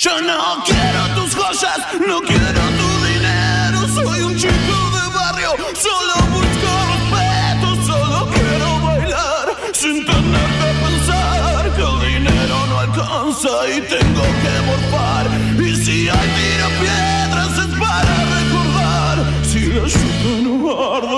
Yo no quiero tus joyas, no quiero tu dinero. Soy un chico de barrio, solo busco respeto, solo quiero bailar sin tener que pensar que el dinero no alcanza y tengo que morfar. Y si hay tira piedras es para recordar. Si la lluvia no arde,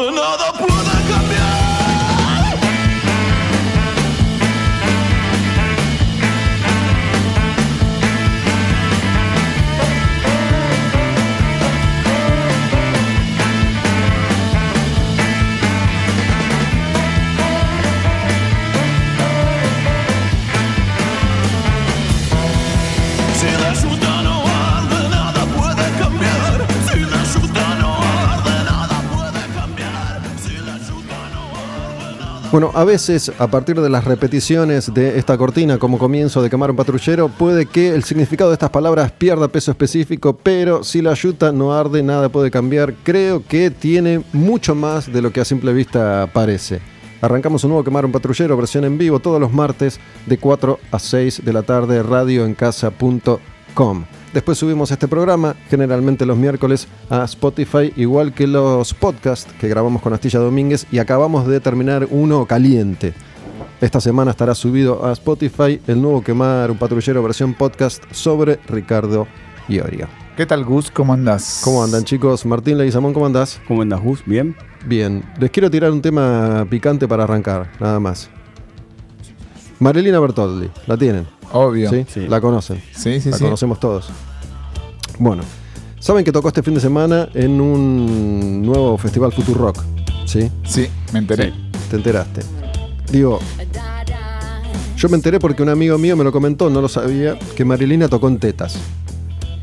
Bueno, a veces, a partir de las repeticiones de esta cortina como comienzo de quemar un patrullero, puede que el significado de estas palabras pierda peso específico, pero si la yuta no arde, nada puede cambiar. Creo que tiene mucho más de lo que a simple vista parece. Arrancamos un nuevo Quemar un Patrullero, versión en vivo, todos los martes de 4 a 6 de la tarde, radioencasa.com. Después subimos este programa, generalmente los miércoles, a Spotify, igual que los podcasts que grabamos con Astilla Domínguez y acabamos de terminar uno caliente. Esta semana estará subido a Spotify el nuevo Quemar un Patrullero versión podcast sobre Ricardo Ioria. ¿Qué tal, Gus? ¿Cómo andás? ¿Cómo andan chicos? Martín Leguizamón, ¿cómo andás? ¿Cómo andas, Gus? ¿Bien? Bien, les quiero tirar un tema picante para arrancar, nada más. Marilina Bertoldi, ¿la tienen? Obvio. ¿Sí? Sí. La conocen. Sí, sí, la sí. conocemos todos. Bueno, saben que tocó este fin de semana en un nuevo festival Future Rock, ¿sí? Sí, me enteré. Te enteraste. Digo, yo me enteré porque un amigo mío me lo comentó, no lo sabía, que Marilina tocó en tetas.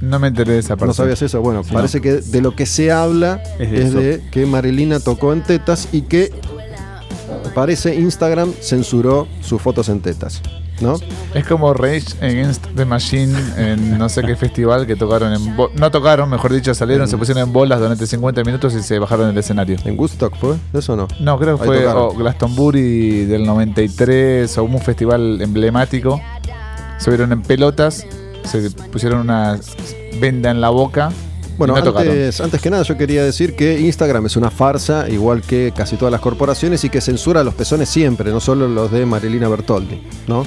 No me enteré de esa parte. ¿No sabías eso? Bueno, parece que de lo que se habla Es es de que Marilina tocó en tetas y que parece Instagram censuró sus fotos en tetas, ¿no? Es como Rage Against the Machine en no sé qué festival que tocaron en... No tocaron, mejor dicho, salieron, se pusieron en bolas durante 50 minutos y se bajaron del escenario. ¿En Woodstock fue? ¿Eso no? No, creo que Ahí fue tocaron. o Glastonbury del 93 o un festival emblemático. Se vieron en pelotas, se pusieron una venda en la boca. Bueno, no antes, antes que nada yo quería decir que Instagram es una farsa, igual que casi todas las corporaciones, y que censura los pezones siempre, no solo los de Marilina Bertoldi, ¿no?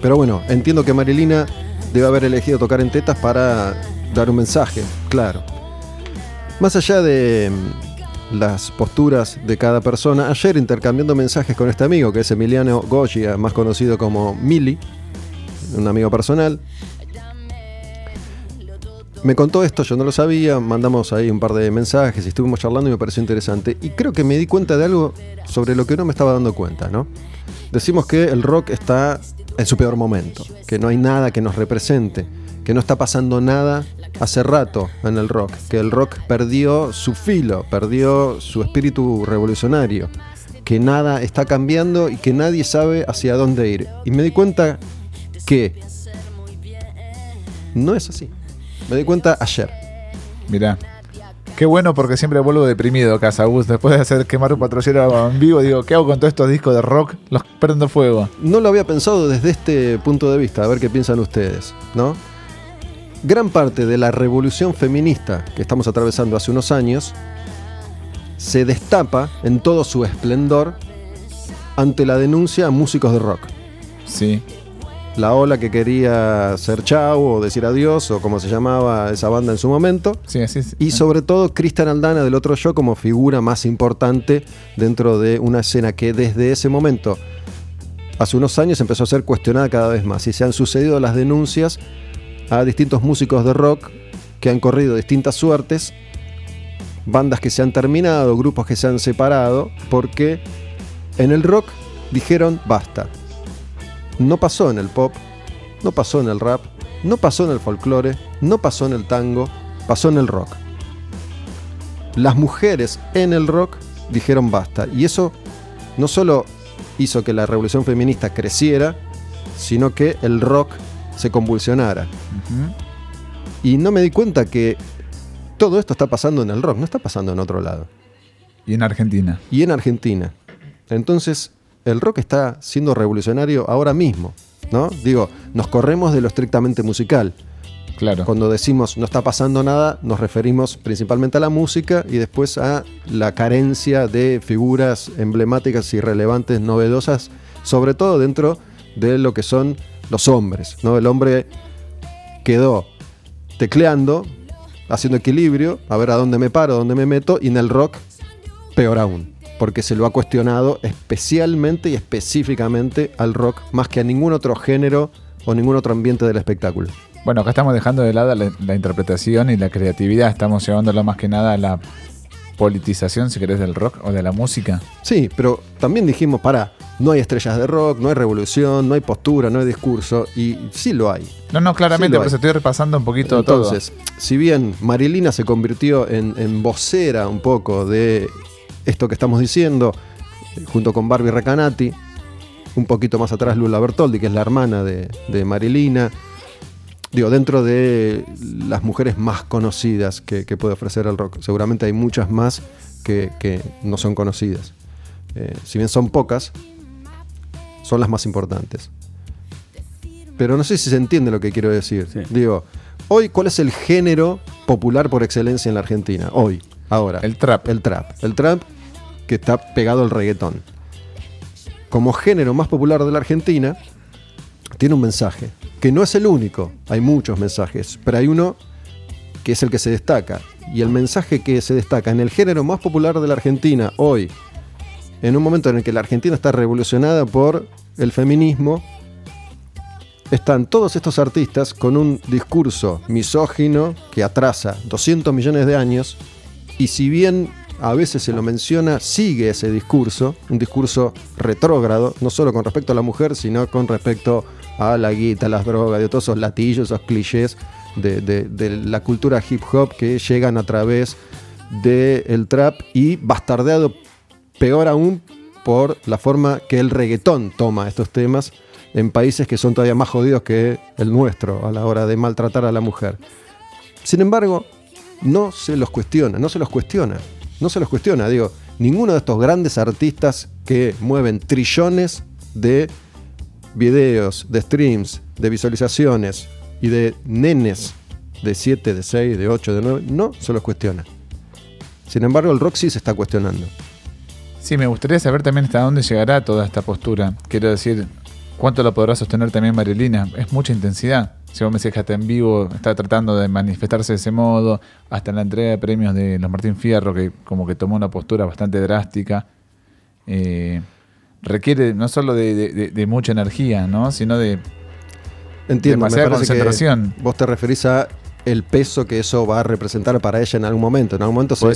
Pero bueno, entiendo que Marilina debe haber elegido tocar en tetas para dar un mensaje, claro. Más allá de mm, las posturas de cada persona, ayer intercambiando mensajes con este amigo, que es Emiliano Goya, más conocido como Mili, un amigo personal, me contó esto, yo no lo sabía, mandamos ahí un par de mensajes y estuvimos charlando y me pareció interesante. Y creo que me di cuenta de algo sobre lo que no me estaba dando cuenta, ¿no? Decimos que el rock está en su peor momento, que no hay nada que nos represente, que no está pasando nada hace rato en el rock, que el rock perdió su filo, perdió su espíritu revolucionario, que nada está cambiando y que nadie sabe hacia dónde ir. Y me di cuenta que no es así. Me di cuenta ayer. Mirá. Qué bueno porque siempre vuelvo deprimido a casa, Gus. Después de hacer quemar un patrullero en vivo, digo, ¿qué hago con todos estos discos de rock? Los prendo fuego. No lo había pensado desde este punto de vista, a ver qué piensan ustedes, ¿no? Gran parte de la revolución feminista que estamos atravesando hace unos años se destapa en todo su esplendor ante la denuncia a músicos de rock. Sí. La ola que quería ser chau o decir adiós o como se llamaba esa banda en su momento. Sí, es. Y sobre todo Cristian Aldana del otro yo como figura más importante dentro de una escena que desde ese momento, hace unos años, empezó a ser cuestionada cada vez más. Y se han sucedido las denuncias a distintos músicos de rock que han corrido distintas suertes, bandas que se han terminado, grupos que se han separado, porque en el rock dijeron basta. No pasó en el pop, no pasó en el rap, no pasó en el folclore, no pasó en el tango, pasó en el rock. Las mujeres en el rock dijeron basta. Y eso no solo hizo que la revolución feminista creciera, sino que el rock se convulsionara. Y no me di cuenta que todo esto está pasando en el rock, no está pasando en otro lado. Y en Argentina. Y en Argentina. Entonces, el rock está siendo revolucionario ahora mismo, ¿no? Digo, nos corremos de lo estrictamente musical. Claro. Cuando decimos no está pasando nada, nos referimos principalmente a la música y después a la carencia de figuras emblemáticas y relevantes, novedosas, sobre todo dentro de lo que son los hombres. ¿no? El hombre quedó tecleando, haciendo equilibrio, a ver a dónde me paro, a dónde me meto, y en el rock, peor aún, porque se lo ha cuestionado especialmente y específicamente al rock, más que a ningún otro género o ningún otro ambiente del espectáculo. Bueno, acá estamos dejando de lado la, la interpretación y la creatividad, estamos llevándolo más que nada a la politización, si querés, del rock o de la música. Sí, pero también dijimos, para, no hay estrellas de rock, no hay revolución, no hay postura, no hay discurso, y sí lo hay. No, no, Sí claramente, pues hay. estoy repasando un poquito Entonces, si bien Marilina se convirtió en, en vocera un poco de esto que estamos diciendo, junto con Barbie Recanati, un poquito más atrás Lula Bertoldi, que es la hermana de, de Marilina, digo, dentro de las mujeres más conocidas que, que puede ofrecer el rock. Seguramente hay muchas más que, que no son conocidas. Eh, si bien son pocas, son las más importantes. Pero no sé si se entiende lo que quiero decir. Sí. Digo, hoy, ¿cuál es el género popular por excelencia en la Argentina? Hoy, ahora. El trap. El trap. El trap que está pegado al reggaetón. Como género más popular de la Argentina, tiene un mensaje, que no es el único, hay muchos mensajes, pero hay uno que es el que se destaca. Y el mensaje que se destaca en el género más popular de la Argentina hoy, en un momento en el que la Argentina está revolucionada por el feminismo, están todos estos artistas con un discurso misógino que atrasa 200 millones de años y si bien a veces se lo menciona, sigue ese discurso, un discurso retrógrado, no solo con respecto a la mujer, sino con respecto a la guita, las drogas, de todos esos latillos, esos clichés de la cultura hip hop que llegan a través del trap y bastardeado peor aún por la forma que el reggaetón toma estos temas en países que son todavía más jodidos que el nuestro a la hora de maltratar a la mujer. Sin embargo, no se los cuestiona, no se los cuestiona, no se los cuestiona. Digo, ninguno de estos grandes artistas que mueven trillones de videos, de streams, de visualizaciones y de nenes de 7, de 6, de 8, de 9, no se los cuestiona. Sin embargo, el sí se está cuestionando. Sí, me gustaría saber también hasta dónde llegará toda esta postura. Quiero decir, ¿cuánto lo podrá sostener también Marilina? Es mucha intensidad. Si vos me decís en vivo está tratando de manifestarse de ese modo, hasta en la entrega de premios de los Martín Fierro, que como que tomó una postura bastante drástica, eh, requiere no solo de, de- de- de mucha energía, ¿no? sino de... Entiendo, Demasiada concentración. que vos te referís a el peso que eso va a representar para ella en algún momento. En algún momento se, va,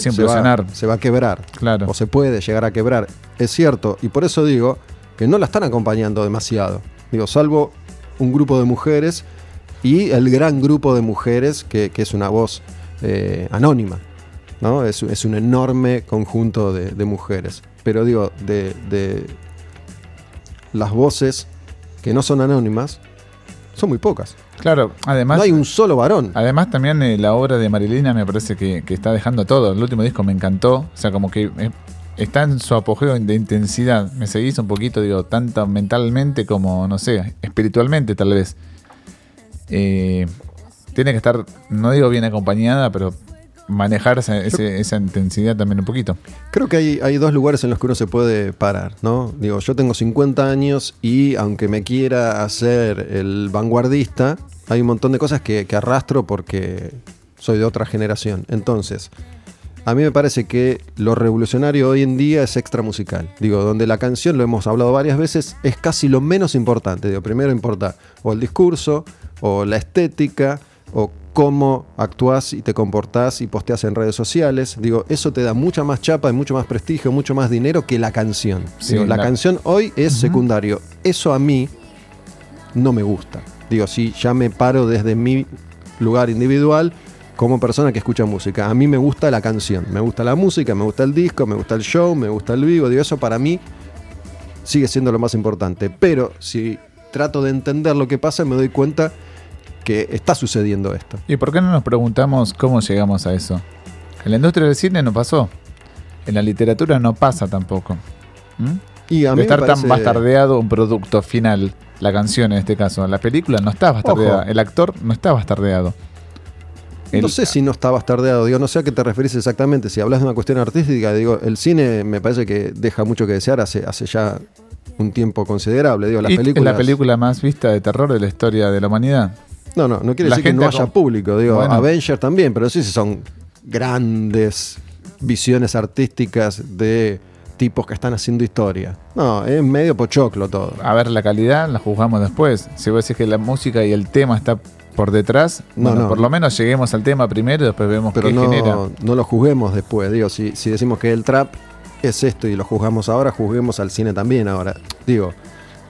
se va a quebrar. Claro. O se puede llegar a quebrar. Es cierto. Y por eso digo que no la están acompañando demasiado. Digo, salvo un grupo de mujeres y el gran grupo de mujeres que, que es una voz eh, anónima. ¿no? Es, es un enorme conjunto de, de mujeres. Pero digo, de, de las voces que no son anónimas, son muy pocas. Claro, además... no hay un solo varón. Además también eh, la obra de Marilina me parece que, que está dejando todo. El último disco me encantó. O sea, como que eh, está en su apogeo de intensidad. Me seguís un poquito, digo, tanto mentalmente como, no sé, espiritualmente tal vez. Eh, tiene que estar, no digo bien acompañada, pero manejar esa, ese- esa intensidad también un poquito. Creo que hay, hay dos lugares en los que uno se puede parar, ¿no? Digo, yo tengo 50 años y aunque me quiera hacer el vanguardista, hay un montón de cosas que, que arrastro porque soy de otra generación. Entonces, a mí me parece que lo revolucionario hoy en día es extra musical. Digo, donde la canción, lo hemos hablado varias veces, es casi lo menos importante. Digo, primero importa o el discurso, o la estética, o cómo actúas y te comportás y posteas en redes sociales. Digo, eso te da mucha más chapa y mucho más prestigio, mucho más dinero que la canción. Sí, Digo, la, la- canción hoy es secundario. Eso a mí no me gusta. Digo, si ya me paro desde mi lugar individual como persona que escucha música. A mí me gusta la canción, me gusta la música, me gusta el disco, me gusta el show, me gusta el vivo. Digo, eso para mí sigue siendo lo más importante. Pero si trato de entender lo que pasa, me doy cuenta que está sucediendo esto. ¿Y por qué no nos preguntamos cómo llegamos a eso? En la industria del cine no pasó. En la literatura no pasa tampoco. ¿Mm? Y a mí de me estar tan bastardeado un producto final, la canción en este caso. La película no está bastardeada, Ojo. el actor no está bastardeado. El- No sé si no está bastardeado, digo, no sé a qué te referís exactamente. Si hablas de una cuestión artística, digo, el cine me parece que deja mucho que desear hace, hace ya un tiempo considerable. Digo, las It películas. es la película más vista de terror de la historia de la humanidad. No, no, no quiere La decir que no haya público. Digo, Bueno. Avengers también, pero sí si son grandes visiones artísticas de tipos que están haciendo historia. No, es medio pochoclo todo. A ver, la calidad la juzgamos después. Si vos decís que la música y el tema está por detrás, No, bueno, no. por lo menos lleguemos al tema primero y después vemos Pero qué genera. no, no lo juzguemos después. Digo, si, si decimos que el trap es esto y lo juzgamos ahora, juzguemos al cine también ahora. Digo,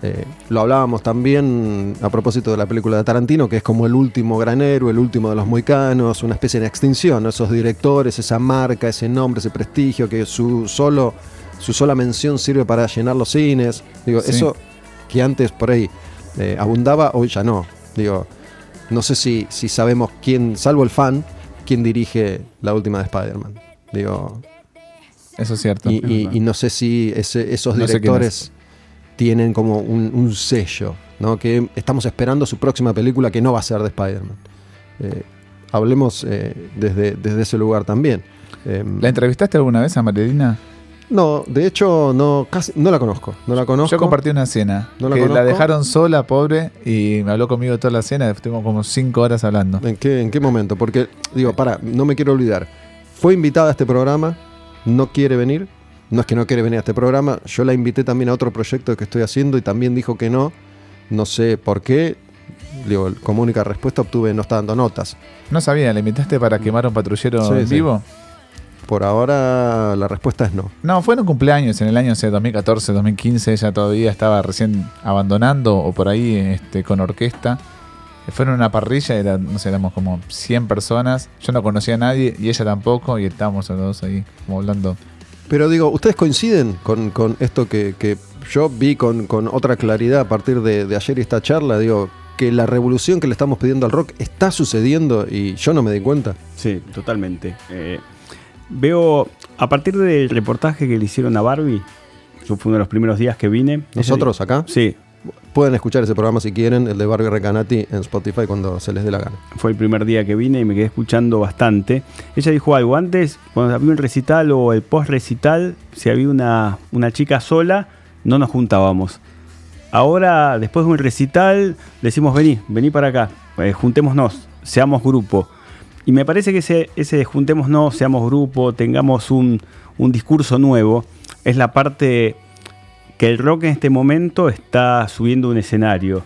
eh, lo hablábamos también a propósito de la película de Tarantino, que es como el último gran héroe, el último de los moicanos, una especie de extinción, ¿no? esos directores, esa marca, ese nombre, ese prestigio, que su solo su sola mención sirve para llenar los cines. Digo, Sí. eso que antes por ahí eh, abundaba, hoy ya no. Digo, no sé si, si sabemos quién, salvo el fan, quién dirige la última de Spider-Man. Digo, Eso es cierto. y, y- y no sé si ese- esos No sé quién directores tienen como un, un sello, ¿no? Que estamos esperando su próxima película que no va a ser de Spider-Man. Eh, hablemos eh, desde, desde ese lugar también. Eh, ¿La entrevistaste alguna vez a Marilina? no, de hecho, no, casi, no la conozco. No la conozco. Yo compartí una cena. No la que la dejaron sola, pobre, y me habló conmigo toda la cena. Estuvimos como cinco horas hablando. ¿En qué, ¿En qué momento? Porque, digo, para, no me quiero olvidar. Fue invitada a este programa, no quiere venir. No es que no quiere venir a este programa. Yo la invité también a otro proyecto que estoy haciendo y también dijo que no. No sé por qué. Digo, como única respuesta obtuve no está dando notas. No sabía, ¿le invitaste para quemar a un patrullero Sí, en sí. vivo? Por ahora la respuesta es no. No, fue en un cumpleaños, en el año o sea, 2014, 2015. Ella todavía estaba recién abandonando o por ahí este, con orquesta. Fueron una parrilla, era, no sé, éramos como 100 personas. Yo no conocía a nadie y ella tampoco. Y estábamos los dos ahí, como hablando. Pero digo, ¿ustedes coinciden con, con esto que, que yo vi con, con otra claridad a partir de, de ayer y esta charla? Digo, que la revolución que le estamos pidiendo al rock está sucediendo y yo no me di cuenta. Sí, totalmente. Eh, veo, a partir del reportaje que le hicieron a Barbie, yo fue uno de los primeros días que vine. Nosotros acá Sí, pueden escuchar ese programa si quieren, el de Barbie Recanati en Spotify cuando se les dé la gana. fue el primer día que vine y me quedé escuchando bastante. Ella dijo algo, antes cuando había un recital o el post recital, si había una, una chica sola, no nos juntábamos. Ahora, después de un recital, decimos, vení, vení para acá, eh, juntémonos, seamos grupo. Y me parece que ese, ese juntémonos, seamos grupo, tengamos un, un discurso nuevo, es la parte que el rock en este momento está subiendo un escenario.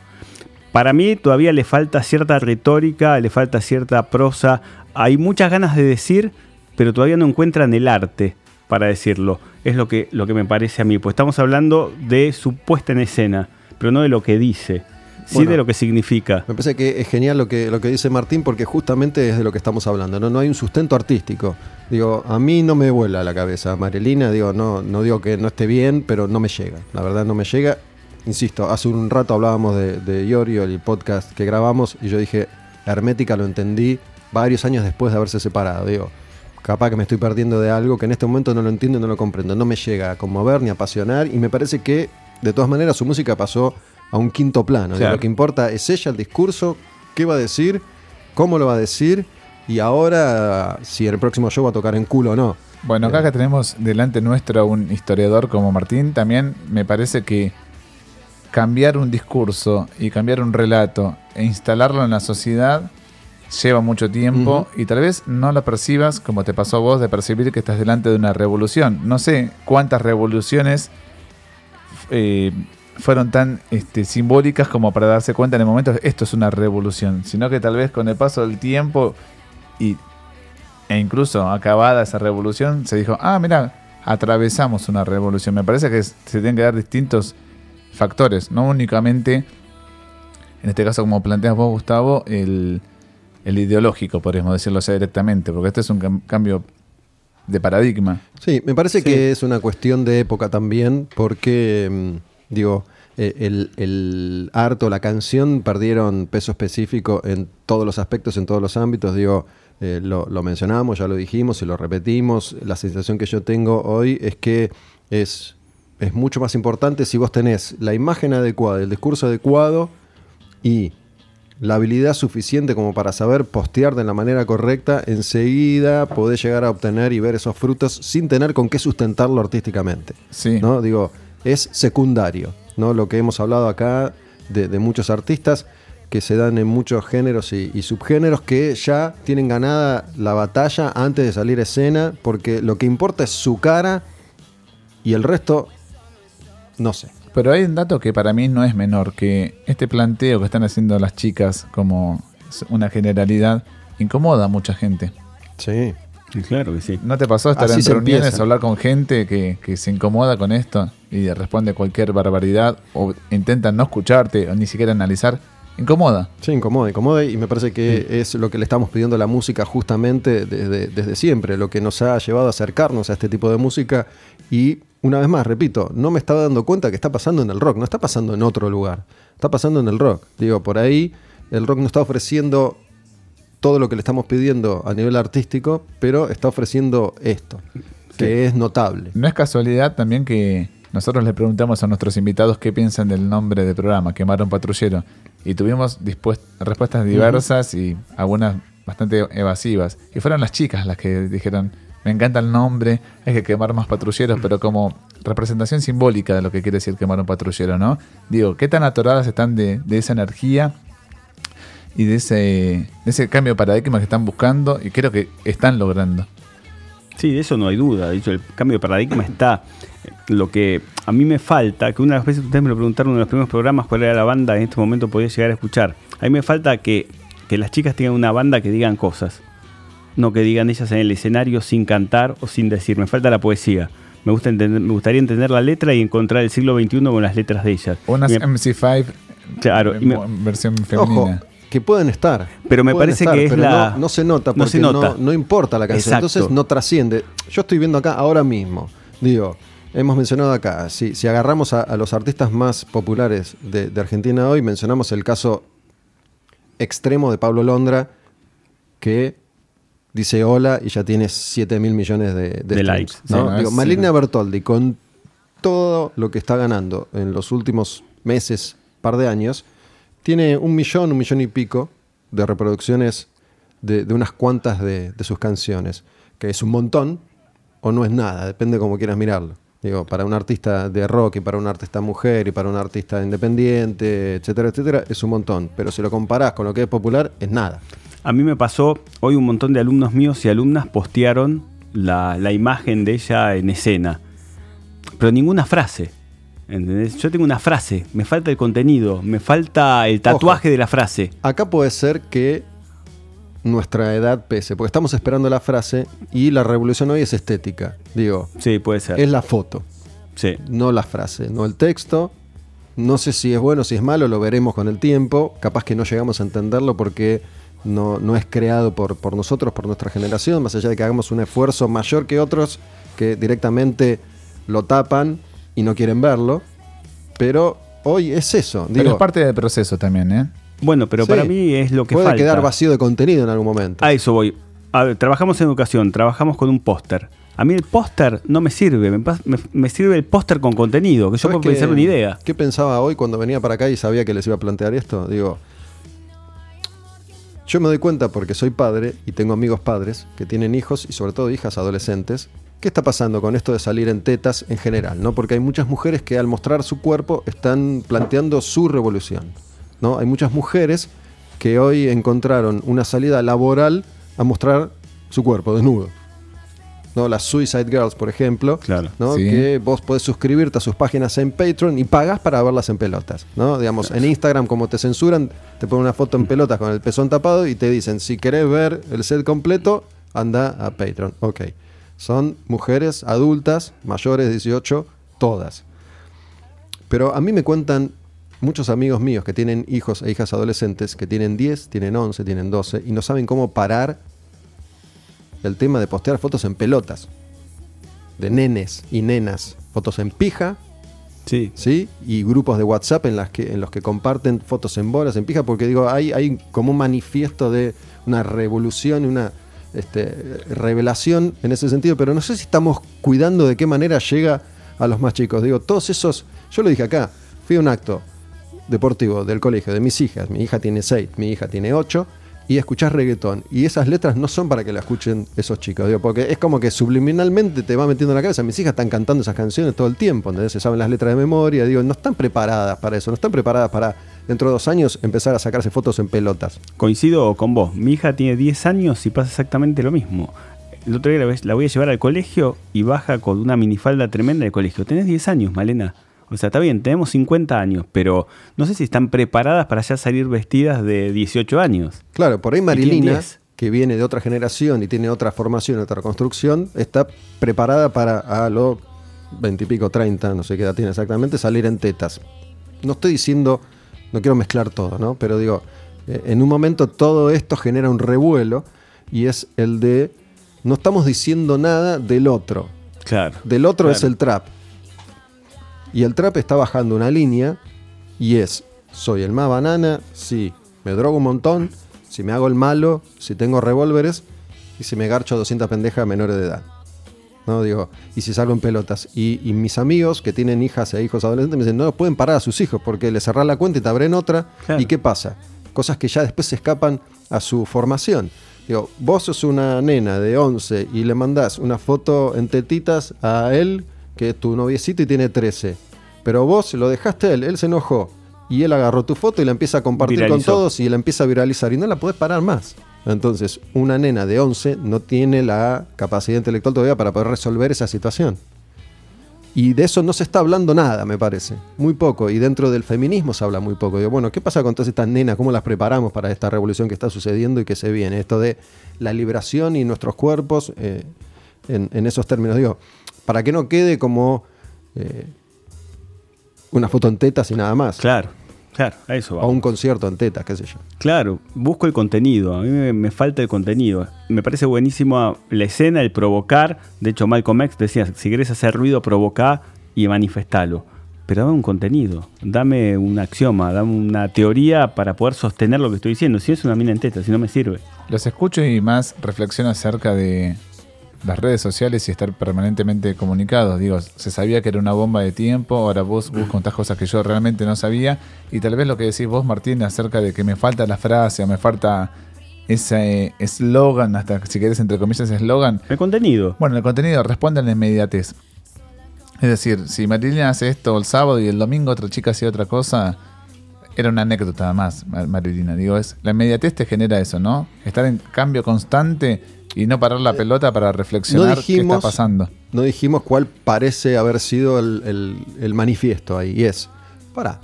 Para mí todavía le falta cierta retórica, le falta cierta prosa. Hay muchas ganas de decir, pero todavía no encuentran el arte para decirlo. Es lo que, lo que me parece a mí. Pues estamos hablando de su puesta en escena, pero no de lo que dice, sí Bueno. de lo que significa. Me parece que es genial lo que, lo que dice Martín porque justamente es de lo que estamos hablando, ¿no? No hay un sustento artístico. Digo, a mí no me vuela la cabeza. Marilina, digo, no, no digo que no esté bien, pero no me llega. La verdad no me llega. Insisto, hace un rato hablábamos de, de Iorio, el podcast que grabamos, y yo dije, Hermética lo entendí varios años después de haberse separado. Digo, capaz que me estoy perdiendo de algo que en este momento no lo entiendo y no lo comprendo. No me llega a conmover ni a apasionar, y me parece que, de todas maneras, su música pasó a un quinto plano. Claro. Lo que importa es ella, el discurso, qué va a decir, cómo lo va a decir, y ahora si el próximo show va a tocar en culo o no. Bueno, acá Eh. que tenemos delante nuestro a un historiador como Martín, también me parece que cambiar un discurso y cambiar un relato e instalarlo en la sociedad lleva mucho tiempo y tal vez no lo percibas como te pasó a vos de percibir que estás delante de una revolución. No sé cuántas revoluciones eh, fueron tan este, simbólicas como para darse cuenta en el momento esto es una revolución, sino que tal vez con el paso del tiempo y e incluso acabada esa revolución, se dijo, ah, mira, atravesamos una revolución. Me parece que se tienen que dar distintos factores, no únicamente, en este caso como planteas vos, Gustavo, el, el ideológico, podríamos decirlo así directamente, porque este es un cam- cambio de paradigma. Sí, me parece Sí. que es una cuestión de época también, porque, mm, digo, eh, el, el arte o la canción perdieron peso específico en todos los aspectos, en todos los ámbitos. Digo, eh, lo, lo mencionamos, ya lo dijimos y lo repetimos. La sensación que yo tengo hoy es que es es mucho más importante si vos tenés la imagen adecuada, el discurso adecuado y la habilidad suficiente como para saber postear de la manera correcta, enseguida podés llegar a obtener y ver esos frutos sin tener con qué sustentarlo artísticamente. Sí. ¿no? Digo, es secundario, ¿no? Lo que hemos hablado acá de, de muchos artistas que se dan en muchos géneros y, y subgéneros que ya tienen ganada la batalla antes de salir a escena, porque lo que importa es su cara y el resto, no sé. Pero hay un dato que para mí no es menor, que este planteo que están haciendo las chicas como una generalidad incomoda a mucha gente. Sí. Claro que sí. ¿No te pasó estar Así en reuniones, empieza. hablar con gente que, que se incomoda con esto y responde cualquier barbaridad o intentan no escucharte o ni siquiera analizar? Incomoda. Sí, incomoda, incomoda y me parece que es lo que le estamos pidiendo a la música justamente desde, desde siempre, lo que nos ha llevado a acercarnos a este tipo de música y una vez más, repito, no me estaba dando cuenta que está pasando en el rock, no está pasando en otro lugar, está pasando en el rock. Digo, por ahí el rock no está ofreciendo todo lo que le estamos pidiendo a nivel artístico, pero está ofreciendo esto, que es notable. No es casualidad también que nosotros le preguntamos a nuestros invitados qué piensan del nombre del programa, Quemaron Patrullero, y tuvimos respuestas diversas y algunas bastante evasivas. Y fueron las chicas las que dijeron, me encanta el nombre, hay que quemar más patrulleros, pero como representación simbólica de lo que quiere decir quemar un patrullero, ¿no? Digo, ¿qué tan atoradas están de, de esa energía y de ese, de ese cambio de paradigma que están buscando y creo que están logrando? Sí, de eso no hay duda. De hecho, el cambio de paradigma está. Lo que a mí me falta, que una de las veces ustedes me lo preguntaron en uno de los primeros programas cuál era la banda en este momento podía llegar a escuchar. A mí me falta que, que las chicas tengan una banda que digan cosas. No que digan ellas en el escenario sin cantar o sin decir. Me falta la poesía. Me, gusta entender- me gustaría entender la letra y encontrar el siglo XXI con las letras de ellas. Unas Me- MC5 Claro, en me- versión Ojo, femenina. Que pueden estar. Pero me parece estar, que es la- No, no se nota no porque se no, nota. no importa la canción. Exacto. Entonces no trasciende. Yo estoy viendo acá ahora mismo. Digo, hemos mencionado acá. Si, si agarramos a, a los artistas más populares de, de Argentina hoy, mencionamos el caso extremo de Pablo Londra, que dice hola y ya tiene 7 mil millones de, de De streams, likes. Digo, sí. Maligna Bertoldi, con todo lo que está ganando en los últimos meses, par de años, tiene un millón, un millón y pico de reproducciones de, unas cuantas de, sus canciones, que es un montón o no es nada, depende como quieras mirarlo. Digo, para un artista de rock y para un artista mujer y para un artista independiente, etcétera, etcétera, es un montón. Pero si lo comparás con lo que es popular, es nada. A mí me pasó, hoy un montón de alumnos míos y alumnas postearon la imagen de ella en escena, pero ninguna frase. ¿Entendés? Yo tengo una frase, me falta el contenido, me falta el tatuaje de la frase. Acá puede ser que nuestra edad pese, porque estamos esperando la frase y la revolución hoy es estética. Digo, Sí, puede ser. es la foto, Sí. no la frase, no el texto. No sé si es bueno, si es malo, lo veremos con el tiempo. Capaz que no llegamos a entenderlo porque no, no es creado por, por nosotros, por nuestra generación, más allá de que hagamos un esfuerzo mayor que otros que directamente lo tapan y no quieren verlo. Pero hoy es eso. Pero Digo, es parte del proceso también, ¿eh? Bueno, pero Sí. para mí es lo que puede falta. quedar vacío de contenido en algún momento. A eso voy. A ver, trabajamos en educación, trabajamos con un póster. A mí el póster no me sirve, me, pas- me- me sirve el póster con contenido, que yo ¿Sabes puedo pensar qué- una idea. ¿Qué pensaba hoy cuando venía para acá y sabía que les iba a plantear esto? Digo, yo me doy cuenta porque soy padre y tengo amigos padres que tienen hijos y sobre todo hijas adolescentes. ¿Qué está pasando con esto de salir en tetas en general? ¿no? Porque hay muchas mujeres que al mostrar su cuerpo están planteando su revolución. ¿no? Hay muchas mujeres que hoy encontraron una salida laboral a mostrar su cuerpo desnudo. ¿no? Las Suicide Girls, por ejemplo, Claro. ¿no? Sí. que vos podés suscribirte a sus páginas en Patreon y pagas para verlas en pelotas. ¿no? Digamos, en Instagram, como te censuran, te ponen una foto en pelotas con el pezón tapado y te dicen, si querés ver el set completo, anda a Patreon. Ok. Son mujeres adultas, mayores de 18, todas. Pero a mí me cuentan muchos amigos míos que tienen hijos e hijas adolescentes que tienen 10, tienen 11, tienen 12 y no saben cómo parar el tema de postear fotos en pelotas. De nenes y nenas. Fotos en pija, Sí. ¿sí? Y grupos de WhatsApp en, las que, en los que comparten fotos en bolas, en pija, porque digo, hay, hay como un manifiesto de una revolución, una este, revelación en ese sentido, pero no sé si estamos cuidando de qué manera llega a los más chicos. Digo, todos esos, yo lo dije acá, fui a un acto deportivo del colegio de mis hijas, mi hija tiene 6, mi hija tiene 8, y escuchás reggaetón. Y esas letras no son para que la escuchen esos chicos, digo, porque es como que subliminalmente te va metiendo en la cabeza. Mis hijas están cantando esas canciones todo el tiempo, ¿entendés? Se saben las letras de memoria, digo, no están preparadas para eso, no están preparadas para dentro de dos años empezar a sacarse fotos en pelotas. Coincido con vos. Mi hija tiene 10 años y pasa exactamente lo mismo. El otro día la voy a llevar al colegio y baja con una minifalda tremenda del colegio. Tenés 10 años, Malena. O sea, está bien, tenemos 50 años, pero no sé si están preparadas para ya salir vestidas de 18 años. Claro, por ahí Marilina, 10. que viene de otra generación y tiene otra formación, otra construcción, está preparada para a los 20 y pico, 30, no sé qué edad tiene exactamente, salir en tetas. No estoy diciendo, no quiero mezclar todo, ¿no? Pero digo, eh, en un momento todo esto genera un revuelo y es el de, no estamos diciendo nada del otro. Claro. Del otro Claro. es el trap. Y el trap está bajando una línea y es, soy el más banana, si me drogo un montón, si me hago el malo, si tengo revólveres y si me garcho 200 pendejas menores de edad. ¿No? Digo, y si salgo en pelotas. Y, y mis amigos que tienen hijas e hijos adolescentes me dicen, no pueden parar a sus hijos porque le cerrás la cuenta y te abren otra. Claro. ¿Y qué pasa? Cosas que ya después se escapan a su formación. Digo, vos sos una nena de 11 y le mandás una foto en tetitas a él, que es tu noviecito y tiene 13. Pero vos lo dejaste a él, él se enojó. Y él agarró tu foto y la empieza a compartir con todos y la empieza a viralizar. Y no la podés parar más. Entonces, una nena de 11 no tiene la capacidad intelectual todavía para poder resolver esa situación. Y de eso no se está hablando nada, me parece. Muy poco. Y dentro del feminismo se habla muy poco. Digo, bueno, ¿qué pasa con todas estas nenas? ¿Cómo las preparamos para esta revolución que está sucediendo y que se viene? Esto de la liberación y nuestros cuerpos eh, en, en esos términos. Digo, para que no quede como eh, una foto en tetas y nada más. Claro, claro, a eso va. O un concierto en tetas, qué sé yo. Claro, busco el contenido. A mí me, me falta el contenido. Me parece buenísimo la escena, el provocar. De hecho, Malcolm X decía: si querés hacer ruido, provocá y manifestalo. Pero dame un contenido, dame un axioma, dame una teoría para poder sostener lo que estoy diciendo. Si es una mina en teta, si no me sirve. Los escucho y más reflexiono acerca de las redes sociales y estar permanentemente comunicados. Digo, se sabía que era una bomba de tiempo, ahora vos, vos contás cosas que yo realmente no sabía. Y tal vez lo que decís vos, Martín, acerca de que me falta la frase o me falta ese eslogan, hasta si querés entre comillas eslogan. El contenido. Bueno, el contenido responde a la inmediatez. Es decir, si Marilina hace esto el sábado y el domingo otra chica hacía otra cosa, era una anécdota nada más, Mar- Marilina. Digo, es la inmediatez te genera eso, ¿no? Estar en cambio constante y no parar la pelota para reflexionar qué dijimos- está pasando. No dijimos cuál parece haber sido el, el- el manifiesto ahí. Y es, para,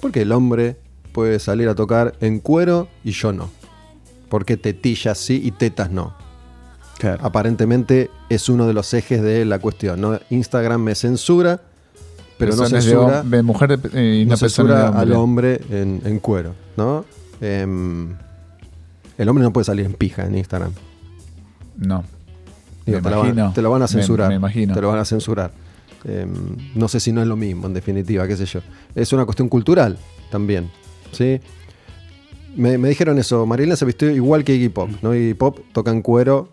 porque el hombre puede salir a tocar en cuero y yo no? Porque tetillas sí y tetas no? Claro. Aparentemente es uno de los ejes de la cuestión. ¿no? Instagram me censura, pero no de, censura, hom- de mujer eh, y no no, censura de al hombre. en, en cuero. ¿no? Em, el hombre no puede salir en pija en Instagram. No. Digo, Me te, la van- imagino. te lo van a censurar. me imagino. Te lo van a censurar. Eh, no sé si no es lo mismo, en definitiva, qué sé yo. Es una cuestión cultural también. ¿sí? Me, me dijeron eso, Marilena se vistió igual que Iggy Pop. ¿no? Iggy Pop toca en cuero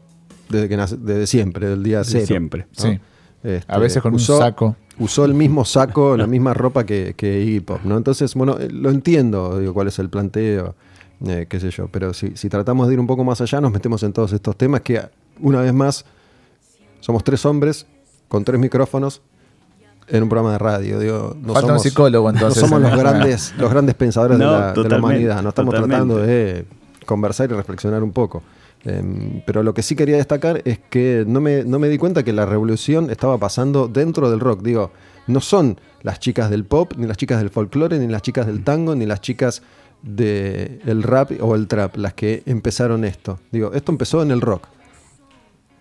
desde, que nace- desde siempre, del día cero. siempre. ¿no? Sí. Este, A veces con un saco. Usó el mismo saco, la misma ropa que, que Iggy Pop, ¿no? Entonces, bueno, eh, lo entiendo, digo, cuál es el planteo, eh, qué sé yo. Pero si, si tratamos de ir un poco más allá, nos metemos en todos estos temas que, una vez más, somos tres hombres con tres micrófonos en un programa de radio. Digo, no Falta un somos, psicólogo, no entonces, somos en los grandes, los grandes pensadores de, No, la, de la totalmente, humanidad. No estamos totalmente. tratando de conversar y reflexionar un poco. Em, pero lo que sí quería destacar es que no me, no me di cuenta que la revolución estaba pasando dentro del rock. Digo, no son las chicas del pop, ni las chicas del folclore, ni las chicas del tango, ni las chicas del rap o el trap las que empezaron esto. Digo, esto empezó en el rock.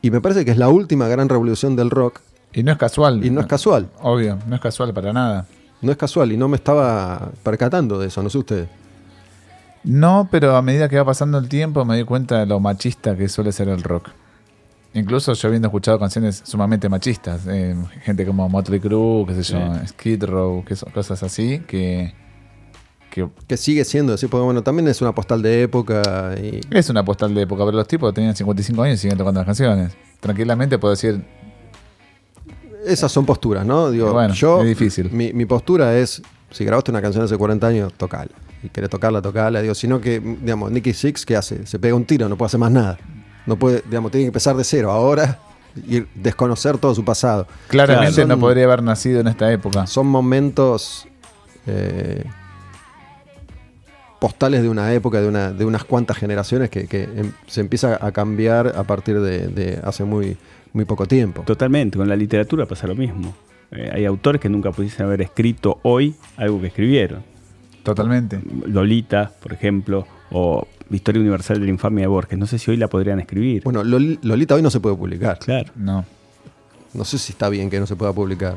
Y me parece que es la última gran revolución del rock. Y no es casual. Y no es casual. Obvio, no es casual para nada. No es casual y no me estaba percatando de eso, no sé ustedes. No, pero a medida que va pasando el tiempo me di cuenta de lo machista que suele ser el rock. Incluso yo habiendo escuchado canciones sumamente machistas, eh, gente como Motley Crue, qué sé yo, Sí. Skid Row, que son cosas así, que, que Que sigue siendo así, porque bueno, también es una postal de época y es una postal de época, pero los tipos tenían 55 años y siguen tocando las canciones. Tranquilamente puedo decir, esas son posturas, ¿no? Digo, Bueno, yo, es difícil. Mi, mi postura es, si grabaste una canción hace 40 años, tocala. Y querés tocarla, tocala. Digo, sino que, digamos, Nicky Six, ¿qué hace? Se pega un tiro, no puede hacer más nada. No puede, digamos, tiene que empezar de cero. Ahora, y desconocer todo su pasado. Claramente Son- no podría haber nacido en esta época. Son momentos eh, postales de una época, de, una, de unas cuantas generaciones que, que, em, se empieza a cambiar a partir de, de hace muy, muy poco tiempo. Totalmente, con la literatura pasa lo mismo. Eh, hay autores que nunca pudiesen haber escrito hoy algo que escribieron. Totalmente. Lolita, por ejemplo, o Historia Universal de la Infamia de Borges. No sé si hoy la podrían escribir. Bueno, Lol- Lolita hoy no se puede publicar. claro. No. No sé si está bien que no se pueda publicar.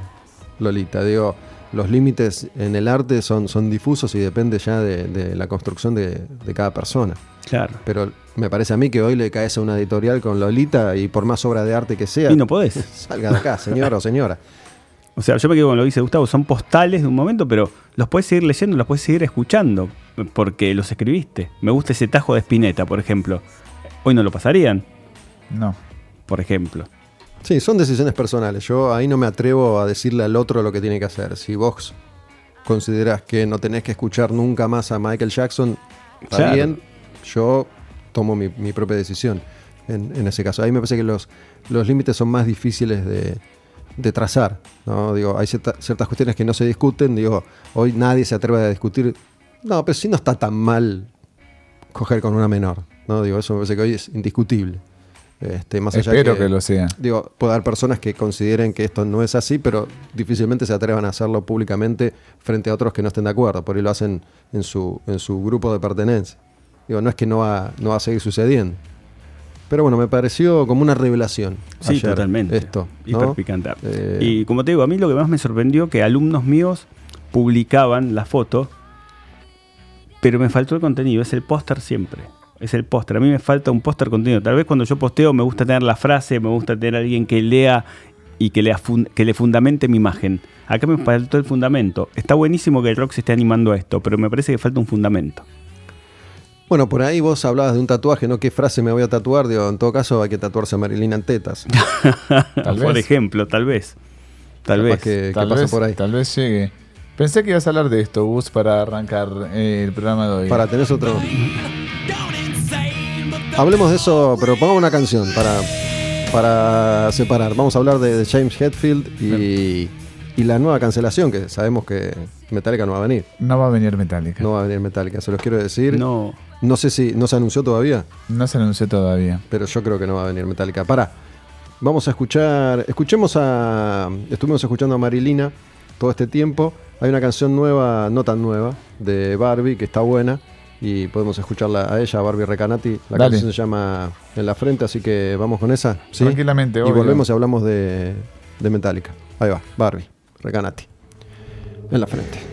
Lolita, digo, los límites en el arte son, son difusos y depende ya de, de la construcción de, de cada persona. Claro. Pero me parece a mí que hoy le caes a una editorial con Lolita y por más obra de arte que sea, Y no podés. salga de acá, señor o señora. O sea, yo me quedo con lo que dice Gustavo, son postales de un momento, pero los puedes seguir leyendo, los puedes seguir escuchando, porque los escribiste. Me gusta ese tajo de Spinetta, por ejemplo. Hoy no lo pasarían, No. por ejemplo. Sí, son decisiones personales. Yo ahí no me atrevo a decirle al otro lo que tiene que hacer. Si vos considerás que no tenés que escuchar nunca más a Michael Jackson, está Claro. bien. Yo tomo mi, mi propia decisión en, en ese caso. Ahí me parece que los, los límites son más difíciles de, de trazar. ¿no? Digo, hay cierta- ciertas cuestiones que no se discuten. Digo, hoy nadie se atreve a discutir. No, pero sí no está tan mal coger con una menor. ¿no? Digo, eso me parece que hoy es indiscutible. Este, más allá Espero que lo sea. Digo, puede haber personas que consideren que esto no es así, pero difícilmente se atrevan a hacerlo públicamente frente a otros que no estén de acuerdo. Por ahí lo hacen en su, en su grupo de pertenencia. Digo, no es que no va, no va a seguir sucediendo. Pero bueno, me pareció como una revelación. Sí, ayer totalmente. Esto. ¿no? Hiper picante. Eh, Y como te digo, a mí lo que más me sorprendió que alumnos míos publicaban la foto, pero me faltó el contenido, es el póster siempre. Es el póster. A mí me falta un póster contenido. Tal vez cuando yo posteo me gusta tener la frase, me gusta tener alguien que lea y que, lea fun- que le fundamente mi imagen. Acá me faltó el fundamento. Está buenísimo que el rock se esté animando a esto, pero me parece que falta un fundamento. Bueno, por ahí vos hablabas de un tatuaje, ¿no? ¿Qué frase me voy a tatuar? Digo, en todo caso hay que tatuarse a Marilyn en tetas. Tal Por vez. ejemplo, tal vez. Tal Capaz vez. que, Tal vez, por ahí. tal vez llegue. Pensé que ibas a hablar de esto, Gus, para arrancar eh, el programa de hoy. Para tener otro. Hablemos de eso, pero pongamos una canción para, para separar. Vamos a hablar de, de James Hetfield y, y la nueva cancelación, que sabemos que Metallica no va a venir. No va a venir Metallica. No va a venir Metallica, se los quiero decir. No, No, sé si no se anunció todavía, No se anunció todavía. pero yo creo que no va a venir Metallica. Para, vamos a escuchar, escuchemos a, estuvimos escuchando a Marilina todo este tiempo. Hay una canción nueva, no tan nueva, de Barbie, que está buena. Y podemos escucharla a ella, a Barbie Recanati. La Dale. canción se llama En la frente, así que vamos con esa. ¿sí? Tranquilamente, Y obvio. volvemos y hablamos de, de Metallica. Ahí va, Barbie, Recanati. En la frente.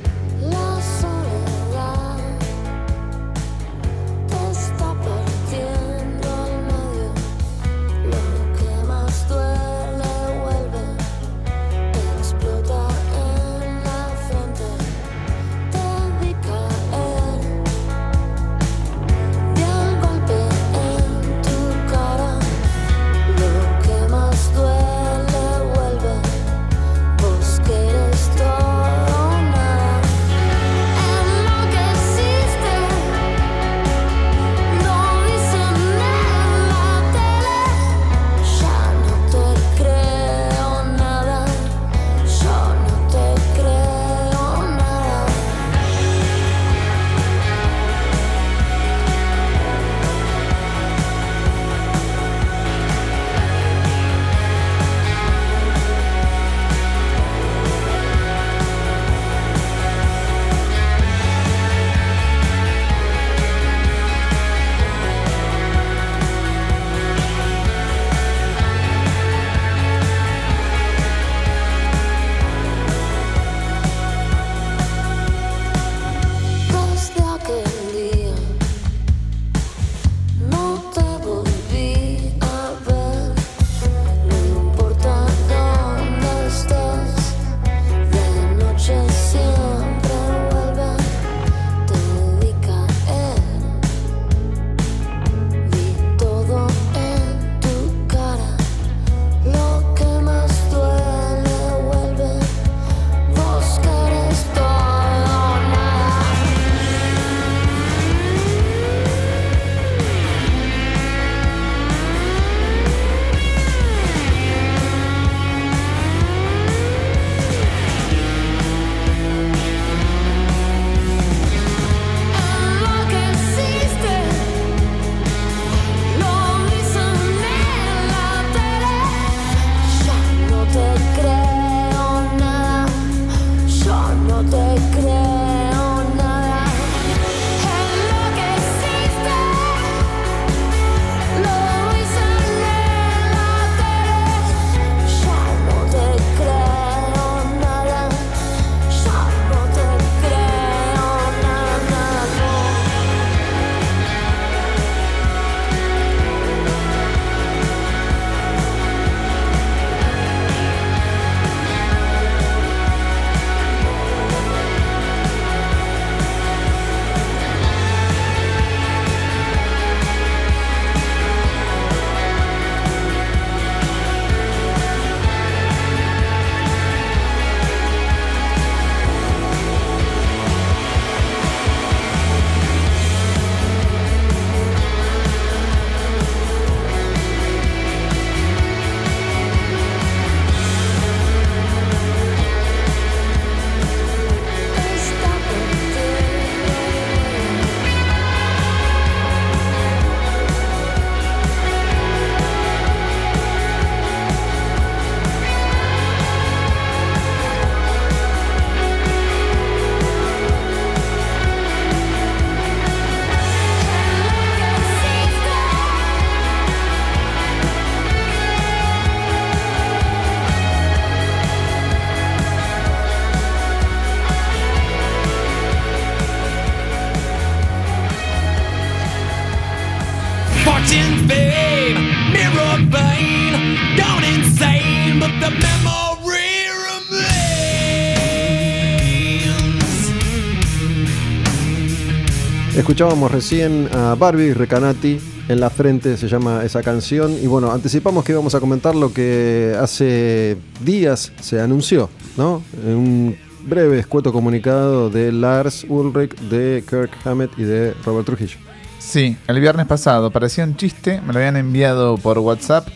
Escuchábamos recién a Barbie Recanati en la frente, se llama esa canción. Y bueno, anticipamos que íbamos a comentar lo que hace días se anunció, ¿no? En un breve, escueto comunicado de Lars Ulrich, de Kirk Hammett y de Robert Trujillo. Sí, el viernes pasado parecía un chiste, me lo habían enviado por WhatsApp,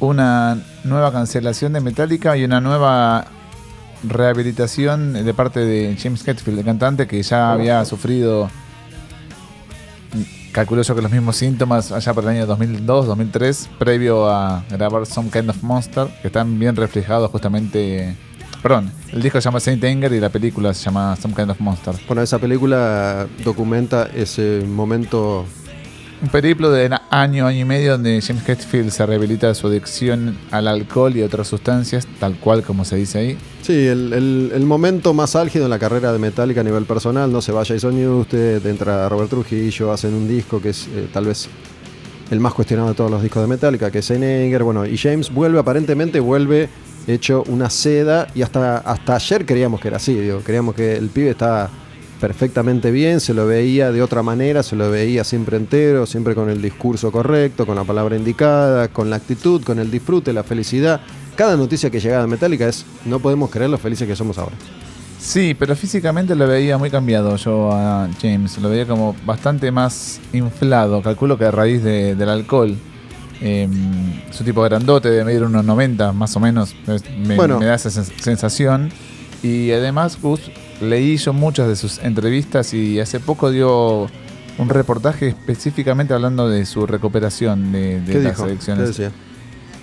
una nueva cancelación de Metallica y una nueva rehabilitación de parte de James Hetfield, el cantante que ya había sufrido, calculo yo que los mismos síntomas allá por el año 2002, 2003, previo a grabar Some Kind of Monster, que están bien reflejados justamente... Perdón, el disco se llama Saint Anger y la película se llama Some Kind of Monster. Bueno, esa película documenta ese momento Un periplo de año, año y medio donde James Hetfield se rehabilita de su adicción al alcohol y otras sustancias, tal cual como se dice ahí. Sí, el, momento más álgido en la carrera de Metallica a nivel personal, no se va Jason Newsted, entra Robert Trujillo, hacen un disco que es eh, tal vez el más cuestionado de todos los discos de Metallica, que es Enger, bueno, y James vuelve, aparentemente vuelve hecho una seda, y hasta, hasta ayer creíamos que era así, digo, creíamos que el pibe estaba perfectamente bien, se lo veía de otra manera, se lo veía siempre entero, siempre con el discurso correcto, con la palabra indicada, con la actitud, con el disfrute, la felicidad. Cada noticia que llegaba de Metallica es, no podemos creer lo felices que somos ahora. Sí, pero físicamente lo veía muy cambiado yo a James, lo veía como bastante más inflado, calculo que a raíz de- del alcohol. Eh, su tipo grandote, de medir unos 90 más o menos, me, Bueno. me da esa sens- sensación. Y además, Gus, leí yo muchas de sus entrevistas y hace poco dio un reportaje específicamente hablando de su recuperación de, de ¿Qué las dijo? ¿Qué adicciones. decía?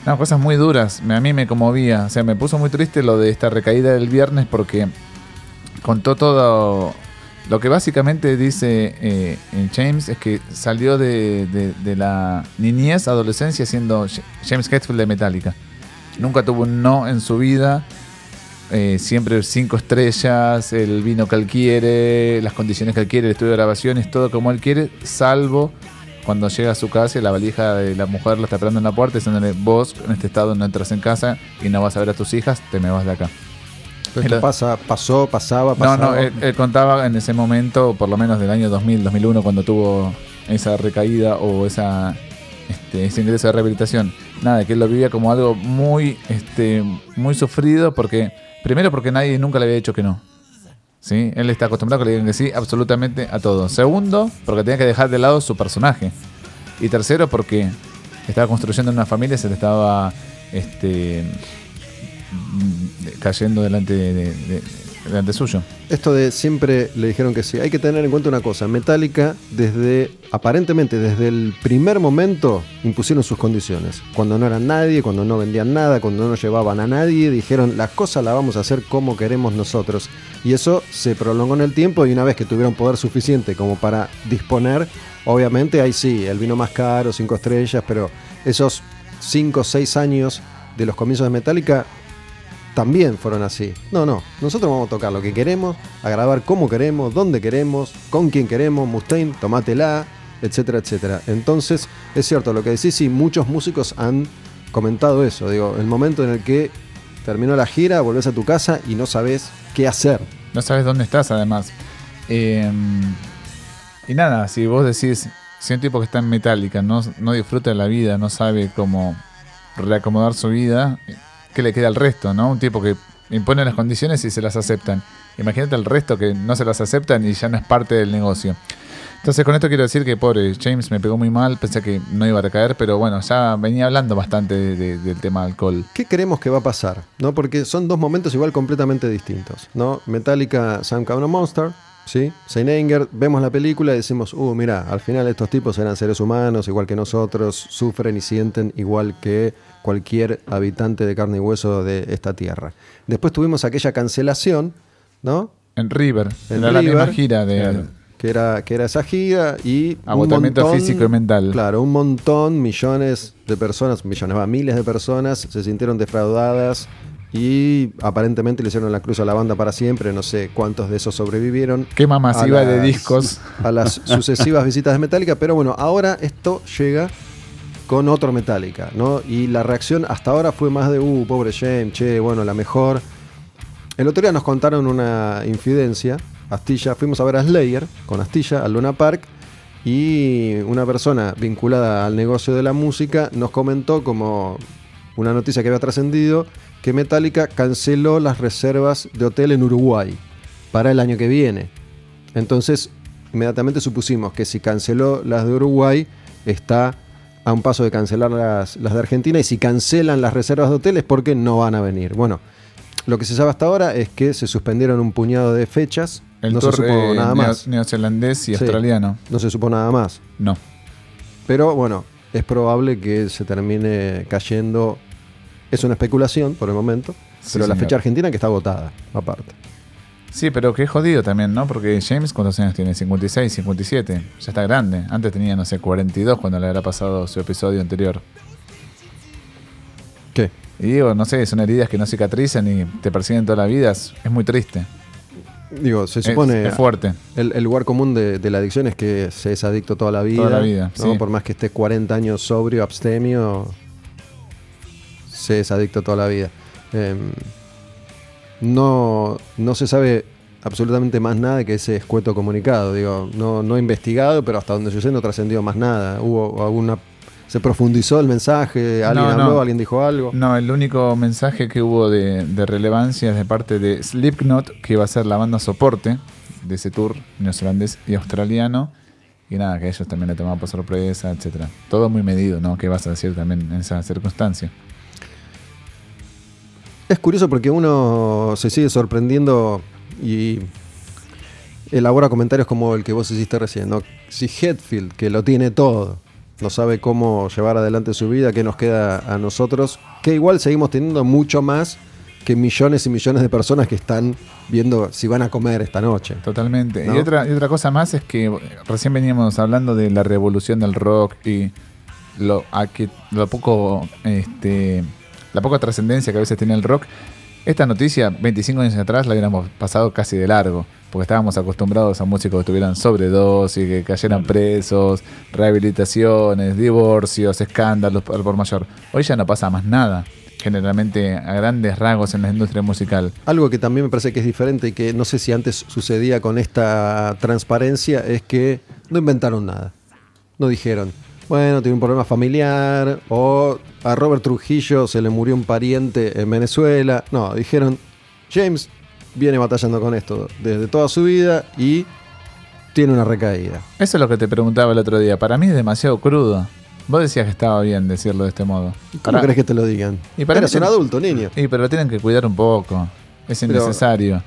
No, cosas muy duras. A mí me conmovía. O sea, me puso muy triste lo de esta recaída del viernes porque contó todo. Lo que básicamente dice eh, James es que salió de, de- de la niñez, adolescencia, siendo James Hetfield de Metallica. Nunca tuvo un no en su vida. Eh, siempre cinco estrellas, el vino que él quiere, las condiciones que él quiere, el estudio de grabaciones, todo como él quiere, salvo cuando llega a su casa y la valija de la mujer lo está esperando en la puerta diciéndole, vos en este estado no entras en casa y no vas a ver a tus hijas, te me vas de acá. Esto pasa, pasó, pasaba, No, no, él, él contaba en ese momento, por lo menos del año 2000, 2001, cuando tuvo esa recaída o esa, este, ese ingreso de rehabilitación. Nada, que él lo vivía como algo muy, este, muy sufrido porque, primero porque nadie nunca le había dicho que no. ¿Sí? Él está acostumbrado a que le digan que sí absolutamente a todo. Segundo, porque tenía que dejar de lado su personaje. Y tercero, porque estaba construyendo una familia se le estaba este, mm, cayendo delante, de- de- delante suyo. Esto de siempre le dijeron que sí. Hay que tener en cuenta una cosa. Metallica, desde, aparentemente desde el primer momento, impusieron sus condiciones. Cuando no eran nadie, cuando no vendían nada, cuando no llevaban a nadie, dijeron, las cosas las vamos a hacer como queremos nosotros. Y eso se prolongó en el tiempo y una vez que tuvieron poder suficiente como para disponer, obviamente ahí sí, el vino más caro, cinco estrellas, pero esos cinco o seis años de los comienzos de Metallica también fueron así. No, no. Nosotros vamos a tocar lo que queremos, a grabar como queremos, donde queremos, con quien queremos, Mustaine, tomátela, etcétera, etcétera. Entonces, es cierto lo que decís, sí, muchos músicos han comentado eso. Digo, el momento en el que terminó la gira, volvés a tu casa y no sabes qué hacer. No sabes dónde estás, además. Eh, y nada, si vos decís, si un tipo que está en Metallica no, no disfruta de la vida, no sabe cómo reacomodar su vida, ¿qué le queda al resto, no? Un tipo que impone las condiciones y se las aceptan. Imagínate el resto que no se las aceptan y ya no es parte del negocio. Entonces con esto quiero decir que pobre James me pegó muy mal, pensé que no iba a recaer, pero bueno, ya venía hablando bastante de- de- del tema alcohol. ¿Qué creemos que va a pasar? ¿No? Porque son dos momentos igual completamente distintos. ¿no? Metallica, Kind of Monster, ¿sí? Saint Anger, vemos la película y decimos, uh, mira, al final estos tipos eran seres humanos, igual que nosotros, sufren y sienten igual que cualquier habitante de carne y hueso de esta tierra. Después tuvimos aquella cancelación, ¿no? En River, En la River, misma gira de... Claro. Que era, que era esa gira y. Agotamiento montón- físico y mental. Claro, un montón, millones de personas, millones, va, miles de personas se sintieron defraudadas y aparentemente le hicieron la cruz a la banda para siempre. No sé cuántos de esos sobrevivieron. Quema masiva de discos. A las sucesivas visitas de Metallica, pero bueno, ahora esto llega con otro Metallica, ¿no? Y la reacción hasta ahora fue más de, uh, pobre James, che, bueno, la mejor. El otro día nos contaron una infidencia, Astilla, fuimos a ver a Slayer con Astilla al Luna Park y una persona vinculada al negocio de la música nos comentó como una noticia que había trascendido que Metallica canceló las reservas de hotel en Uruguay para el año que viene. Entonces, inmediatamente supusimos que si canceló las de Uruguay, está a un paso de cancelar las, las de Argentina y si cancelan las reservas de hoteles porque no van a venir. Bueno, lo que se sabe hasta ahora es que se suspendieron un puñado de fechas, El no tour se supo eh, nada más. neozelandés y Sí. australiano. No se supo nada más. No. Pero bueno, es probable que se termine cayendo. Es una especulación por el momento, Sí, pero la fecha argentina que está agotada, aparte. Sí, pero qué jodido también, ¿no? Porque James, ¿cuántos años tiene? 56, 57. Ya está grande. Antes tenía, no sé, 42 cuando le habrá pasado su episodio anterior. ¿Qué? Y digo, no sé, son heridas que no cicatrizan y te persiguen toda la vida. Es, es muy triste. Digo, se supone. es fuerte. El, el lugar común de, de la adicción es que se es adicto toda la vida. Toda la vida, ¿no? sí. Por más que esté 40 años sobrio, abstemio, se es adicto toda la vida. Em, no, no se sabe absolutamente más nada que ese escueto comunicado. Digo, no, no investigado, pero hasta donde yo sé no trascendió más nada. Hubo alguna. Se profundizó el mensaje, alguien No, no. habló, alguien dijo algo. No, el único mensaje que hubo de, de relevancia es de parte de Slipknot, que iba a ser la banda soporte de ese tour neozelandés y australiano. Y nada, que ellos también le tomaban por sorpresa, etcétera. Todo muy medido, ¿no? ¿Qué vas a decir también en esa circunstancia? Es curioso porque uno se sigue sorprendiendo y elabora comentarios como el que vos hiciste recién. ¿no? Si Hetfield, que lo tiene todo, no sabe cómo llevar adelante su vida, ¿qué nos queda a nosotros? Que igual seguimos teniendo mucho más que millones y millones de personas que están viendo si van a comer esta noche. Totalmente. ¿No? Y, otra, y otra cosa más es que recién veníamos hablando de la revolución del rock y lo, a que, lo poco, este, la poca trascendencia que a veces tiene el rock. Esta noticia, 25 años atrás, la hubiéramos pasado casi de largo, porque estábamos acostumbrados a músicos que tuvieran sobredosis, que cayeran presos, rehabilitaciones, divorcios, escándalos al por mayor. Hoy ya no pasa más nada, generalmente a grandes rasgos en la industria musical. Algo que también me parece que es diferente y que no sé si antes sucedía con esta transparencia es que no inventaron nada. No dijeron, bueno, tiene un problema familiar o a Robert Trujillo se le murió un pariente en Venezuela. No, dijeron, James viene batallando con esto desde toda su vida y tiene una recaída. Eso es lo que te preguntaba el otro día. Para mí es demasiado crudo. Vos decías que estaba bien decirlo de este modo. ¿Cómo Para- crees que te lo digan? Y para Eres un adulto, niño. Y pero lo tienen que cuidar un poco. Es Pero- innecesario.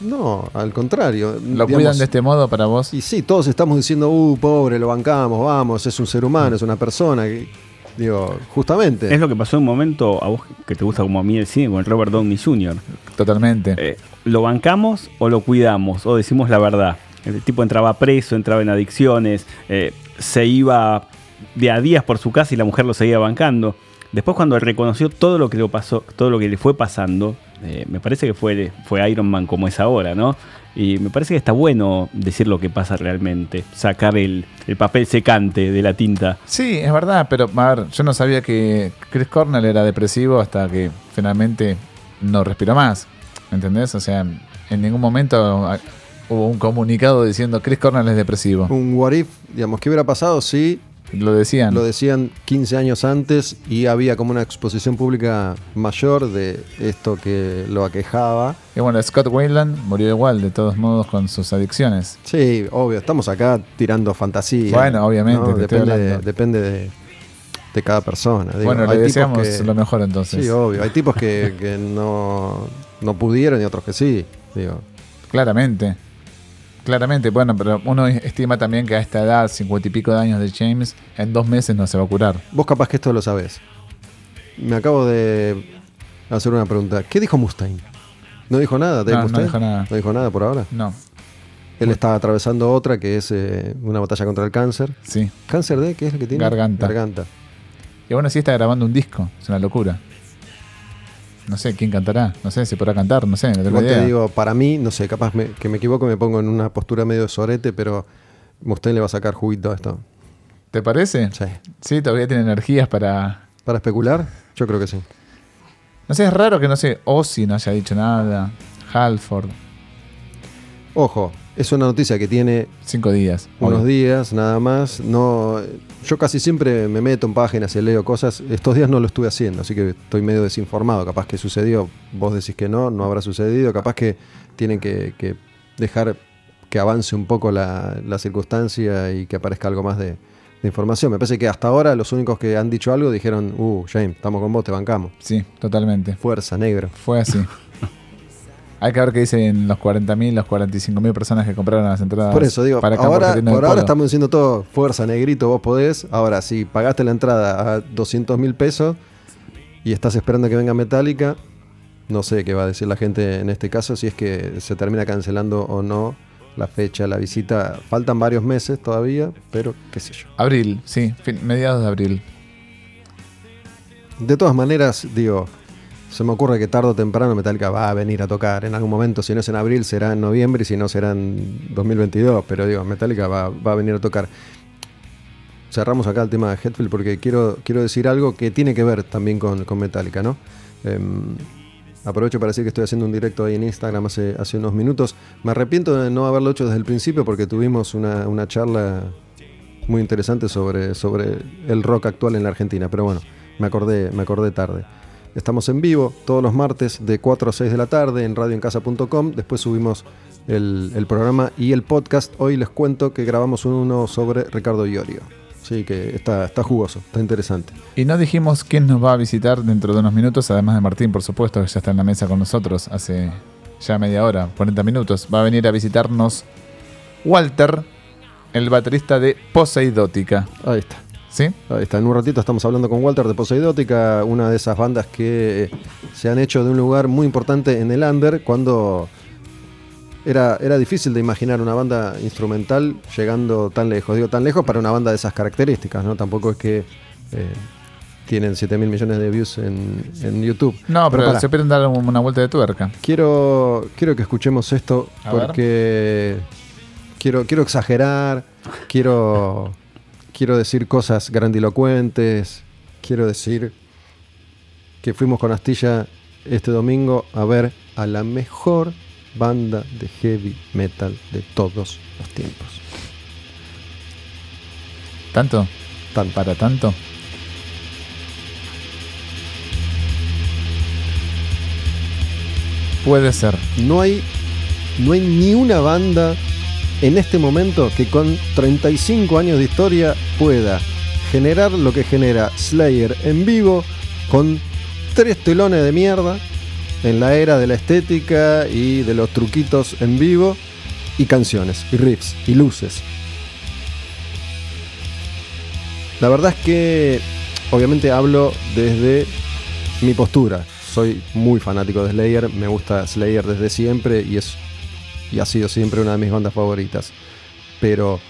No, al contrario. ¿Lo digamos, cuidan de este modo para vos? Y sí, todos estamos diciendo, uh, pobre, lo bancamos, vamos, es un ser humano, es una persona. que- digo, justamente. Es lo que pasó en un momento a vos que te gusta como a mí el cine con Robert Downey Jr. Totalmente. Eh, ¿Lo bancamos o lo cuidamos? O decimos la verdad. El tipo entraba preso, entraba en adicciones, eh, se iba de a días por su casa y la mujer lo seguía bancando. Después cuando reconoció todo lo que le pasó, todo lo que le fue pasando, eh, me parece que fue, fue Iron Man como es ahora, ¿no? Y me parece que está bueno decir lo que pasa realmente, sacar el, el papel secante de la tinta. Sí, es verdad, pero a ver, yo no sabía que Chris Cornell era depresivo hasta que finalmente no respiró más. ¿Entendés? O sea, en ningún momento hubo un comunicado diciendo Chris Cornell es depresivo. Un what if, digamos, ¿qué hubiera pasado si Lo decían. lo decían 15 años antes y había como una exposición pública mayor de esto que lo aquejaba? Y bueno, Scott Wayland murió igual, de todos modos, con sus adicciones. Sí, obvio, estamos acá tirando fantasía. Bueno, obviamente, Depende, de, depende de, de cada persona. Digo, bueno, le deseamos que- lo mejor entonces. Sí, obvio. Hay tipos que, que no, no pudieron y otros que sí. Digo, Claramente. Claramente, bueno, pero uno estima también que a esta edad, cincuenta y pico de años de James, en dos meses no se va a curar. Vos capaz que esto lo sabés. Me acabo de hacer una pregunta. ¿Qué dijo Mustaine? ¿No dijo nada? No, no Mustaine? dijo nada. No dijo nada por ahora. No, Él está atravesando otra que es eh, una batalla contra el cáncer. sí. ¿Cáncer de qué es el que tiene? Garganta. Garganta. Y bueno, sí está grabando un disco, es una locura. No sé quién cantará, no sé si podrá cantar, no sé, no tengo idea. te digo, para mí, no sé, capaz me- que me equivoco y me pongo en una postura medio de sorete, pero Mustaine le va a sacar juguito a esto. ¿Te parece? Sí. Sí, todavía tiene energías para. ¿Para especular? Yo creo que sí. No sé, es raro que no sé, Ozzy no haya dicho nada, Halford. Ojo, es una noticia que tiene Cinco días. unos Obvio. días nada más. No, yo casi siempre me meto en páginas y leo cosas. Estos días no lo estuve haciendo, así que estoy medio desinformado. Capaz que sucedió, vos decís que no, no habrá sucedido. Capaz que tienen que, que dejar que avance un poco la, la circunstancia y que aparezca algo más de, de información. Me parece que hasta ahora los únicos que han dicho algo dijeron, uh, James, estamos con vos, te bancamos. Sí, totalmente. Fuerza, negro. Fue así. Hay que ver qué dicen los 40.000, los 45.000 personas que compraron las entradas. Por eso digo, para ahora, por ahora estamos diciendo todo, fuerza, negrito, vos podés. Ahora, si pagaste la entrada a 200 mil pesos y estás esperando que venga Metallica, no sé qué va a decir la gente en este caso, si es que se termina cancelando o no la fecha, la visita. Faltan varios meses todavía, pero qué sé yo. Abril, sí, fin- mediados de abril. De todas maneras, digo, se me ocurre que tarde o temprano Metallica va a venir a tocar en algún momento. Si no es en abril, será en noviembre y si no, será en 2022. Pero digo, Metallica va, va a venir a tocar. Cerramos acá el tema de Hetfield porque quiero, quiero decir algo que tiene que ver también con, Metallica, ¿no? Em, aprovecho para decir que estoy haciendo un directo ahí en Instagram hace, hace unos minutos. Me arrepiento de no haberlo hecho desde el principio porque tuvimos una, una charla muy interesante sobre, sobre el rock actual en la Argentina. Pero bueno, me acordé, me acordé tarde. Estamos en vivo todos los martes de 4 a 6 de la tarde en radioencasa.com. Después subimos el, el programa y el podcast. Hoy les cuento que grabamos uno sobre Ricardo Iorio. Sí, que está, está jugoso, está interesante. Y no dijimos quién nos va a visitar dentro de unos minutos, además de Martín, por supuesto, que ya está en la mesa con nosotros hace ya media hora, 40 minutos. Va a venir a visitarnos Walter, el baterista de Poseidótica. Ahí está. ¿Sí? Ahí está, en un ratito estamos hablando con Walter de Poseidótica, una de esas bandas que se han hecho de un lugar muy importante en el under cuando era, era difícil de imaginar una banda instrumental llegando tan lejos. Digo tan lejos para una banda de esas características, ¿no? Tampoco es que eh, tienen 7 mil millones de views en, en YouTube. No, pero, se pueden dar una vuelta de tuerca. quiero, quiero que escuchemos esto A ver. porque quiero, quiero exagerar, quiero, quiero decir cosas grandilocuentes, quiero decir que fuimos con Astilla este domingo a ver a la mejor banda de heavy metal de todos los tiempos. ¿Tanto? Tan- ¿Para tanto? Puede ser. No hay, no hay ni una banda en este momento que con 35 años de historia pueda generar lo que genera Slayer en vivo con tres telones de mierda en la era de la estética y de los truquitos en vivo y canciones y riffs y luces. La verdad es que obviamente hablo desde mi postura. Soy muy fanático de Slayer, me gusta Slayer desde siempre y es y ha sido siempre una de mis bandas favoritas. Pero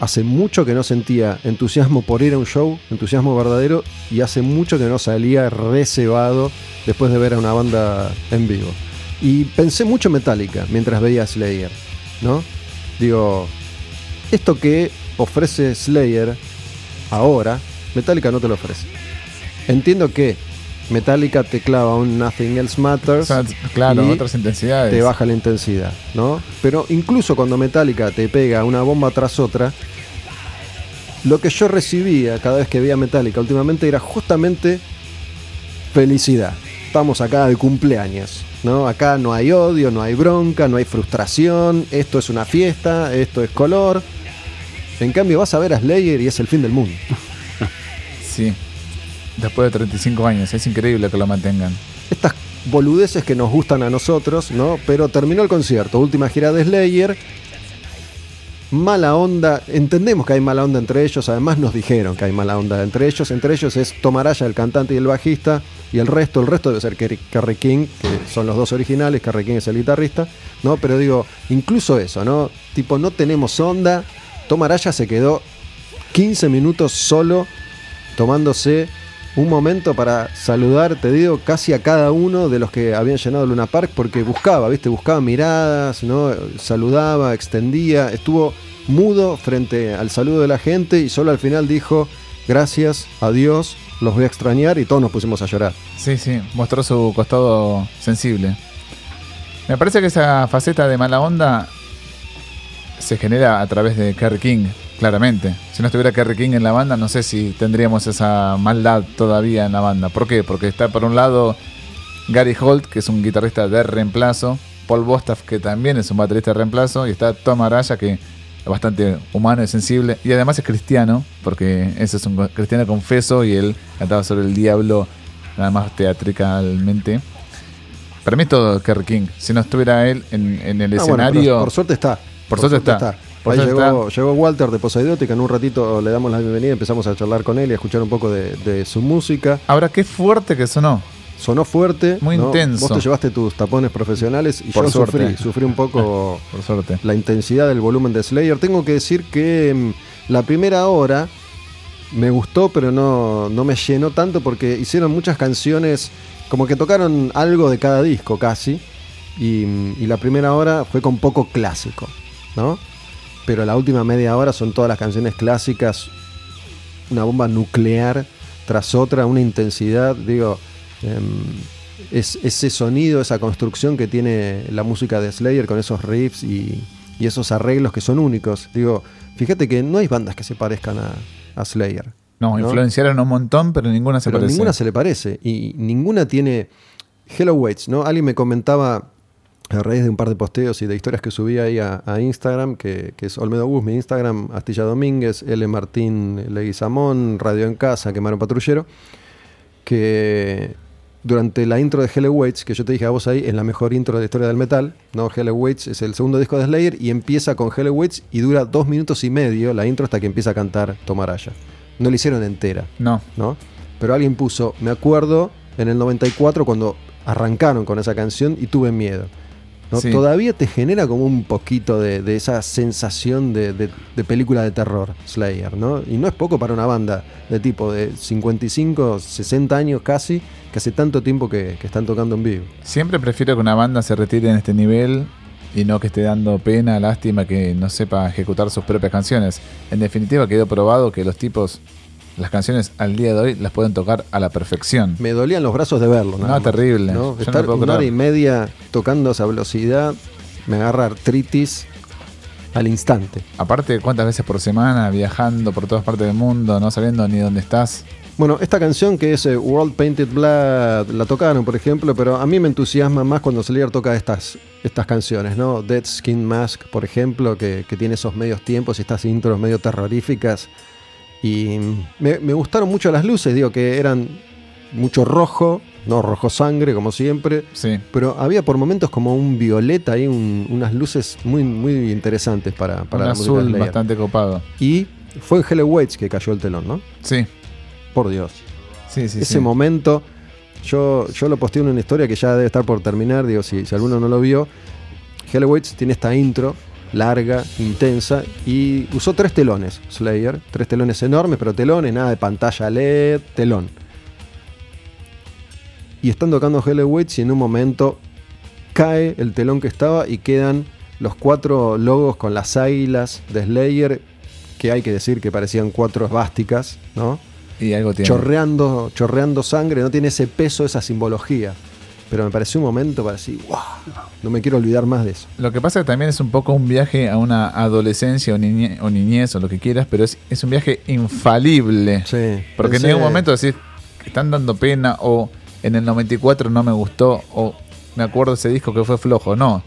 hace mucho que no sentía entusiasmo por ir a un show, entusiasmo verdadero, y hace mucho que no salía reservado después de ver a una banda en vivo. Y pensé mucho en Metallica mientras veía Slayer, ¿no? Digo, esto que ofrece Slayer ahora, Metallica no te lo ofrece. Entiendo que Metallica te clava un Nothing Else O Matters. sea, claro, y otras intensidades. te baja la intensidad, ¿no? Pero incluso cuando Metallica te pega una bomba tras otra, lo que yo recibía cada vez que veía Metallica últimamente era justamente felicidad. Estamos acá de cumpleaños, ¿no? Acá no hay odio, no hay bronca, no hay frustración, esto es una fiesta, esto es color. En cambio vas a ver a Slayer y es el fin del mundo. Sí. Después de 35 años. Es increíble que lo mantengan. estas boludeces que nos gustan a nosotros, ¿no? Pero terminó el concierto, última gira de Slayer. Mala onda, entendemos que hay mala onda entre ellos, además nos dijeron que hay mala onda entre ellos, entre ellos es Tomaraya, el cantante y el bajista, y el resto, el resto debe ser Kerry, King, que son los dos originales, Kerry King es el guitarrista, ¿no? Pero digo, incluso eso, ¿no? Tipo, no tenemos onda, Tomaraya se quedó 15 minutos solo tomándose un momento para saludar, te digo, casi a cada uno de los que habían llenado Luna Park, porque buscaba, ¿viste? Buscaba miradas, ¿no? Saludaba, extendía, estuvo mudo frente al saludo de la gente y solo al final dijo, gracias, adiós, los voy a extrañar y todos nos pusimos a llorar. Sí, sí. Mostró su costado sensible. Me parece que esa faceta de mala onda se genera a través de Kerry King, claramente. Si no estuviera Kerry King en la banda, no sé si tendríamos esa maldad todavía en la banda. ¿Por qué? Porque está por un lado Gary Holt, que es un guitarrista de reemplazo, Paul Bostaff, que también es un baterista de reemplazo, y está Tom Araya, que es bastante humano y sensible, y además es cristiano, porque ese es un cristiano confeso y él cantaba sobre el diablo, nada más teatricalmente. Para mí es todo Kerry King. Si no estuviera él en, en el Ah, bueno, escenario. por suerte está. Por suerte está. Por Ahí llegó, llegó Walter de Poseidótica. En un ratito le damos la bienvenida. Empezamos a charlar con él y a escuchar un poco de, de su música. Ahora, qué fuerte que sonó. Sonó fuerte. Muy ¿no? intenso. Vos te llevaste tus tapones profesionales y Por yo suerte. sufrí. Sufrí un poco Por suerte. la intensidad del volumen de Slayer. Tengo que decir que mm, la primera hora me gustó, pero no, no me llenó tanto porque hicieron muchas canciones, como que tocaron algo de cada disco casi. Y, mm, y la primera hora fue con poco clásico, ¿no? Pero la última media hora son todas las canciones clásicas, una bomba nuclear tras otra, una intensidad, digo, em, es, ese sonido, esa construcción que tiene la música de Slayer con esos riffs y, y esos arreglos que son únicos. Digo, fíjate que no hay bandas que se parezcan a, a Slayer. No, ¿no? influenciaron un montón, pero ninguna se Pero parece. ninguna se le parece. Y ninguna tiene. Hello Waits, ¿no? Alguien me comentaba a raíz de un par de posteos y de historias que subí ahí a, a Instagram, que, que es Olmedo Gus, mi Instagram, Astilla Domínguez, L. Martín Leguizamón, Radio en Casa, Quemaron Patrullero, que durante la intro de Hello Waits, que yo te dije a vos ahí, es la mejor intro de la historia del metal, ¿no? Hello Waits es el segundo disco de Slayer y empieza con Hello Waits y dura dos minutos y medio la intro hasta que empieza a cantar Tomaraya. No la hicieron entera. No. ¿no? Pero alguien puso, me acuerdo en el 94 cuando arrancaron con esa canción y tuve miedo. ¿No? Sí. Todavía te genera como un poquito de, de esa sensación de, de- de película de terror, Slayer, ¿no? Y no es poco para una banda de tipo de 55, 60 años casi, que hace tanto tiempo que, que están tocando en vivo. Siempre prefiero que una banda se retire en este nivel y no que esté dando pena, lástima que no sepa ejecutar sus propias canciones. En definitiva, quedó probado que los tipos, las canciones al día de hoy, las pueden tocar a la perfección. Me dolían los brazos de verlo, No, más, terrible. ¿no? No Estar puedo una hora y media tocando a esa velocidad me agarra artritis al instante. Aparte, cuántas veces por semana viajando por todas partes del mundo, no sabiendo ni dónde estás. Bueno, esta canción que es eh, World Painted Blood la tocaron, por ejemplo, pero a mí me entusiasma más cuando Slayer toca estas, estas canciones, ¿no? Dead Skin Mask, por ejemplo, que, que tiene esos medios tiempos y estas intros medio terroríficas. Y me, me gustaron mucho las luces, digo, que eran mucho rojo, no rojo sangre, como siempre, Sí. pero había por momentos como un violeta ahí, un- unas luces muy, muy interesantes para, para un la azul bastante copado. Y fue en Hello Waits que cayó el telón, ¿no? Sí, Por Dios sí, sí. ese sí. momento, yo, yo lo posteé en una historia que ya debe estar por terminar, digo, si, si alguno no lo vio. Hello Waits tiene esta intro larga, intensa, y usó tres telones, Slayer, tres telones enormes, pero telones, nada de pantalla LED, telón. Y están tocando Hello Waits y en un momento cae el telón que estaba y quedan los cuatro logos con las águilas de Slayer, que hay que decir que parecían cuatro esvásticas, ¿no? Y algo tiene. chorreando, chorreando sangre, no tiene ese peso, esa simbología. Pero me pareció un momento para decir, wow, no me quiero olvidar más de eso. Lo que pasa que también es un poco un viaje a una adolescencia o, niñe- o niñez o lo que quieras, pero es, es un viaje infalible. Sí, Porque en ningún momento decís están dando pena o en el 94 no me gustó o me acuerdo ese disco que fue flojo. No.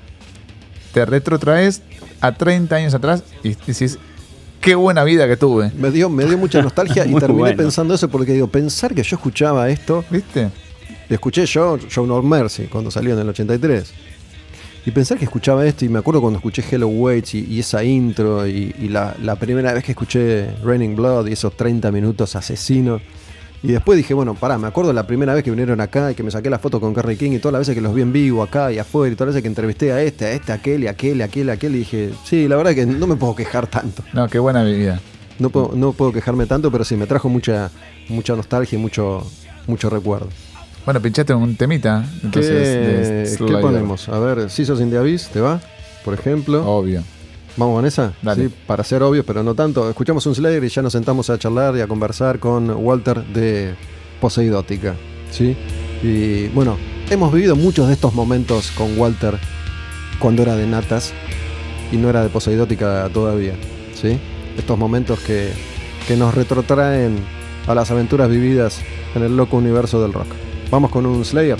Te retrotraes a 30 años atrás y decís, qué buena vida que tuve. Me dio, me dio mucha nostalgia y terminé bueno. pensando eso porque digo, pensar que yo escuchaba esto, ¿Viste? Lo escuché yo, Show No Mercy, cuando salió en el 83. Y pensar que escuchaba esto, y me acuerdo cuando escuché Hello Waits y, y esa intro, y, y la, la primera vez que escuché Raining Blood y esos 30 minutos asesinos. Y después dije, bueno, pará, me acuerdo la primera vez que vinieron acá y que me saqué la foto con Kerry King y todas las veces que los vi en vivo acá y afuera y todas las veces que entrevisté a este, a este, a aquel y a aquel y a aquel y a aquel y dije, sí, la verdad que no me puedo quejar tanto. No, qué buena vida. No puedo, no puedo quejarme tanto, pero sí, me trajo mucha, mucha nostalgia y mucho, mucho recuerdo. Bueno, pinchate un temita. Entonces, ¿Qué, ponemos? A ver, Scissors in the Abyss, ¿te va? Por ejemplo. Obvio. ¿Vamos con esa? Dale. Sí, para ser obvios, pero no tanto. Escuchamos un Slayer y ya nos sentamos a charlar y a conversar con Walter de Poseidótica. ¿sí? Y bueno, hemos vivido muchos de estos momentos con Walter cuando era de Natas. y no era de Poseidótica todavía. ¿sí? Estos momentos que, que nos retrotraen a las aventuras vividas en el loco universo del rock. Vamos con un Slayer.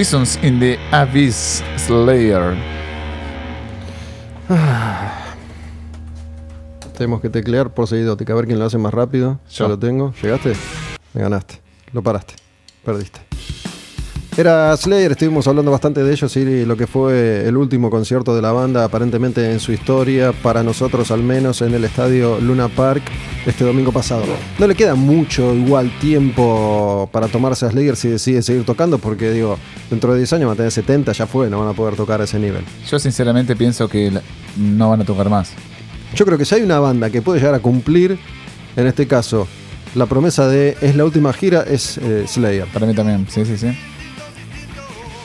Seasons in the Abyss Slayer. Tenemos que teclear por seguidótica, a ver quién lo hace más rápido. Ya lo tengo. ¿Llegaste? Me ganaste. Lo paraste. Perdiste. Era Slayer, estuvimos hablando bastante de ellos y lo que fue el último concierto de la banda, aparentemente en su historia, para nosotros al menos, en el estadio Luna Park este domingo pasado. No le queda mucho igual tiempo para tomarse a Slayer si decide seguir tocando, porque digo, dentro de 10 años va a tener 70, ya fue, no van a poder tocar a ese nivel. Yo sinceramente pienso que no van a tocar más. Yo creo que si hay una banda que puede llegar a cumplir, en este caso, la promesa de es la última gira, es eh, Slayer. Para mí también, sí, sí, sí.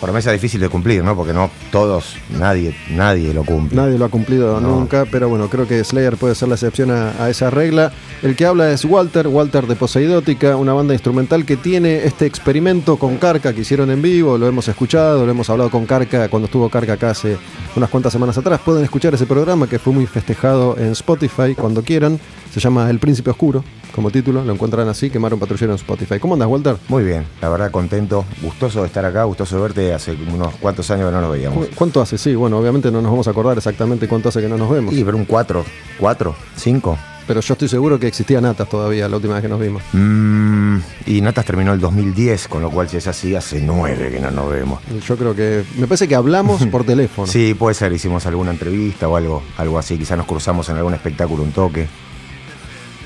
Promesa difícil de cumplir, ¿no? Porque no todos, nadie, nadie lo cumple. Nadie lo ha cumplido No. nunca, pero bueno, creo que Slayer puede ser la excepción a, a esa regla. El que habla es Walter, Walter de Poseidótica, una banda instrumental que tiene este experimento con Carca que hicieron en vivo, lo hemos escuchado, lo hemos hablado con Carca cuando estuvo Carca acá hace unas cuantas semanas atrás. Pueden escuchar ese programa que fue muy festejado en Spotify cuando quieran. Se llama El Príncipe Oscuro, como título, lo encuentran así, quemaron patrullero en Spotify. ¿Cómo andas, Walter? Muy bien, la verdad contento, gustoso de estar acá, gustoso de verte, hace unos cuantos años que no nos veíamos. ¿Cu- ¿Cuánto hace? Sí, bueno, obviamente no nos vamos a acordar exactamente cuánto hace que no nos vemos. Y pero un 4, 4, 5. Pero yo estoy seguro que existía Natas todavía la última vez que nos vimos. Mm, y Natas terminó el 2010, con lo cual si es así, hace 9 que no nos vemos. Yo creo que. Me parece que hablamos por teléfono. Sí, puede ser, hicimos alguna entrevista o algo, algo así, quizás nos cruzamos en algún espectáculo, un toque.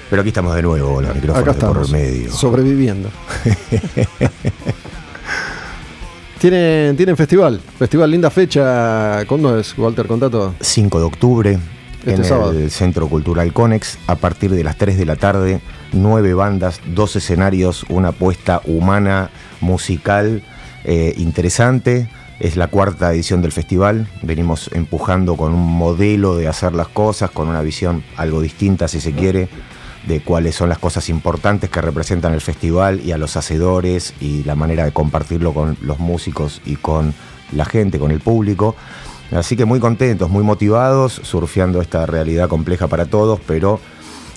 Pero aquí estamos de nuevo, con los Acá micrófonos de por medio. Sobreviviendo. tienen, tienen festival. Festival, linda fecha. ¿Cuándo es, Walter? Contá todo. 5 de octubre Este en sábado. el Centro Cultural Conex a partir de las 3 de la tarde, nueve bandas, dos escenarios, una apuesta humana, musical, eh, interesante. Es la cuarta edición del festival. Venimos empujando con un modelo de hacer las cosas, con una visión algo distinta, si se quiere, de cuáles son las cosas importantes que representan el festival y a los hacedores y la manera de compartirlo con los músicos y con la gente, con el público. Así que muy contentos, muy motivados, surfeando esta realidad compleja para todos, pero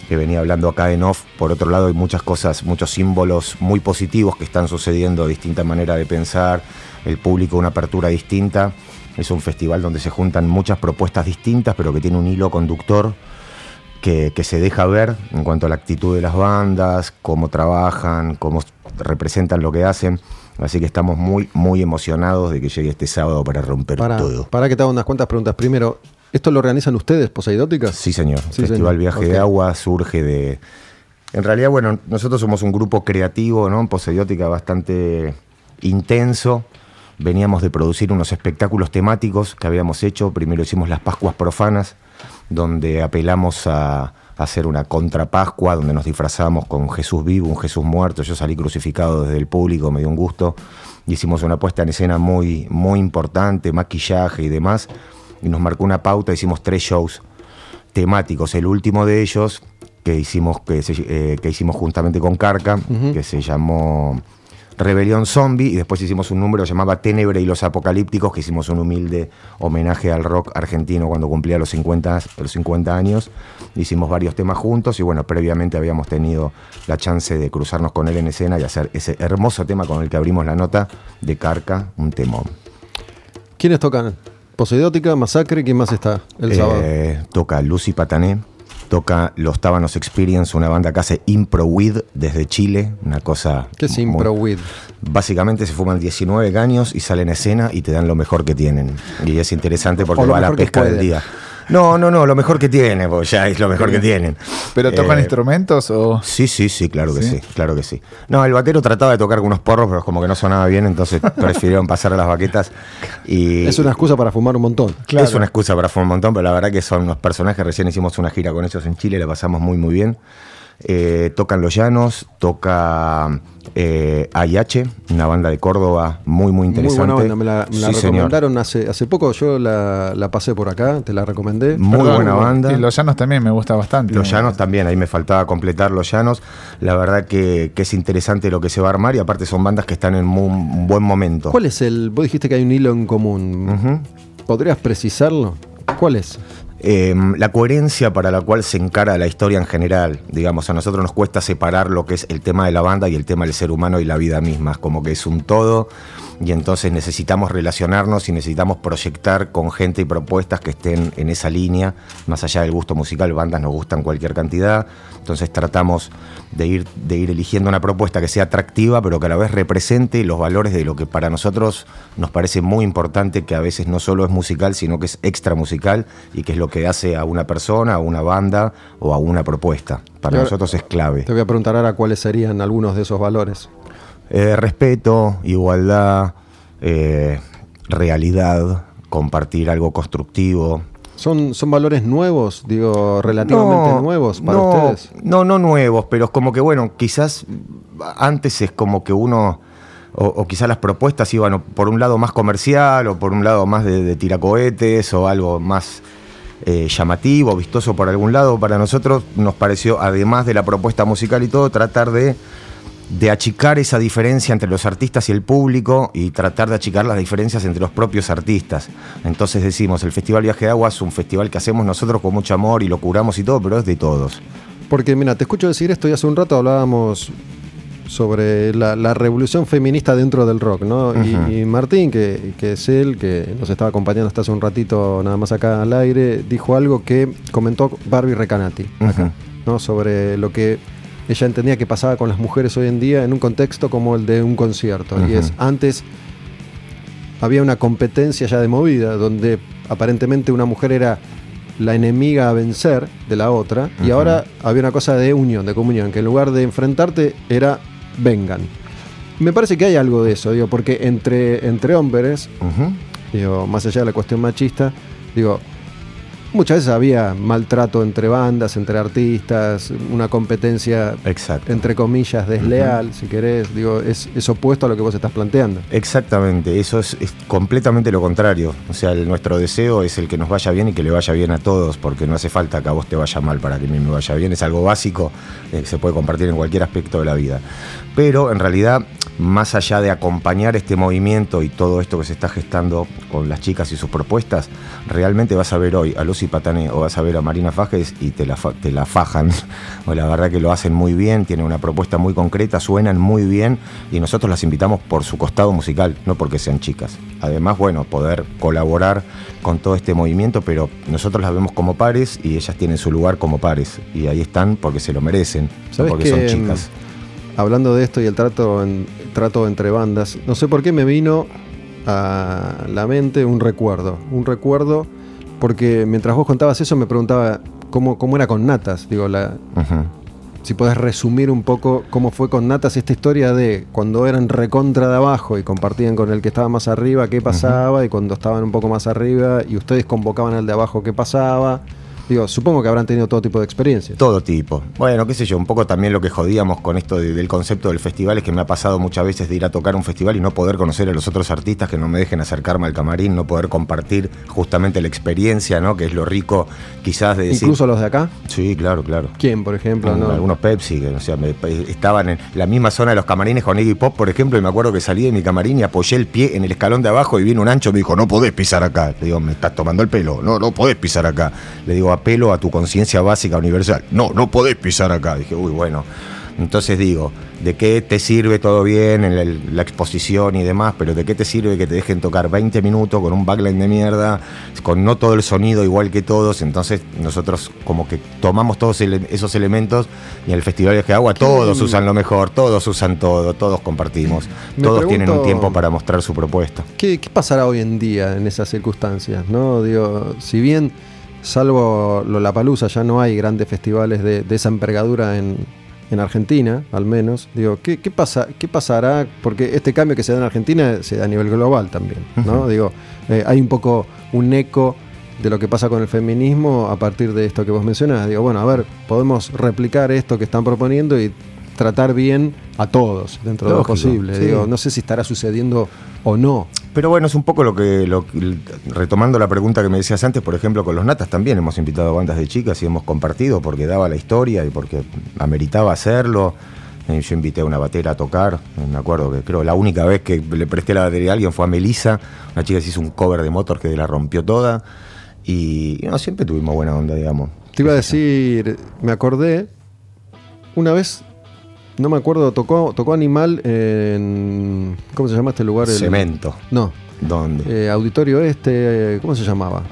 que venía hablando acá en off. Por otro lado, hay muchas cosas, muchos símbolos muy positivos que están sucediendo, distinta manera de pensar, el público una apertura distinta. Es un festival donde se juntan muchas propuestas distintas, pero que tiene un hilo conductor que, que se deja ver en cuanto a la actitud de las bandas, cómo trabajan, cómo representan lo que hacen. Así que estamos muy, muy emocionados de que llegue este sábado para romper Para, todo. para que te haga unas cuantas preguntas. Primero, ¿esto lo organizan ustedes, Poseidótica? Sí, señor. Sí, Festival señor. Viaje de Agua surge de. En realidad, bueno, nosotros somos un grupo creativo, ¿no? En Poseidiótica bastante intenso. Veníamos de producir unos espectáculos temáticos que habíamos hecho. Primero hicimos las Pascuas Profanas, donde apelamos a, hacer una contrapascua, donde nos disfrazamos con Jesús vivo, un Jesús muerto. Yo salí crucificado desde el público, me dio un gusto. Hicimos una puesta en escena muy, muy importante, maquillaje y demás. Y nos marcó una pauta, hicimos tres shows temáticos. El último de ellos que hicimos, que, se- eh, que hicimos juntamente con Carca, que se llamó Rebelión Zombie, y después hicimos un número llamaba Tenebre y los Apocalípticos, que hicimos un humilde homenaje al rock argentino cuando cumplía los 50, los 50 años. Hicimos varios temas juntos y bueno, previamente habíamos tenido la chance de cruzarnos con él en escena y hacer ese hermoso tema con el que abrimos la nota de Carca, un temón. ¿Quiénes tocan? Poseidótica, Masacre, ¿quién más está el Eh, sábado? Toca Lucy Patané, toca Los Tábanos Experience, una banda que hace Impro With desde Chile, una cosa... ¿Qué es muy- Impro With? Básicamente se fuman 19 años y salen a escena y te dan lo mejor que tienen. Y es interesante porque va a la pesca del día. No, no, no, lo mejor que tienen, porque ya es lo mejor que tienen. ¿Pero tocan Eh, instrumentos o...? Sí, sí, sí, claro que ¿Sí? sí, claro que sí. No, el batero trataba de tocar algunos porros, pero como que no sonaba bien, entonces prefirieron pasar a las baquetas. Y, Es una excusa para fumar un montón. es una excusa para fumar un montón, pero la verdad que son unos personajes. Recién hicimos una gira con ellos en Chile, la pasamos muy, muy bien. Eh, tocan Los Llanos, toca eh, AIH, una banda de Córdoba muy, muy Muy interesante. buena banda, me la, me la Sí, señor. recomendaron hace, hace poco, yo la, la pasé por acá, te la recomendé. Muy Perdón, buena banda. Y Los Llanos también me gusta bastante. Los Llanos también, ahí me faltaba completar Los Llanos. La verdad que, que es interesante lo que se va a armar y aparte son bandas que están en muy- un buen momento. ¿Cuál es el...? Vos dijiste que hay un hilo en común. ¿Podrías precisarlo? ¿Cuál es? Eh, la coherencia para la cual se encara la historia en general. Digamos, a nosotros nos cuesta separar lo que es el tema de la banda y el tema del ser humano y la vida misma. Es como que es un todo y entonces necesitamos relacionarnos y necesitamos proyectar con gente y propuestas que estén en esa línea. Más allá del gusto musical, bandas nos gustan cualquier cantidad. Entonces tratamos de ir, de ir eligiendo una propuesta que sea atractiva, pero que a la vez represente los valores de lo que para nosotros nos parece muy importante, que a veces no solo es musical, sino que es extra musical y que es lo que hace a una persona, a una banda o a una propuesta. Para ahora- nosotros es clave. Te voy a preguntar ahora cuáles serían algunos de esos valores. Eh, respeto, igualdad, eh, realidad, compartir algo constructivo. ¿Son, son valores nuevos, digo, relativamente nuevos para no, ustedes? No, no nuevos, pero es como que, bueno, quizás antes es como que uno, o, o quizás las propuestas iban por un lado más comercial, o por un lado más de, de tiracohetes, o algo más eh, llamativo, vistoso por algún lado. Para nosotros nos pareció, además de la propuesta musical y todo, tratar de de achicar esa diferencia entre los artistas y el público y tratar de achicar las diferencias entre los propios artistas. Entonces decimos, el Festival Viaje de Agua es un festival que hacemos nosotros con mucho amor y lo curamos y todo, pero es de todos. Porque, mira, te escucho decir esto y hace un rato hablábamos sobre la, la revolución feminista dentro del rock, ¿no? Y- Martín, que, que es él, que nos estaba acompañando hasta hace un ratito nada más acá al aire, dijo algo que comentó Barbie Recanati, acá. ¿no? Sobre lo que ella entendía que pasaba con las mujeres hoy en día en un contexto como el de un concierto. Y es, antes había una competencia ya de movida, donde aparentemente una mujer era la enemiga a vencer de la otra, y ahora había una cosa de unión, de comunión, que en lugar de enfrentarte era vengan. Me parece que hay algo de eso, digo, porque entre, entre hombres, digo, más allá de la cuestión machista, digo, muchas veces había maltrato entre bandas, entre artistas, una competencia Exacto. entre comillas desleal, si querés, digo, es, es opuesto a lo que vos estás planteando. Exactamente, eso es, es completamente lo contrario. O sea, el- nuestro deseo es el que nos vaya bien y que le vaya bien a todos, porque no hace falta que a vos te vaya mal para que a mí me vaya bien. Es algo básico, eh, se puede compartir en cualquier aspecto de la vida. Pero en realidad, más allá de acompañar este movimiento y todo esto que se está gestando con las chicas y sus propuestas, realmente vas a ver hoy a Lucy Patané o vas a ver a Marina Fajes y te la, te la fajan. O la verdad que lo hacen muy bien, tienen una propuesta muy concreta, suenan muy bien y nosotros las invitamos por su costado musical, no porque sean chicas. Además, bueno, poder colaborar con todo este movimiento, pero nosotros las vemos como pares y ellas tienen su lugar como pares. Y ahí están porque se lo merecen, no ¿Sabes porque que, son chicas. mm, Hablando de esto y el trato, en- trato entre bandas, no sé por qué me vino a la mente un recuerdo. Un recuerdo porque mientras vos contabas eso me preguntaba cómo, cómo era con Natas. Digo, la, si podés resumir un poco cómo fue con Natas esta historia de cuando eran recontra de abajo y compartían con el que estaba más arriba qué pasaba y cuando estaban un poco más arriba y ustedes convocaban al de abajo qué pasaba. Digo, supongo que habrán tenido todo tipo de experiencias. Todo tipo. Bueno, qué sé yo, un poco también lo que jodíamos con esto de- del concepto del festival es que me ha pasado muchas veces de ir a tocar un festival y no poder conocer a los otros artistas, que no me dejen acercarme al camarín, no poder compartir justamente la experiencia, ¿no? Que es lo rico quizás de decir... Incluso los de acá. Sí, claro, claro. ¿Quién, por ejemplo? Con no? Algunos Pepsi, que o sea, me- estaban en la misma zona de los camarines con Iggy Pop, por ejemplo, y me acuerdo que salí de mi camarín y apoyé el pie en el escalón de abajo y vino un ancho y me dijo, no podés pisar acá. Le digo, me estás tomando el pelo, no, no podés pisar acá. Le digo, apelo a tu conciencia básica universal. No, no podés pisar acá. Dije, uy, bueno. Entonces digo, ¿de qué te sirve todo bien en la, la exposición y demás? Pero ¿de qué te sirve que te dejen tocar 20 minutos con un backline de mierda, con no todo el sonido igual que todos? Entonces nosotros como que tomamos todos ele- esos elementos y en el Festival de Agua todos usan lo mejor, todos usan todo, todos compartimos, Me todos tienen un tiempo para mostrar su propuesta. ¿Qué, qué pasará hoy en día en esas circunstancias? ¿no? Digo, si bien, salvo Lollapalooza, ya no hay grandes festivales de, de esa envergadura en, en Argentina, al menos. Digo, ¿qué, qué pasa, ¿qué pasará? Porque este cambio que se da en Argentina se da a nivel global también. ¿no? Digo, eh, hay un poco un eco de lo que pasa con el feminismo a partir de esto que vos mencionás. Digo, bueno, a ver, podemos replicar esto que están proponiendo y tratar bien a todos dentro de lo posible. sí. Digo, no sé si estará sucediendo o no. Pero bueno, es un poco lo que, retomando la pregunta que me decías antes, por ejemplo, con los Natas también hemos invitado bandas de chicas y hemos compartido porque daba la historia y porque ameritaba hacerlo. Eh, Yo invité a una batera a tocar, me acuerdo que creo la única vez que le presté la batería a alguien fue a Melissa, una chica que se hizo un cover de Motor que la rompió toda. Y no, siempre tuvimos buena onda, digamos. Te iba a decir, me acordé, una vez, no me acuerdo, tocó, tocó Animal en. ¿Cómo se llama este lugar? El- Cemento. No, ¿Dónde? eh, Auditorio Este, ¿cómo se llamaba?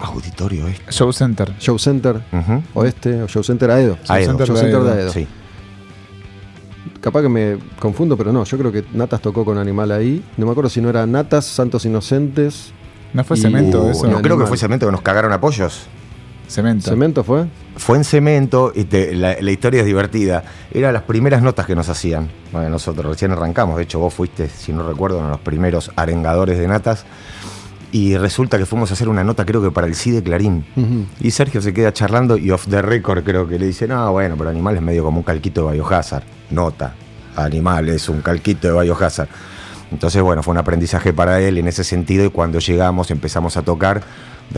Auditorio este. Show Center. Show Center Ujú. Oeste, o Show Center Aedo. Aedo. Center Show Center de Aedo. Aedo. Sí. Capaz que me confundo, pero no, yo creo que Natas tocó con Animal ahí. No me acuerdo si no era Natas, Santos Inocentes. ¿No fue Y- cemento Uh, eso? No creo que fue cemento que nos cagaron apoyos. Cemento. ¿Cemento fue? Fue en cemento y te- la, la historia es divertida. Eran las primeras notas que nos hacían. Bueno, nosotros recién arrancamos. De hecho, vos fuiste, si no recuerdo, uno de los primeros arengadores de natas. Y resulta que fuimos a hacer una nota, creo que para el CIDE Clarín. Ujú. Y Sergio se queda charlando y off the record creo que le dice, no, bueno, pero Animal es medio como un calquito de Biohazard. Nota, Animal es un calquito de Biohazard. Entonces, bueno, fue un aprendizaje para él en ese sentido y cuando llegamos empezamos a tocar,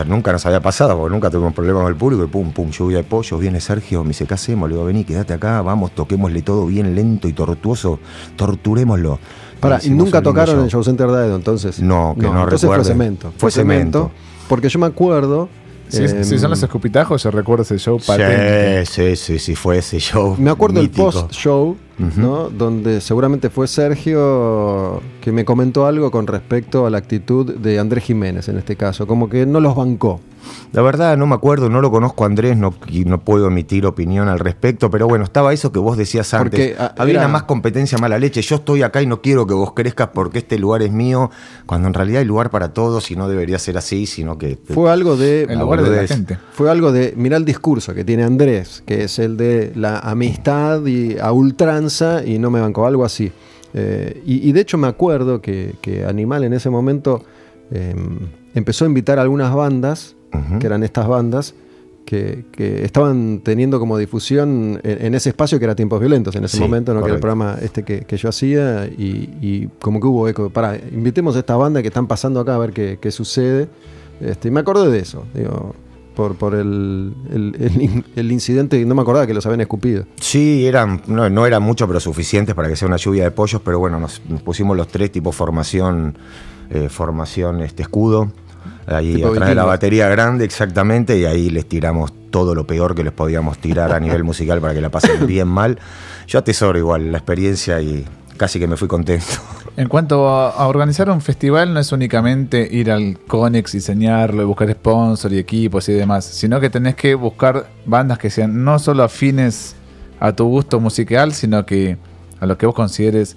nunca nos había pasado porque nunca tuvimos problemas con el público y pum, pum, lluvia de pollos, viene Sergio, me dice, ¿qué hacemos? Le digo, vení, quédate acá, vamos, toquémosle todo bien lento y tortuoso, torturémoslo. Para, Y nunca tocaron en el show. Show Center de Aedo, entonces. No, que no entonces recuerde. fue cemento. Fue cemento. Porque yo me acuerdo. Si, em, si son los escupitajos, yo recuerdo ese show patente. Sí, sí, sí, sí, fue ese show. Me acuerdo mítico. el post-show, ¿no? Donde seguramente fue Sergio que me comentó algo con respecto a la actitud de Andrés Jiménez en este caso. Como que no los bancó. La verdad no me acuerdo, no lo conozco a Andrés, no, y no puedo emitir opinión al respecto, pero bueno, estaba eso que vos decías antes. Porque, ah, Había era- una más competencia mala leche. Yo estoy acá y no quiero que vos crezcas porque este lugar es mío, cuando en realidad hay lugar para todos y no debería ser así, sino que... Fue algo de. El lugar de la gente. Fue algo de, mirá el discurso que tiene Andrés, que es el de la amistad y a ultranza y no me bancó, algo así. Eh, y, y de hecho me acuerdo que, que Animal en ese momento eh, empezó a invitar a algunas bandas, que eran estas bandas, que, que estaban teniendo como difusión en, en ese espacio que era Tiempos Violentos, en ese Sí, momento, ¿no? que era el programa este que, que yo hacía, y, y como que hubo eco, para, invitemos a esta banda que están pasando acá a ver qué, qué sucede. Este, y me acordé de eso, digo, por, por el, el- el in- el incidente, no me acordaba que los habían escupido. Sí, eran, no, no eran mucho, pero suficientes para que sea una lluvia de pollos, pero bueno, nos, nos pusimos los tres tipo formación, eh, formación este escudo, ahí Tipo atrás de la batería grande exactamente, y ahí les tiramos todo lo peor que les podíamos tirar a nivel musical para que la pasen bien mal. Yo atesoro igual la experiencia y casi que me fui contento. En cuanto a, a organizar un festival, no es únicamente ir al Conex, diseñarlo y buscar sponsor y equipos y demás, sino que tenés que buscar bandas que sean no solo afines a tu gusto musical, sino que a lo que vos consideres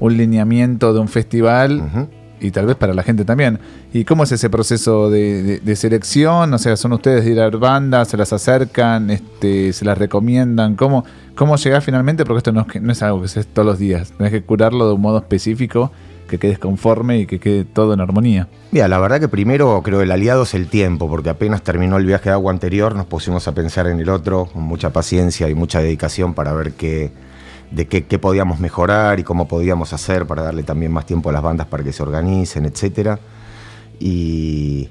un lineamiento de un festival. Y tal vez para la gente también. ¿Y cómo es ese proceso de, selección? O sea, ¿son ustedes de ir a bandas, se las acercan, este, se las recomiendan? ¿Cómo, cómo finalmente? Porque esto no es, no es algo que se todos los días. Tenés que curarlo de un modo específico, que quedes conforme y que quede todo en armonía. Mira, la verdad que primero creo el aliado es el tiempo, porque apenas terminó el viaje de agua anterior, nos pusimos a pensar en el otro con mucha paciencia y mucha dedicación para ver qué, de qué, podíamos mejorar y cómo podíamos hacer para darle también más tiempo a las bandas para que se organicen, etcétera. Y,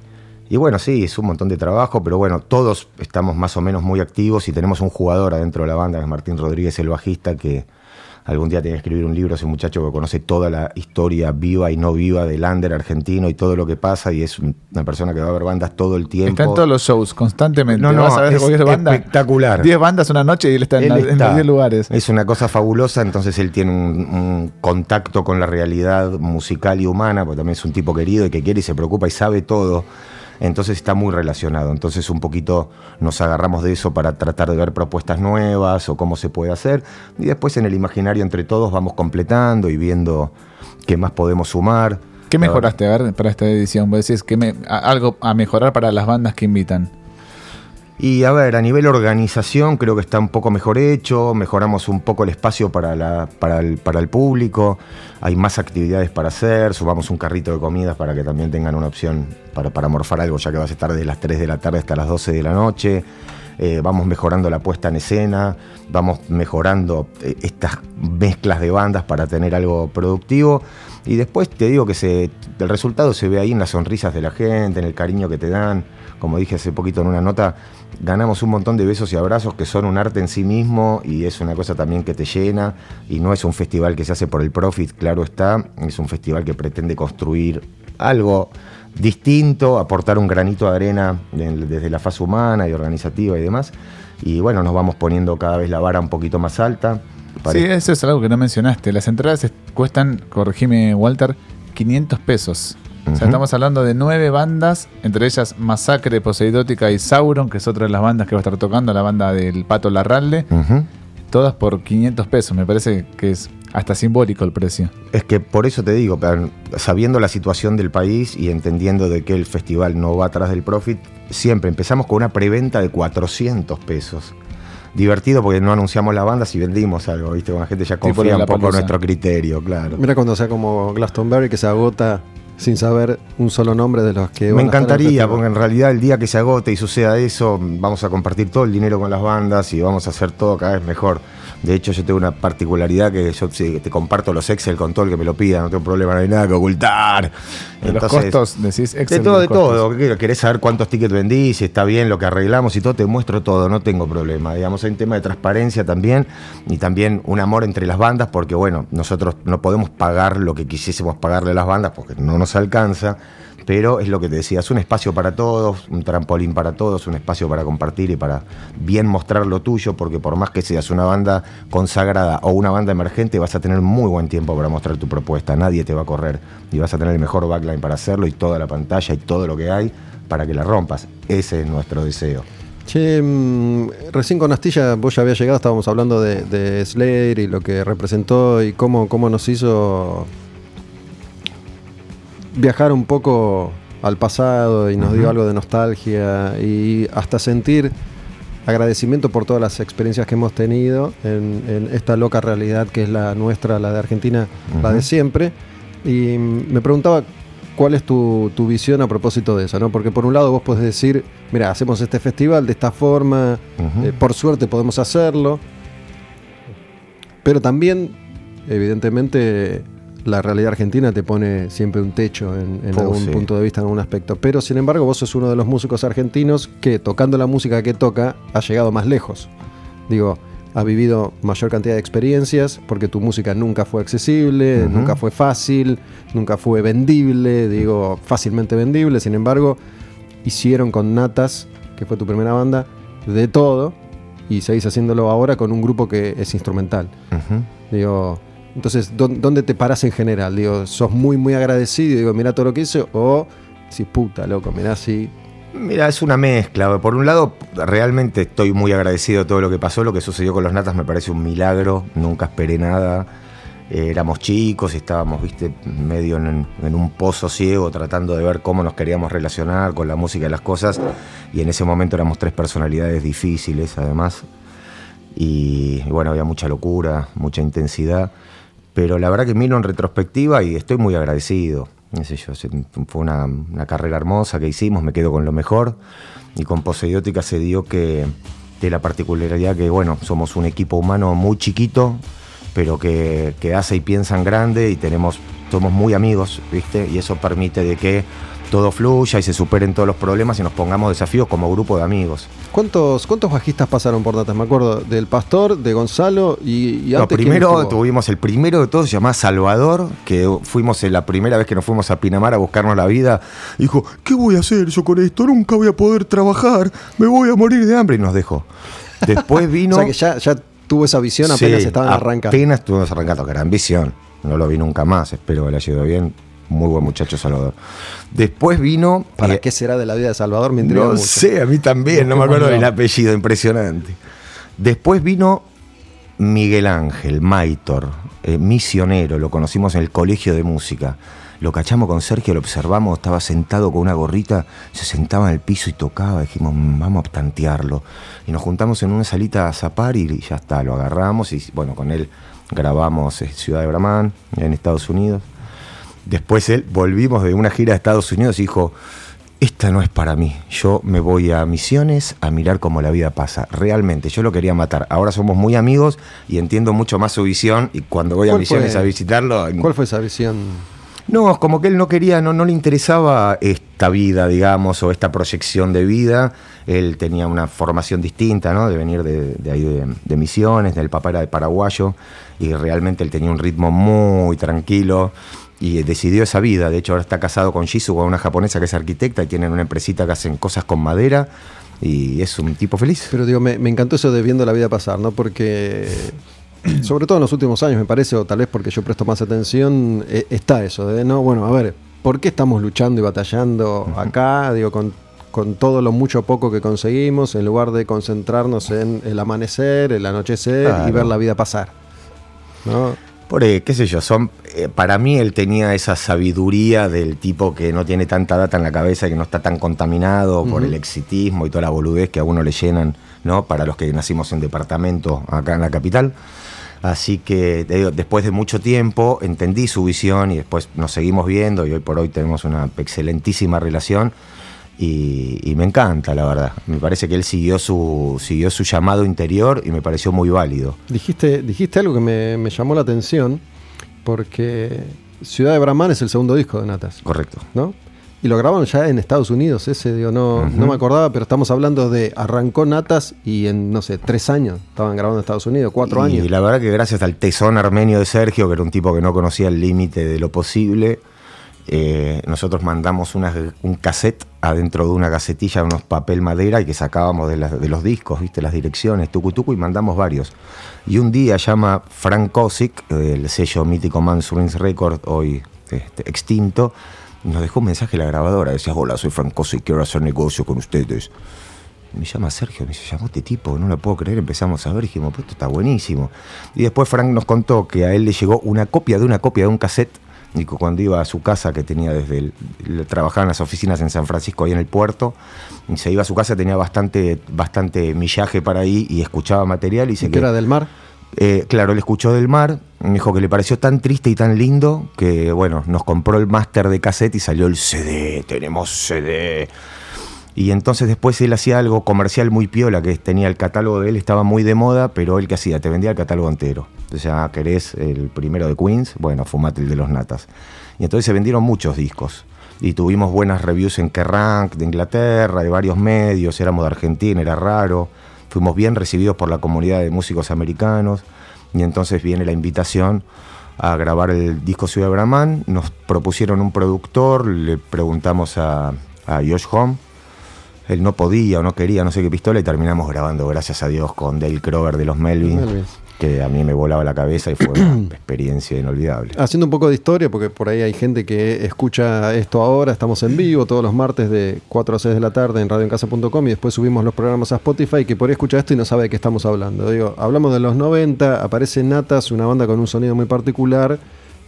y bueno, sí, es un montón de trabajo, pero bueno, todos estamos más o menos muy activos y tenemos un jugador adentro de la banda, que es Martín Rodríguez, el bajista, que algún día tiene que escribir un libro, ese muchacho que conoce toda la historia viva y no viva del under argentino y todo lo que pasa, y es un- una persona que va a ver bandas todo el tiempo. Está en todos los shows, constantemente. No, no, Vas a ver es cualquier banda. espectacular. 10 bandas una noche y él está en, Él la- en está. los 10 lugares. Es una cosa fabulosa, entonces él tiene un, un contacto con la realidad musical y humana, porque también es un tipo querido y que quiere y se preocupa y sabe todo. Entonces está muy relacionado. Entonces un poquito nos agarramos de eso para tratar de ver propuestas nuevas o cómo se puede hacer. Y después en el imaginario entre todos vamos completando y viendo qué más podemos sumar. ¿Qué mejoraste a ver, para esta edición? Vos decís que me- a- algo a mejorar para las bandas que invitan. Y a ver, a nivel organización creo que está un poco mejor hecho, mejoramos un poco el espacio para, la, para, el, para el público, hay más actividades para hacer, sumamos un carrito de comidas para que también tengan una opción para, para morfar algo, ya que vas a estar desde las 3 de la tarde hasta las 12 de la noche. Eh, vamos mejorando la puesta en escena, vamos mejorando eh, estas mezclas de bandas para tener algo productivo. Y después te digo que se, el resultado se ve ahí en las sonrisas de la gente, en el cariño que te dan. Como dije hace poquito en una nota, ganamos un montón de besos y abrazos que son un arte en sí mismo y es una cosa también que te llena. Y no es un festival que se hace por el profit, claro está. Es un festival que pretende construir algo distinto, aportar un granito de arena en- desde la fase humana y organizativa y demás. Y bueno, nos vamos poniendo cada vez la vara un poquito más alta. Sí, eso es algo que no mencionaste. Las entradas es- cuestan, corregime Walter, 500 pesos. O sea, Ujú. estamos hablando de nueve bandas, entre ellas Masacre, Poseidótica y Sauron, que es otra de las bandas que va a estar tocando, la banda del Pato Larralde, todas por 500 pesos. Me parece que es hasta simbólico el precio. Es que por eso te digo, sabiendo la situación del país y entendiendo de que el festival no va atrás del profit, siempre empezamos con una preventa de 400 pesos. Divertido porque no anunciamos la banda si vendimos algo, ¿viste? Con la gente ya confía un poco en nuestro criterio, claro. Mira cuando sea como Glastonbury que se agota sin saber un solo nombre de los que Me van encantaría, porque en realidad el día que se agote y suceda eso, vamos a compartir todo el dinero con las bandas y vamos a hacer todo cada vez mejor. De hecho, yo tengo una particularidad que yo te comparto los Excel con todo el que me lo pida, no tengo problema, no hay nada que ocultar. De los costos, decís Excel. De todo, de todo. ¿Qué- ¿Querés saber cuántos tickets vendí? Si está bien lo que arreglamos y todo, te muestro todo, no tengo problema. Digamos, hay un tema de transparencia también y también un amor entre las bandas, porque bueno, nosotros no podemos pagar lo que quisiésemos pagarle a las bandas porque no nos alcanza. Pero es lo que te decía, es un espacio para todos, un trampolín para todos, un espacio para compartir y para bien mostrar lo tuyo, porque por más que seas una banda consagrada o una banda emergente, vas a tener muy buen tiempo para mostrar tu propuesta. Nadie te va a correr y vas a tener el mejor backline para hacerlo y toda la pantalla y todo lo que hay para que la rompas. Ese es nuestro deseo. Che, mm, recién con Astilla vos ya habías llegado, estábamos hablando de, de Slayer y lo que representó y cómo, cómo nos hizo viajar un poco al pasado y nos dio algo de nostalgia y hasta sentir agradecimiento por todas las experiencias que hemos tenido en, en esta loca realidad que es la nuestra, la de Argentina, la de siempre. Y me preguntaba cuál es tu, tu visión a propósito de eso, ¿no? Porque por un lado vos podés decir, mira, hacemos este festival de esta forma, eh, por suerte podemos hacerlo, pero también, evidentemente, la realidad argentina te pone siempre un techo en, en Oh, algún sí. punto de vista, en algún aspecto. Pero sin embargo, vos sos uno de los músicos argentinos que, tocando la música que toca, ha llegado más lejos. Digo, ha vivido mayor cantidad de experiencias porque tu música nunca fue accesible, nunca fue fácil, nunca fue vendible, digo, fácilmente vendible. Sin embargo, hicieron con Natas, que fue tu primera banda, de todo y seguís haciéndolo ahora con un grupo que es instrumental. Digo, entonces, ¿dó- ¿dónde te paras en general? Digo, ¿sos muy, muy agradecido y digo, mira todo lo que hice? O si puta, loco, mirá si. Mira, es una mezcla. Por un lado, realmente estoy muy agradecido de todo lo que pasó. Lo que sucedió con los Natas me parece un milagro. Nunca esperé nada. Eh, éramos chicos, estábamos, viste, medio en, un pozo ciego tratando de ver cómo nos queríamos relacionar con la música y las cosas. Y en ese momento éramos tres personalidades difíciles, además. Y, y bueno, había mucha locura, mucha intensidad. Pero la verdad que miro en retrospectiva y estoy muy agradecido. No sé yo, fue una, una carrera hermosa que hicimos, me quedo con lo mejor. Y con Poseiótica se dio que de la particularidad que, bueno, somos un equipo humano muy chiquito, pero que, que hace y piensa en grande y tenemos, somos muy amigos, ¿viste? Y eso permite de que todo fluya y se superen todos los problemas y nos pongamos desafíos como grupo de amigos. ¿Cuántos, cuántos bajistas pasaron por Natas? Me acuerdo del Pastor, de Gonzalo y, y No, antes. ¿quién primero tuvimos el primero de todos, se llamaba Salvador, que fuimos la primera vez que nos fuimos a Pinamar a buscarnos la vida. Dijo, ¿qué voy a hacer yo con esto? Nunca voy a poder trabajar, me voy a morir de hambre y nos dejó. Después vino... O sea que ya, ya tuvo esa visión apenas Sí, estaban arrancando. Apenas estuvimos arrancando, gran visión. No lo vi nunca más, espero que le haya ido bien. Muy buen muchacho Salvador. Después vino... ¿Para eh, qué será de la vida de Salvador? Me no mucho. sé, a mí también, no me acuerdo del apellido, impresionante. Después vino Miguel Ángel, Maitor, eh, misionero, lo conocimos en el colegio de música. Lo cachamos con Sergio, lo observamos, estaba sentado con una gorrita, se sentaba en el piso y tocaba, dijimos, "Mm, vamos a tantearlo. Y nos juntamos en una salita a zapar y ya está, lo agarramos y bueno, con él grabamos eh, Ciudad de Bramán en Estados Unidos. Después él, volvimos de una gira a Estados Unidos y dijo, esta no es para mí. Yo me voy a Misiones a mirar cómo la vida pasa. Realmente, yo lo quería matar. Ahora somos muy amigos y entiendo mucho más su visión. Y cuando voy a ¿Cuál Misiones fue- a visitarlo. ¿Cuál fue esa visión? No, como que él no quería, no, no le interesaba esta vida, digamos, o esta proyección de vida. Él tenía una formación distinta, ¿no? De venir de, de ahí de, de Misiones, el papá era de paraguayo, y realmente él tenía un ritmo muy tranquilo. Y decidió esa vida. De hecho, ahora está casado con con una japonesa que es arquitecta y tienen una empresita que hacen cosas con madera y es un tipo feliz. Pero digo, me, me encantó eso de viendo la vida pasar, ¿no? Porque, sobre todo en los últimos años, me parece, o tal vez porque yo presto más atención, eh, está eso de, no, bueno, a ver, ¿por qué estamos luchando y batallando acá? Digo, con, con todo lo mucho poco que conseguimos, en lugar de concentrarnos en el amanecer, el anochecer y ver la vida pasar. ¿No? Por, eh, qué sé yo, son, eh, para mí él tenía esa sabiduría del tipo que no tiene tanta data en la cabeza, que no está tan contaminado por el exitismo y toda la boludez que a uno le llenan, ¿no? Para los que nacimos en departamento acá en la capital. Así que digo, después de mucho tiempo entendí su visión y después nos seguimos viendo y hoy por hoy tenemos una excelentísima relación y, y me encanta, la verdad. Me parece que él siguió su, siguió su llamado interior y me pareció muy válido. Dijiste, dijiste algo que me, me llamó la atención, porque Ciudad de Brahman es el segundo disco de Natas. Correcto. ¿no? Y lo grabaron ya en Estados Unidos, ese, digo, no, no me acordaba, pero estamos hablando de arrancó Natas y en, no sé, tres años estaban grabando en Estados Unidos, cuatro y años. la verdad que gracias al tesón armenio de Sergio, que era un tipo que no conocía el límite de lo posible, eh, nosotros mandamos una- un cassette adentro de una casetilla, unos papel madera y que sacábamos de, los discos, viste, las direcciones, tucu tucu, y mandamos varios. Y un día llama Frank Kosick, del sello mítico Man Swings Record, hoy este, extinto, nos dejó un mensaje en la grabadora. Decía, hola, soy Frank Kosick, quiero hacer negocio con ustedes. Me llama Sergio, me dice, llamó este tipo, no lo puedo creer, empezamos a ver y dijimos, pues esto está buenísimo. Y después Frank nos contó que a él le llegó una copia de una copia de un cassette, y que cuando iba a su casa, que tenía desde el, trabajaba en las oficinas en San Francisco, ahí en el puerto, y se iba a su casa, tenía bastante, bastante millaje para ahí y escuchaba material y ¿Y se que era del mar? eh, claro, él escuchó del mar, me dijo que le pareció tan triste y tan lindo que, bueno, nos compró el máster de cassette y salió el CD, tenemos CD. Y entonces después él hacía algo comercial muy piola, que tenía el catálogo de él, estaba muy de moda, pero él que hacía, te vendía el catálogo entero. O sea, querés el primero de Queens, bueno, fumate el de los natas. Y entonces se vendieron muchos discos. Y tuvimos buenas reviews en Kerrang, de Inglaterra, de varios medios, éramos de Argentina, era raro. Fuimos bien recibidos por la comunidad de músicos americanos. Y entonces viene la invitación a grabar el disco Ciudad Brahman. Nos propusieron un productor, le preguntamos a, a Josh Home. Él no podía o no quería, no sé qué pistola, y terminamos grabando, gracias a Dios, con Dale Crover de los Melvins, Melvins. que a mí me volaba la cabeza y fue una experiencia inolvidable. Haciendo un poco de historia, porque por ahí hay gente que escucha esto ahora, estamos en vivo todos los martes de 4 a 6 de la tarde en radioencasa.com y después subimos los programas a Spotify que por ahí escucha esto y no sabe de qué estamos hablando. Digo, hablamos de los 90, aparece Natas, una banda con un sonido muy particular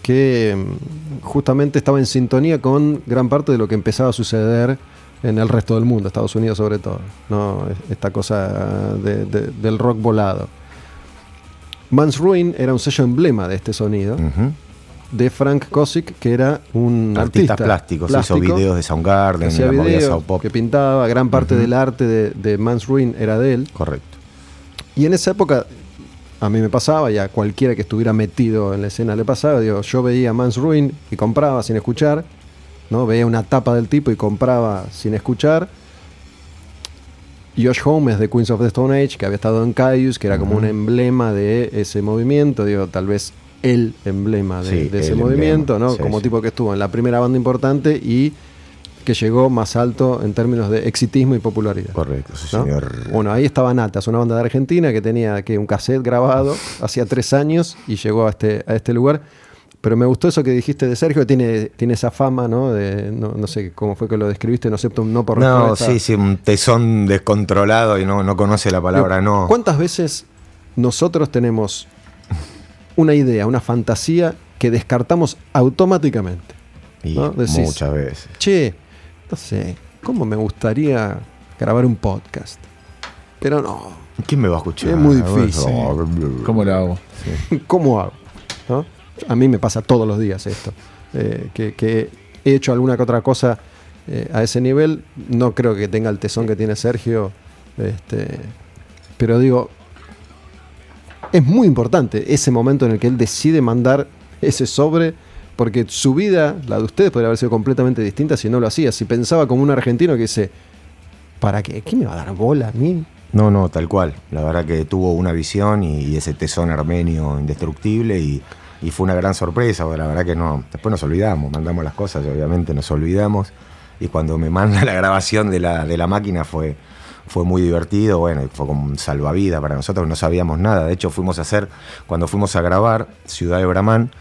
que mm, justamente estaba en sintonía con gran parte de lo que empezaba a suceder en el resto del mundo, Estados Unidos sobre todo, ¿no? esta cosa de- de- del rock volado. Man's Ruin era un sello emblema de este sonido de Frank Kosick, que era un artista plásticos, plástico, hizo videos de que Soundgarden, Sao Pop. que pintaba, gran parte del arte de, de Man's Ruin era de él. Correcto. Y en esa época, a mí me pasaba, y a cualquiera que estuviera metido en la escena le pasaba, digo, yo veía Man's Ruin y compraba sin escuchar, ¿no? Veía una tapa del tipo y compraba sin escuchar. Josh Holmes de Queens of the Stone Age, que había estado en Caius, que era como un emblema de ese movimiento, digo, tal vez el emblema de, Sí, de ese movimiento, emblema, ¿no? sí, como sí. tipo que estuvo en la primera banda importante y que llegó más alto en términos de exitismo y popularidad. Correcto, sí, ¿no? señor. Bueno, ahí estaba Natas, una banda de Argentina que tenía que un cassette grabado hacía tres años y llegó a este, a este lugar. Pero me gustó eso que dijiste de Sergio, que tiene, tiene esa fama, ¿no? De, no, no sé cómo fue que lo describiste, no acepto un no por No, respuesta. sí, sí, un tesón descontrolado y no, no conoce la palabra Digo, no. ¿Cuántas veces nosotros tenemos una idea, una fantasía que descartamos automáticamente? Y ¿no? Decís, muchas veces. Che, no sé, ¿cómo me gustaría grabar un podcast? Pero no, ¿Quién me va a escuchar? Es muy difícil. ¿Cómo lo hago? ¿Cómo hago? ¿No? A mí me pasa todos los días esto. eh, que, he hecho alguna que otra cosa eh, a ese nivel. No creo que tenga el tesón que tiene Sergio. Este, pero digo, es muy importante ese momento en el que él decide mandar ese sobre. Porque su vida, la de ustedes, podría haber sido completamente distinta si no lo hacía. Si pensaba como un argentino que dice, ¿para qué? ¿Quién me va a dar bola a mí? No, no, tal cual. La verdad que tuvo una visión y ese tesón armenio indestructible y, y fue una gran sorpresa, la verdad que no, después nos olvidamos, mandamos las cosas y obviamente nos olvidamos, y cuando me manda la grabación de la, de la máquina fue, fue muy divertido, bueno, fue como un salvavidas para nosotros, no sabíamos nada, de hecho fuimos a hacer, cuando fuimos a grabar Ciudad de Bramán,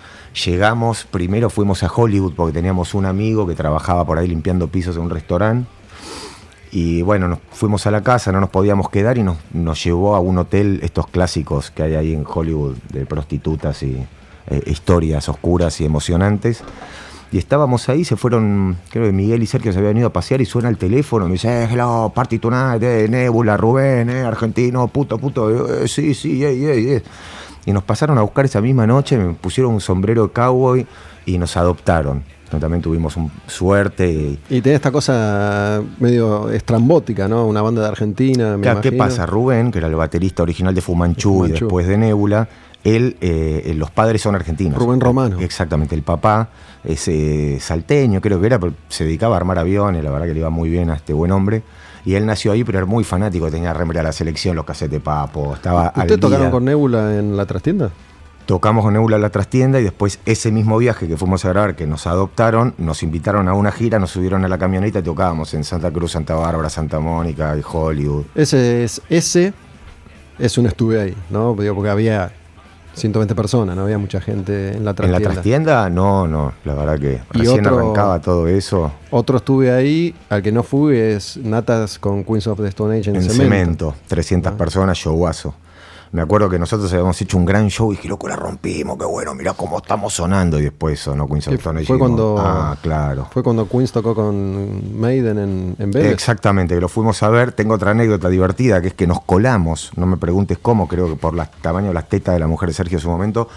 llegamos, primero fuimos a Hollywood porque teníamos un amigo que trabajaba por ahí limpiando pisos en un restaurante, y bueno, nos fuimos a la casa, no nos podíamos quedar y nos, nos llevó a un hotel, estos clásicos que hay ahí en Hollywood, de prostitutas y eh, historias oscuras y emocionantes. Y estábamos ahí, se fueron, creo que Miguel y Sergio se habían ido a pasear y suena el teléfono, me dice, eh, hello, party tonight, eh, Nebula, Rubén, eh, argentino, puto, puto, eh, sí, sí, ey, ey, ey. Y nos pasaron a buscar esa misma noche, me pusieron un sombrero de cowboy y nos adoptaron. También tuvimos un- suerte y, Y tiene esta cosa medio estrambótica, ¿no? Una banda de Argentina, me ¿Qué imagino. pasa? Rubén, que era el baterista original de Fumanchu, De y después de Nebula, él, eh, eh, los padres son argentinos. Rubén Romano. Exactamente, el papá es eh, salteño, creo que era, pero se dedicaba a armar aviones, la verdad que le iba muy bien a este buen hombre. Y él nació ahí, pero era muy fanático, tenía remera de la selección, los casetes de papo, estaba ¿Ustedes tocaron con Nebula en la trastienda? Tocamos con Nebula en la trastienda y después ese mismo viaje que fuimos a grabar, que nos adoptaron, nos invitaron a una gira, nos subieron a la camioneta y tocábamos en Santa Cruz, Santa Bárbara, Santa Mónica y Hollywood. Ese es, ese es un estuve ahí, ¿no? Porque había 120 personas, no había mucha gente en la En trastienda. la trastienda, no, no, la verdad que recién otro- arrancaba todo eso Otro estuve ahí, al que no fui es Natas con Queens of the Stone Age en, en cemento. cemento, 300 Ah. personas, showazo. Me acuerdo que nosotros habíamos hecho un gran show y dije, loco, la rompimos, qué bueno, mirá cómo estamos sonando. Y después sonó Queens of Stone fue cuando- Ah, claro. Fue cuando Queens tocó con Maiden en, en Vélez. Exactamente, que lo fuimos a ver. Tengo otra anécdota divertida, que es que nos colamos, no me preguntes cómo, creo que por el tamaño de las tetas de la mujer de Sergio en su momento.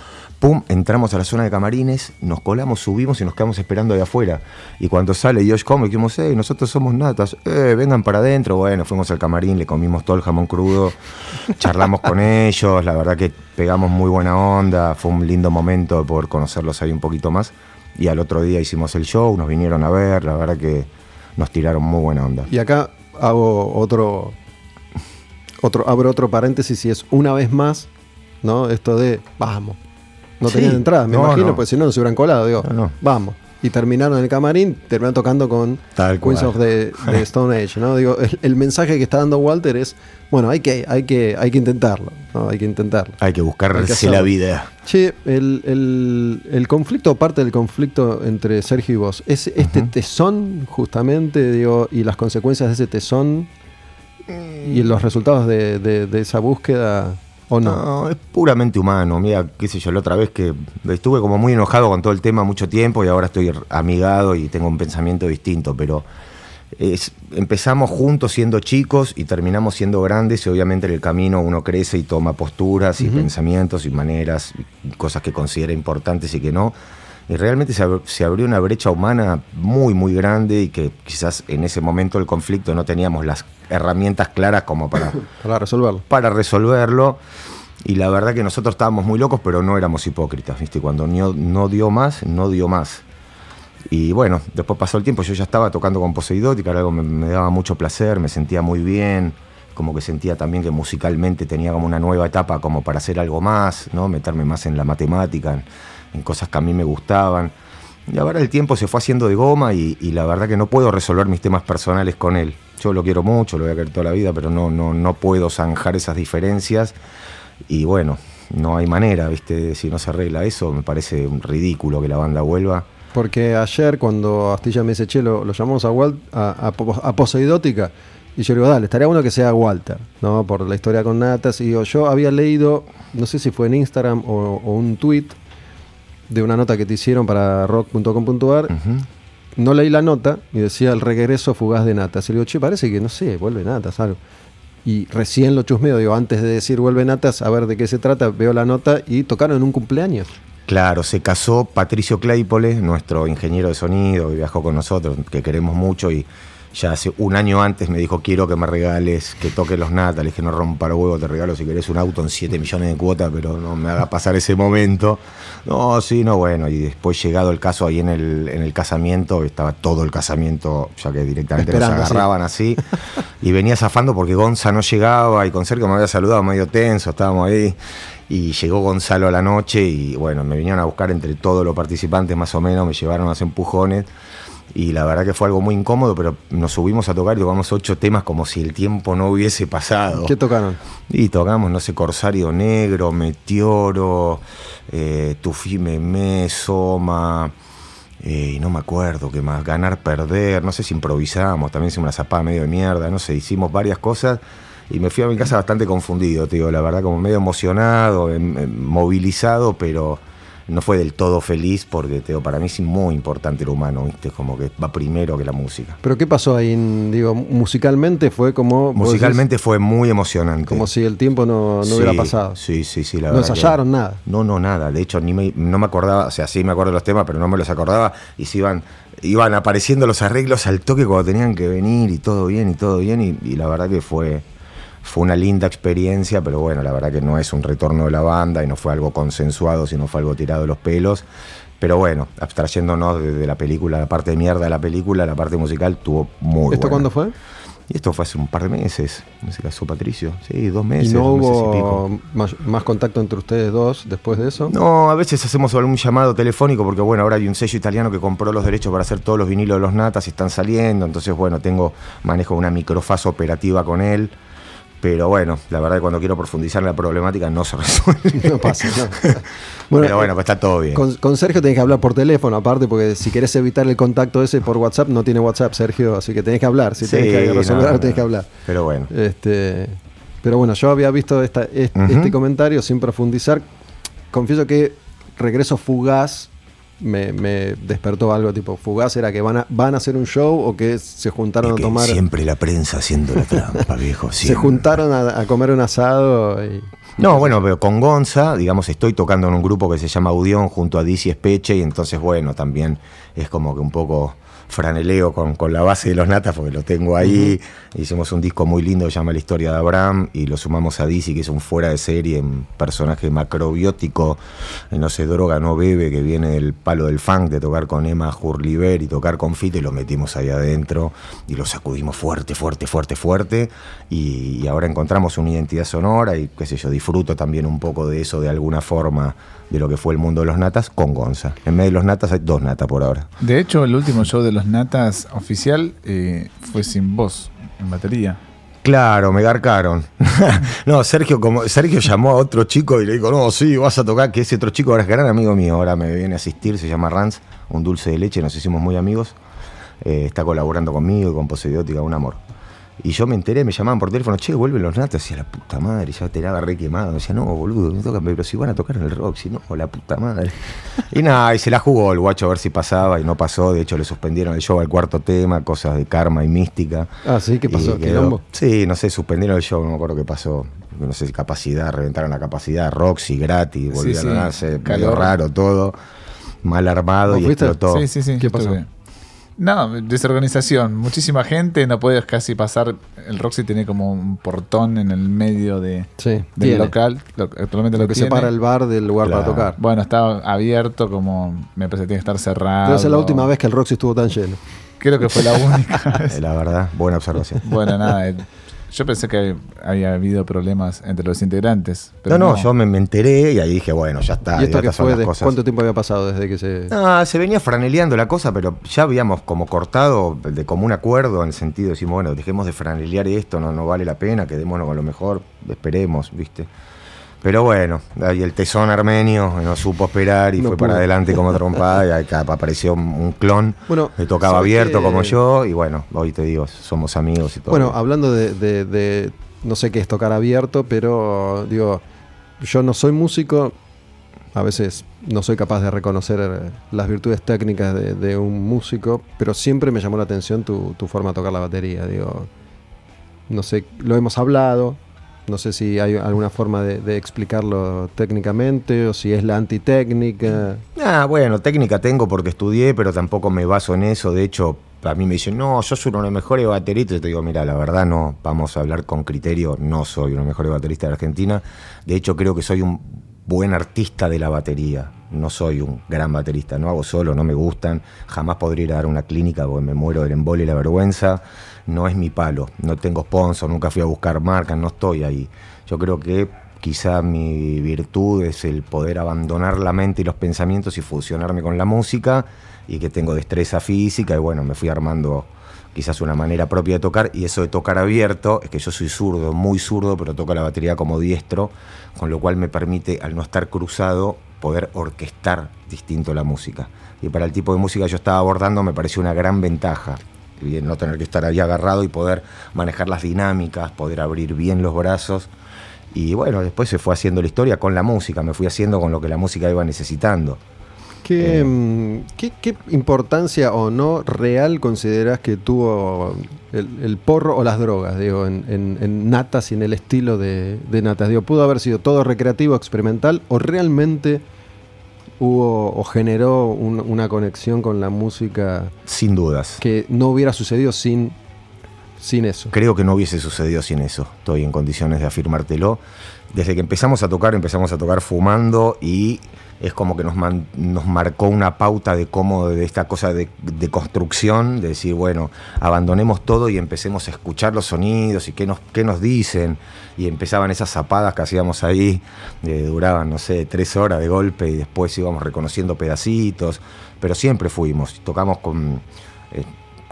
Pum, entramos a la zona de camarines, nos colamos, subimos y nos quedamos esperando ahí afuera. Y cuando sale Josh Come, dijimos, hey, nosotros somos natas, eh, vengan para adentro. Bueno, fuimos al camarín, le comimos todo el jamón crudo, charlamos con ellos, la verdad que pegamos muy buena onda, fue un lindo momento de poder conocerlos ahí un poquito más. Y al otro día hicimos el show, nos vinieron a ver, la verdad que nos tiraron muy buena onda. Y acá hago otro, otro, abro otro paréntesis y es una vez más, ¿no? Esto de vamos. No Sí, tenían entrada, me no, imagino, no. pues si no, no se hubieran colado, digo, No, no. vamos. Y terminaron en el camarín, terminaron tocando con Tal Queens cual. of the, the Stone Age, ¿no? Digo, el, el mensaje que está dando Walter es, bueno, hay que, hay que, hay que intentarlo, ¿no? Hay que intentarlo. Hay que buscarse la vida. Che, el, el- el conflicto, parte del conflicto entre Sergio y vos, ¿es este tesón justamente, digo, y las consecuencias de ese tesón y los resultados de, de- de esa búsqueda o no? No, es puramente humano. Mira, qué sé yo, la otra vez que estuve como muy enojado con todo el tema mucho tiempo y ahora estoy amigado y tengo un pensamiento distinto, pero es- empezamos juntos siendo chicos y terminamos siendo grandes y obviamente en el camino uno crece y toma posturas y pensamientos y maneras y cosas que considera importantes y que no. Y realmente se, ab- se abrió una brecha humana muy, muy grande y que quizás en ese momento del conflicto no teníamos las herramientas claras como para Para resolverlo. para resolverlo. Y la verdad que nosotros estábamos muy locos, pero no éramos hipócritas, ¿viste? Cuando no, no dio más, no dio más. Y bueno, después pasó el tiempo, yo ya estaba tocando con era algo que me, me daba mucho placer, me sentía muy bien, como que sentía también que musicalmente tenía como una nueva etapa como para hacer algo más, ¿no? Meterme más en la matemática, en, cosas que a mí me gustaban. Y ahora el tiempo se fue haciendo de goma y, la verdad que no puedo resolver mis temas personales con él. Yo lo quiero mucho, lo voy a querer toda la vida, pero no, no, no puedo zanjar esas diferencias. Y bueno, no hay manera, ¿viste? Si no se arregla eso, me parece ridículo que la banda vuelva. Porque ayer cuando Astilla me dice, che, lo, llamamos a, Walt, a, a, a Poseidótica, y yo le digo, dale, estaría bueno que sea Walter, ¿no? Por la historia con Natas. Y yo había leído, no sé si fue en Instagram o un tweet de una nota que te hicieron para rock.com.ar. No leí la nota y decía el regreso fugaz de Natas. Y le digo, che, parece que, no sé, vuelve Natas, algo. Y recién lo chusmeo, digo, antes de decir vuelve Natas, a ver de qué se trata, veo la nota y tocaron en un cumpleaños. Claro, se casó Patricio Claypole, nuestro ingeniero de sonido, que viajó con nosotros, que queremos mucho y, ya hace un año antes me dijo, quiero que me regales, que toque los natas. Le dije, no rompa los huevos, te regalo si querés un auto en 7 millones de cuotas, pero no me haga pasar ese momento. No, sí, no, bueno. Y después llegado el caso ahí en el, en el casamiento, estaba todo el casamiento, ya que directamente Esperando, nos sí. agarraban así. Y venía zafando porque Gonza no llegaba y con Sergio me había saludado medio tenso, estábamos ahí. Y llegó Gonzalo a la noche y bueno, me vinieron a buscar entre todos los participantes más o menos, me llevaron a hacer empujones. Y la verdad que fue algo muy incómodo, pero nos subimos a tocar y tocamos ocho temas como si el tiempo no hubiese pasado. ¿Qué tocaron? Y tocamos, no sé, Corsario Negro, Meteoro, eh, Tufi Memé, Soma, eh, y no me acuerdo qué más, Ganar, Perder, no sé si improvisamos, también hicimos una zapada medio de mierda, no sé, hicimos varias cosas y me fui a mi casa bastante confundido, te digo, la verdad, como medio emocionado, em- em, movilizado, pero no fue del todo feliz porque, te digo, para mí es muy importante el humano, ¿viste? Como que va primero que la música. ¿Pero qué pasó ahí? digo, musicalmente fue como... Musicalmente fue muy emocionante. Como si el tiempo no, no hubiera Sí, pasado. Sí, sí, sí, la No verdad que- ensayaron nada. No, no, nada. De hecho, ni me, no me acordaba, o sea, sí me acuerdo de los temas, pero no me los acordaba. Y se iban, iban apareciendo los arreglos al toque cuando tenían que venir y todo bien y todo bien. Y, y la verdad que fue, fue una linda experiencia, pero bueno, la verdad que no es un retorno de la banda y no fue algo consensuado, sino fue algo tirado de los pelos. Pero bueno, abstrayéndonos de, la película, la parte de mierda de la película, la parte musical tuvo muy ¿Esto buena. cuándo fue? Y esto fue hace un par de meses, me se casó Patricio. Sí, dos ¿Y meses. no dos meses y pico. más, más contacto entre ustedes dos después de eso? No, a veces hacemos algún llamado telefónico porque bueno, ahora hay un sello italiano que compró los derechos para hacer todos los vinilos de los natas y están saliendo, entonces bueno, tengo manejo una microfase operativa con él. Pero bueno, la verdad que cuando quiero profundizar en la problemática no se resuelve. No pasa. no. Pero bueno, pues está todo bien. Con, con Sergio tenés que hablar por teléfono, aparte, porque si querés evitar el contacto ese por WhatsApp, no tiene WhatsApp, Sergio, así que tenés que hablar. Si Sí, tenés que resolver, no, no. tenés que hablar. Pero bueno. Este, pero bueno, yo había visto esta, este comentario sin profundizar. Confieso que Regreso Fugaz me, me despertó algo tipo, Fugaz era que van a, van a hacer un show o que se juntaron Es a tomar... Siempre la prensa haciendo la trampa, viejo. Se juntaron a, a comer un asado y... No, bueno, pero con Gonza, digamos, estoy tocando en un grupo que se llama Audión junto a Dizzy Espeche y entonces, bueno, también es como que un poco franeleo con, con la base de los natas porque lo tengo ahí. Hicimos un disco muy lindo que se llama La historia de Abraham y lo sumamos a Dizzy, que es un fuera de serie, un personaje macrobiótico, eh, no se droga, no bebe, que viene del palo del funk, de tocar con Emma Hurliver y tocar con Fito y lo metimos ahí adentro y lo sacudimos fuerte, fuerte, fuerte, fuerte y, y ahora encontramos una identidad sonora y qué sé yo, disfruto también un poco de eso de alguna forma de lo que fue el mundo de los natas con Gonza. En vez de los natas hay dos natas por ahora. De hecho, el último show de los Natas oficial eh, fue sin voz, en batería. Claro, me garcaron. no, Sergio, como Sergio llamó a otro chico y le dijo, no, sí, vas a tocar, que ese otro chico ahora es gran amigo mío, ahora me viene a asistir, se llama Rans, un dulce de leche, nos hicimos muy amigos. Eh, está colaborando conmigo y con Poseidiótica, un amor. Y yo me enteré, me llamaban por teléfono, che, vuelven los natas, decía la puta madre, ya te la re quemado. Decía, no, boludo, me tocan, pero si van a tocar en el rock, si no, la puta madre. Y nada, y se la jugó el guacho a ver si pasaba y no pasó. De hecho, le suspendieron el show al cuarto tema, cosas de karma y mística. Ah, sí, ¿qué pasó? Sí, no sé, suspendieron el show, no me acuerdo qué pasó. No sé si capacidad, reventaron la capacidad, Roxy gratis, volvieron sí, a darse medio calor. raro todo, mal armado ¿Vos y fuiste? explotó. Sí, sí, sí. ¿Qué pasó? No, desorganización. Muchísima gente, no puedes casi pasar. El Roxy tiene como un portón en el medio de, Sí, del tiene. local. Lo, actualmente lo, Lo que tiene. separa el bar del lugar para tocar. Bueno, está abierto como me parece que tiene que estar cerrado. Debe ser la última vez que el Roxy estuvo tan lleno. Creo que fue la única vez. Eh, La verdad, buena observación. Bueno, nada. Yo pensé que había habido problemas entre los integrantes. Pero no, no, yo me, me enteré y ahí dije, bueno, ya está. ¿Y esto que fue? de- cosas. ¿Cuánto tiempo había pasado desde que se.? No, se venía franeleando la cosa, pero ya habíamos como cortado de común acuerdo en el sentido de decir, bueno, dejemos de franelear esto, no, no vale la pena, quedémonos con lo mejor, esperemos, ¿viste? Pero bueno, ahí el tesón armenio no supo esperar y No fue pudo. para adelante como trompada y ahí acá apareció un, clon Bueno, que tocaba ¿sabes abierto como yo y bueno, hoy te digo, somos amigos y todo. Bueno, hablando de, de- de- No sé qué es tocar abierto, pero digo. Yo no soy músico. A veces no soy capaz de reconocer eh, las virtudes técnicas de, de un músico, pero siempre me llamó la atención tu, tu forma de tocar la batería. Digo, no sé, lo hemos hablado. No sé si hay alguna forma de, de explicarlo técnicamente o si es la antitécnica. Ah, bueno, técnica tengo porque estudié, pero tampoco me baso en eso. De hecho, a mí me dicen, no, sos uno de los mejores bateristas. Yo te digo, mira, la verdad no, vamos a hablar con criterio, no soy uno de los mejores bateristas de Argentina. De hecho, creo que soy un buen artista de la batería. No soy un gran baterista, no hago solo, no me gustan. Jamás podría ir a dar una clínica porque me muero del embole y la vergüenza. No es mi palo, no tengo sponsor, nunca fui a buscar marcas, no estoy ahí. Yo creo que quizá mi virtud es el poder abandonar la mente y los pensamientos y fusionarme con la música y que tengo destreza física y bueno, me fui armando quizás una manera propia de tocar y eso de tocar abierto es que yo soy zurdo, muy zurdo, pero toco la batería como diestro, con lo cual me permite al no estar cruzado poder orquestar distinto la música. Y para el tipo de música que yo estaba abordando me pareció una gran ventaja. Y no tener que estar ahí agarrado y poder manejar las dinámicas, poder abrir bien los brazos. Y bueno, después se fue haciendo la historia con la música, me fui haciendo con lo que la música iba necesitando. ¿Qué, mm, qué- qué importancia o no real consideras que tuvo el, el porro o las drogas, digo, en, en- en Natas y en el estilo de, de Natas? Digo, ¿pudo haber sido todo recreativo, experimental o realmente hubo o generó un- una conexión con la música Sin dudas. que no hubiera sucedido sin, sin eso? Creo que no hubiese sucedido sin eso. Estoy en condiciones de afirmártelo. Desde que empezamos a tocar, empezamos a tocar fumando y es como que nos, nos marcó una pauta de cómo, de esta cosa de, construcción, de decir, bueno, abandonemos todo y empecemos a escuchar los sonidos y qué nos, qué nos dicen. Y empezaban esas zapadas que hacíamos ahí, duraban, no sé, tres horas de golpe y después íbamos reconociendo pedacitos, pero siempre fuimos, tocamos con... eh,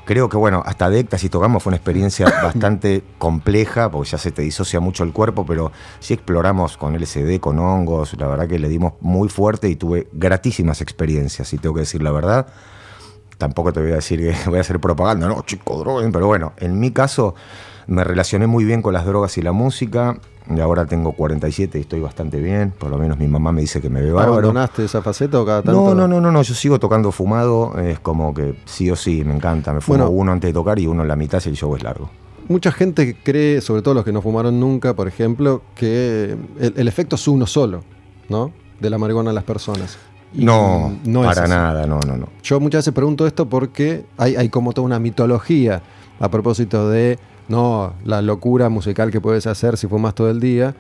Creo que bueno, hasta de éxtasis tocamos fue una experiencia bastante compleja, porque ya se te disocia mucho el cuerpo, pero sí exploramos con LSD, con hongos, la verdad que le dimos muy fuerte y tuve gratísimas experiencias, si tengo que decir la verdad. Tampoco te voy a decir que voy a hacer propaganda, no, chico, droguen, pero bueno, en mi caso me relacioné muy bien con las drogas y la música, y ahora tengo 47 y estoy bastante bien, por lo menos mi mamá me dice que me ve bárbaro. ¿Abandonaste esa faceta o cada tanto? No, no, no, no, no, yo sigo tocando fumado, es como que sí o sí, me encanta. Me fumo Bueno. uno antes de tocar y uno en la mitad si el show es largo. Mucha gente cree, sobre todo los que no fumaron nunca, por ejemplo, que el, el efecto es uno solo, ¿no? De la marihuana en las personas. Y No, no es para así. nada, no, no, no. Yo muchas veces pregunto esto porque hay, hay como toda una mitología a propósito de, no, la locura musical que puedes hacer si fumas todo el día,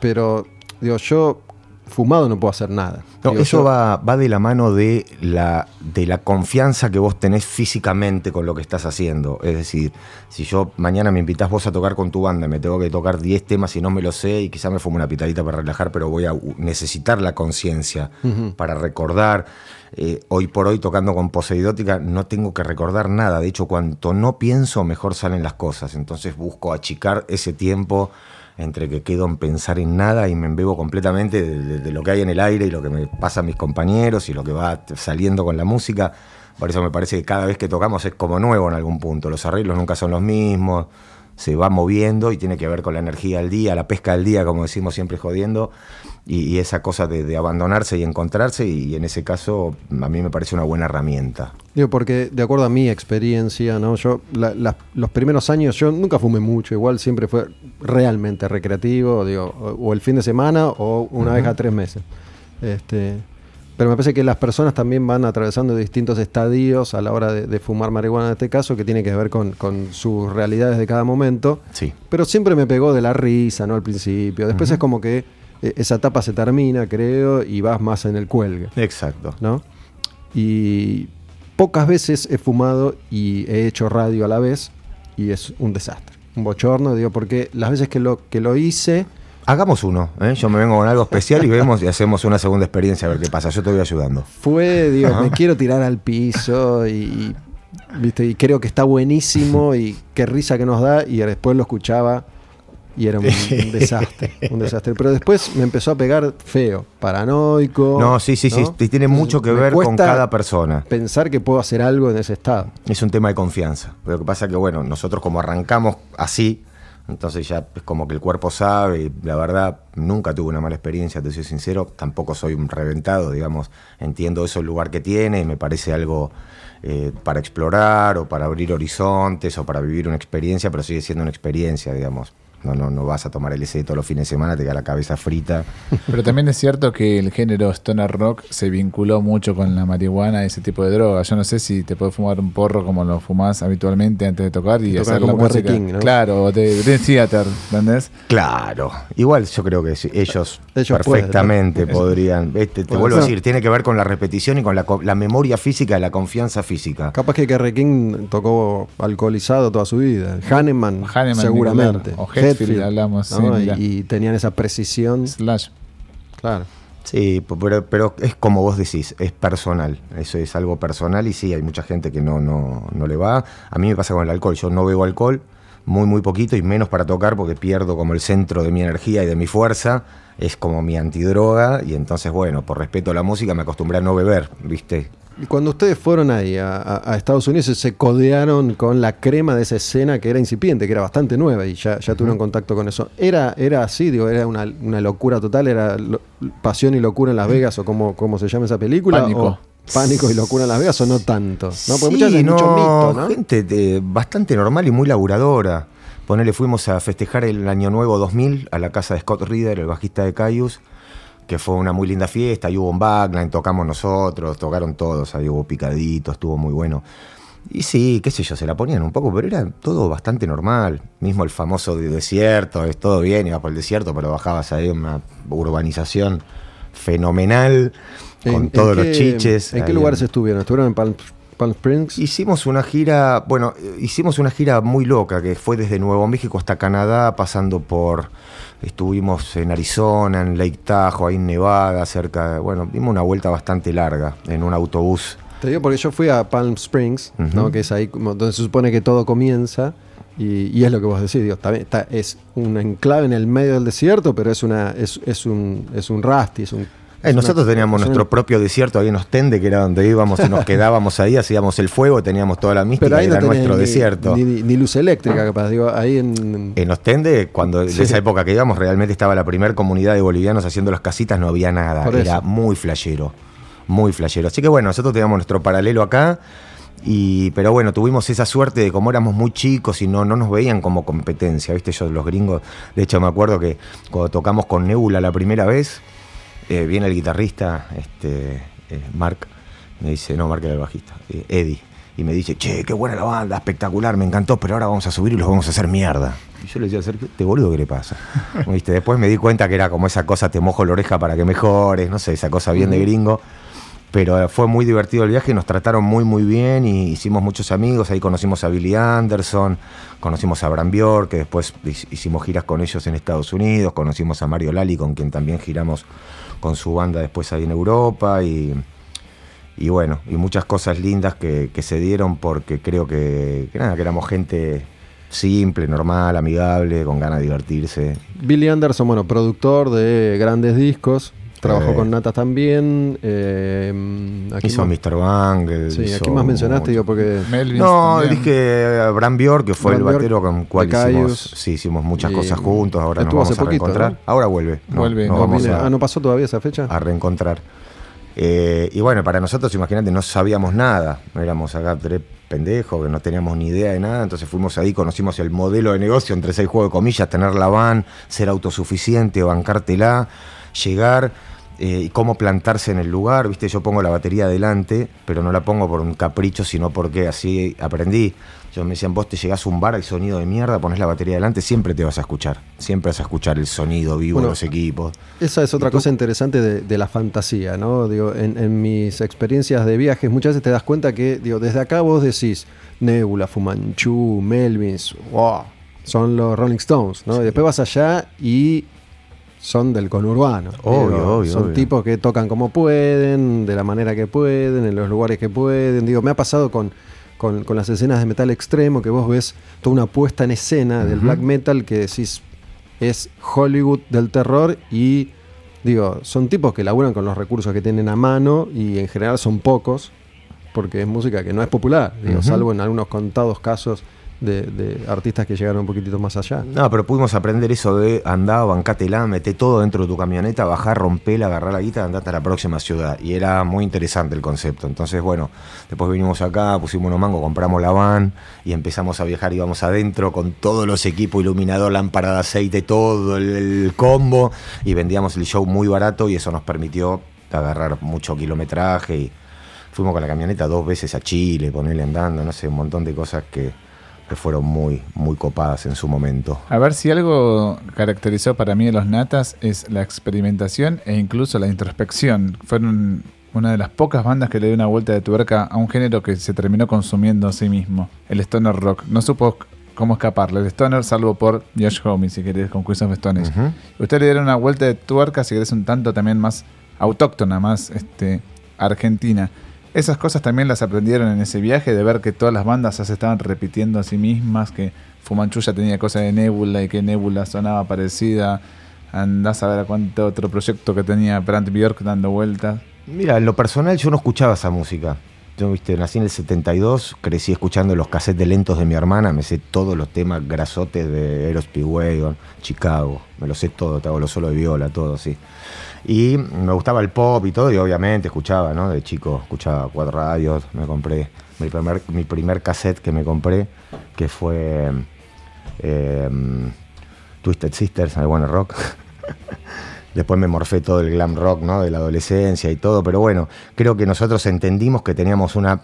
pero digo, yo fumado no puedo hacer nada. No, Digo, eso yo- va, va de la mano de la, de la confianza que vos tenés físicamente con lo que estás haciendo. Es decir, si yo mañana me invitás vos a tocar con tu banda, me tengo que tocar 10 temas y no me lo sé, y quizá me fumo una pitadita para relajar, pero voy a necesitar la conciencia para recordar. Eh, hoy por hoy, tocando con Poseidótica, no tengo que recordar nada. De hecho, cuanto no pienso, mejor salen las cosas. Entonces busco achicar ese tiempo entre que quedo en pensar en nada y me embebo completamente de, de- lo que hay en el aire y lo que me pasa a mis compañeros y lo que va saliendo con la música. Por eso me parece que cada vez que tocamos es como nuevo en algún punto. Los arreglos nunca son los mismos, se va moviendo y tiene que ver con la energía del día, la pesca del día, como decimos siempre jodiendo, y, y esa cosa de, de abandonarse y encontrarse y, en ese caso a mí me parece una buena herramienta. Digo, porque de acuerdo a mi experiencia, ¿no? Yo, la- la- los primeros años, yo nunca fumé mucho, igual siempre fue realmente recreativo, digo, o, o el fin de semana o una vez a tres meses. Este, pero me parece que las personas también van atravesando distintos estadios a la hora de, de fumar marihuana en este caso, que tiene que ver con, con sus realidades de cada momento. Sí. Pero siempre me pegó de la risa, ¿no? Al principio. Después es como que esa etapa se termina, creo, y vas más en el cuelgue. Exacto. ¿no? Y pocas veces he fumado y he hecho radio a la vez y es un desastre, un bochorno, digo, porque las veces que lo, que lo hice, Hagamos uno, ¿eh? yo me vengo con algo especial y vemos y hacemos una segunda experiencia a ver qué pasa. Yo te voy ayudando. fue, digo, me quiero tirar al piso y, y, ¿viste? y creo que está buenísimo y qué risa que nos da y después lo escuchaba y era un, un desastre, un desastre. Pero después me empezó a pegar feo, paranoico. No, sí, sí, sí, y tiene mucho que me ver con cada persona. Pensar que puedo hacer algo en ese estado. Es un tema de confianza. Pero lo que pasa es que, bueno, nosotros como arrancamos así, entonces ya es como que el cuerpo sabe, y la verdad, nunca tuve una mala experiencia, te soy sincero, tampoco soy un reventado, digamos, entiendo eso el lugar que tiene y me parece algo eh, para explorar o para abrir horizontes o para vivir una experiencia, pero sigue siendo una experiencia, digamos. No, no, no vas a tomar LSD todos los fines de semana, te queda la cabeza frita. Pero también es cierto que el género stoner rock se vinculó mucho con la marihuana y ese tipo de drogas. Yo no sé si te puedes fumar un porro como lo fumás habitualmente antes de tocar y, Y tocar hacer la como Gary música. King, ¿no? Claro, o de Dream Theater, ¿entendés? Claro, igual yo creo que sí, ellos, Ellos perfectamente podrían. Este, te Puede vuelvo a decir, tiene que ver con la repetición y con la, la memoria física y la confianza física. Capaz que Kerry King tocó alcoholizado toda su vida. Hahnemann, Hahnemann, seguramente. O Hetfield, hablamos, sí, ¿no? y, tenían esa precisión. Slash. Claro. Sí, pero, pero es como vos decís, es personal. Eso es algo personal y sí, hay mucha gente que no, no, no le va. A mí me pasa con el alcohol. Yo no bebo alcohol, muy, muy poquito y menos para tocar porque pierdo como el centro de mi energía y de mi fuerza. Es como mi antidroga y entonces, bueno, por respeto a la música me acostumbré a no beber, ¿viste? Y cuando ustedes fueron ahí a, a- a Estados Unidos se codearon con la crema de esa escena que era incipiente, que era bastante nueva y ya, ya tuvieron contacto con eso. ¿Era, era así? Digo, ¿Era una, una locura total? ¿Era lo- pasión y locura en Las Vegas o como, como se llama esa película? Pánico. ¿O pánico y locura en Las Vegas o no tanto? ¿no? Porque Sí, muchas veces hay mucho no, mito, ¿no? gente de- bastante normal y muy laburadora. Ponele, fuimos a festejar el Año Nuevo 2000 a la casa de Scott Reeder, el bajista de Caius, que fue una muy linda fiesta. Ahí hubo un backline, tocamos nosotros, tocaron todos, ahí hubo picadito, estuvo muy bueno. Y sí, qué sé yo, se la ponían un poco, pero era todo bastante normal. Mismo el famoso de- desierto, es todo bien, ibas por el desierto, pero bajabas ahí una urbanización fenomenal, con ¿En- en todos qué- los chiches. ¿En qué ahí lugares estuvieron? ¿Estuvieron en Palm, Palm Springs? Hicimos una gira, bueno, eh, hicimos una gira muy loca que fue desde Nuevo México hasta Canadá, pasando por, estuvimos en Arizona, en Lake Tahoe, ahí en Nevada, cerca, de- bueno, dimos una vuelta bastante larga en un autobús. Te digo porque yo fui a Palm Springs, ¿no? Que es ahí donde se supone que todo comienza. Y, y es lo que vos decís, digo, está bien, está- es un enclave en el medio del desierto, pero es una es, es un es un rasti, es un Eh, nosotros teníamos es nuestro propio desierto ahí en Ostende, que era donde íbamos y nos quedábamos ahí, hacíamos el fuego, teníamos toda la mística, pero ahí no era nuestro ni, desierto. Ni, ni luz eléctrica, capaz, digo, ahí en, En Ostende, cuando de esa época que íbamos, realmente estaba la primera comunidad de bolivianos haciendo las casitas, no había nada. Era muy flashero. Muy flashero. Así que bueno, nosotros teníamos nuestro paralelo acá. Y, pero bueno, tuvimos esa suerte de como éramos muy chicos y no, no nos veían como competencia, ¿viste? Yo, los gringos. De hecho, me acuerdo que cuando tocamos con Nebula la primera vez, eh, viene el guitarrista, este, eh, Mark, me dice, no, Mark era el bajista, eh, Eddie, y me dice, che, qué buena la banda, espectacular, me encantó, pero ahora vamos a subir y los vamos a hacer mierda. Y yo le decía, "Sergio, ¿este boludo qué le pasa? ¿Viste? Después me di cuenta que era como esa cosa, te mojo la oreja para que mejores, no sé, esa cosa bien de gringo. Pero fue muy divertido el viaje, nos trataron muy muy bien y hicimos muchos amigos. Ahí conocimos a Billy Anderson, conocimos a Bram Bjork, que después hic- hicimos giras con ellos en Estados Unidos, conocimos a Mario Lali, con quien también giramos con su banda después ahí en Europa y, y bueno, y muchas cosas lindas que, que se dieron porque creo que, que nada, que éramos gente simple, normal, amigable, con ganas de divertirse. Billy Anderson, bueno, productor de grandes discos, trabajó Eh. con Natas también. eh, aquí Hizo más- Mr. Bang. Sí, hizo aquí más mencionaste, mucho. digo, porque Melvins No, también. dije a Bram Bjork, que fue Bram el Bjork, batero con el cual hicimos, sí, hicimos muchas Y cosas juntos, ahora nos vamos hace a poquito, reencontrar. ¿no? Ahora vuelve. no, Vuelve, no vamos a, ah, ¿no pasó todavía esa fecha? a reencontrar. Eh, y bueno, para nosotros, imagínate, no sabíamos nada. Éramos acá tres pendejos que no teníamos ni idea de nada. Entonces fuimos ahí, conocimos el modelo de negocio, entre seis juegos de comillas, tener la van, ser autosuficiente, bancártela, llegar eh, y cómo plantarse en el lugar. Viste, yo pongo la batería adelante, pero no la pongo por un capricho, sino porque así aprendí. Yo me decían, vos te llegás a un bar, hay sonido de mierda, pones la batería adelante, siempre te vas a escuchar. Siempre vas a escuchar el sonido vivo Bueno, de los equipos. Esa es otra cosa interesante de, de la fantasía, ¿no? Digo, en, en mis experiencias de viajes muchas veces te das cuenta que, digo, desde acá vos decís Nebula, Fumanchu, Melvins, wow, son los Rolling Stones, ¿no? Y después vas allá y son del conurbano. Obvio, Digo, obvio, Son obvio. tipos que tocan como pueden, de la manera que pueden, en los lugares que pueden. Digo, me ha pasado con, con, con las escenas de metal extremo que vos ves toda una puesta en escena del black metal que decís es Hollywood del terror y digo, son tipos que laburan con los recursos que tienen a mano y en general son pocos porque es música que no es popular, digo, salvo en algunos contados casos de, de artistas que llegaron un poquitito más allá. No, pero pudimos aprender eso de andar, bancátela, meté todo dentro de tu camioneta, bajar, rompela, agarrar la guita, andate a la próxima ciudad. Y era muy interesante el concepto. Entonces, bueno, después vinimos acá, pusimos unos mangos, compramos la van y empezamos a viajar, íbamos adentro con todos los equipos, iluminador, lámpara de aceite, todo el, el combo. Y vendíamos el show muy barato y eso nos permitió agarrar mucho kilometraje y fuimos con la camioneta dos veces a Chile, ponerle andando, no sé, un montón de cosas que, que fueron muy, muy copadas en su momento. A ver si algo caracterizó para mí a los natas es la experimentación e incluso la introspección. Fueron una de las pocas bandas que le dio una vuelta de tuerca a un género que se terminó consumiendo a sí mismo, el stoner rock. No supo cómo escaparle el stoner, salvo por Josh Homme, si querés, con Queens of Stones. Usted le dieron una vuelta de tuerca, si querés, un tanto también más autóctona, más este, argentina. Esas cosas también las aprendieron en ese viaje, de ver que todas las bandas se estaban repitiendo a sí mismas, que Fumanchu ya tenía cosas de Nebula y que Nebula sonaba parecida. Andás a ver a cuánto otro proyecto que tenía Brant Bjork dando vueltas. Mira, en lo personal yo no escuchaba esa música. Yo, viste, nací en el 72, crecí escuchando los cassettes lentos de mi hermana, me sé todos los temas grasotes de Eros Speedwagon, Chicago, me lo sé todo, te hago lo solo de viola, todo así. Y me gustaba el pop y todo, y obviamente escuchaba, ¿no? De chico escuchaba Quad Radios, me compré mi primer, mi primer cassette que me compré, que fue eh, Twisted Sisters, I Wanna Rock. Después me morfé todo el glam rock, ¿no? De la adolescencia y todo, pero bueno, creo que nosotros entendimos que teníamos una,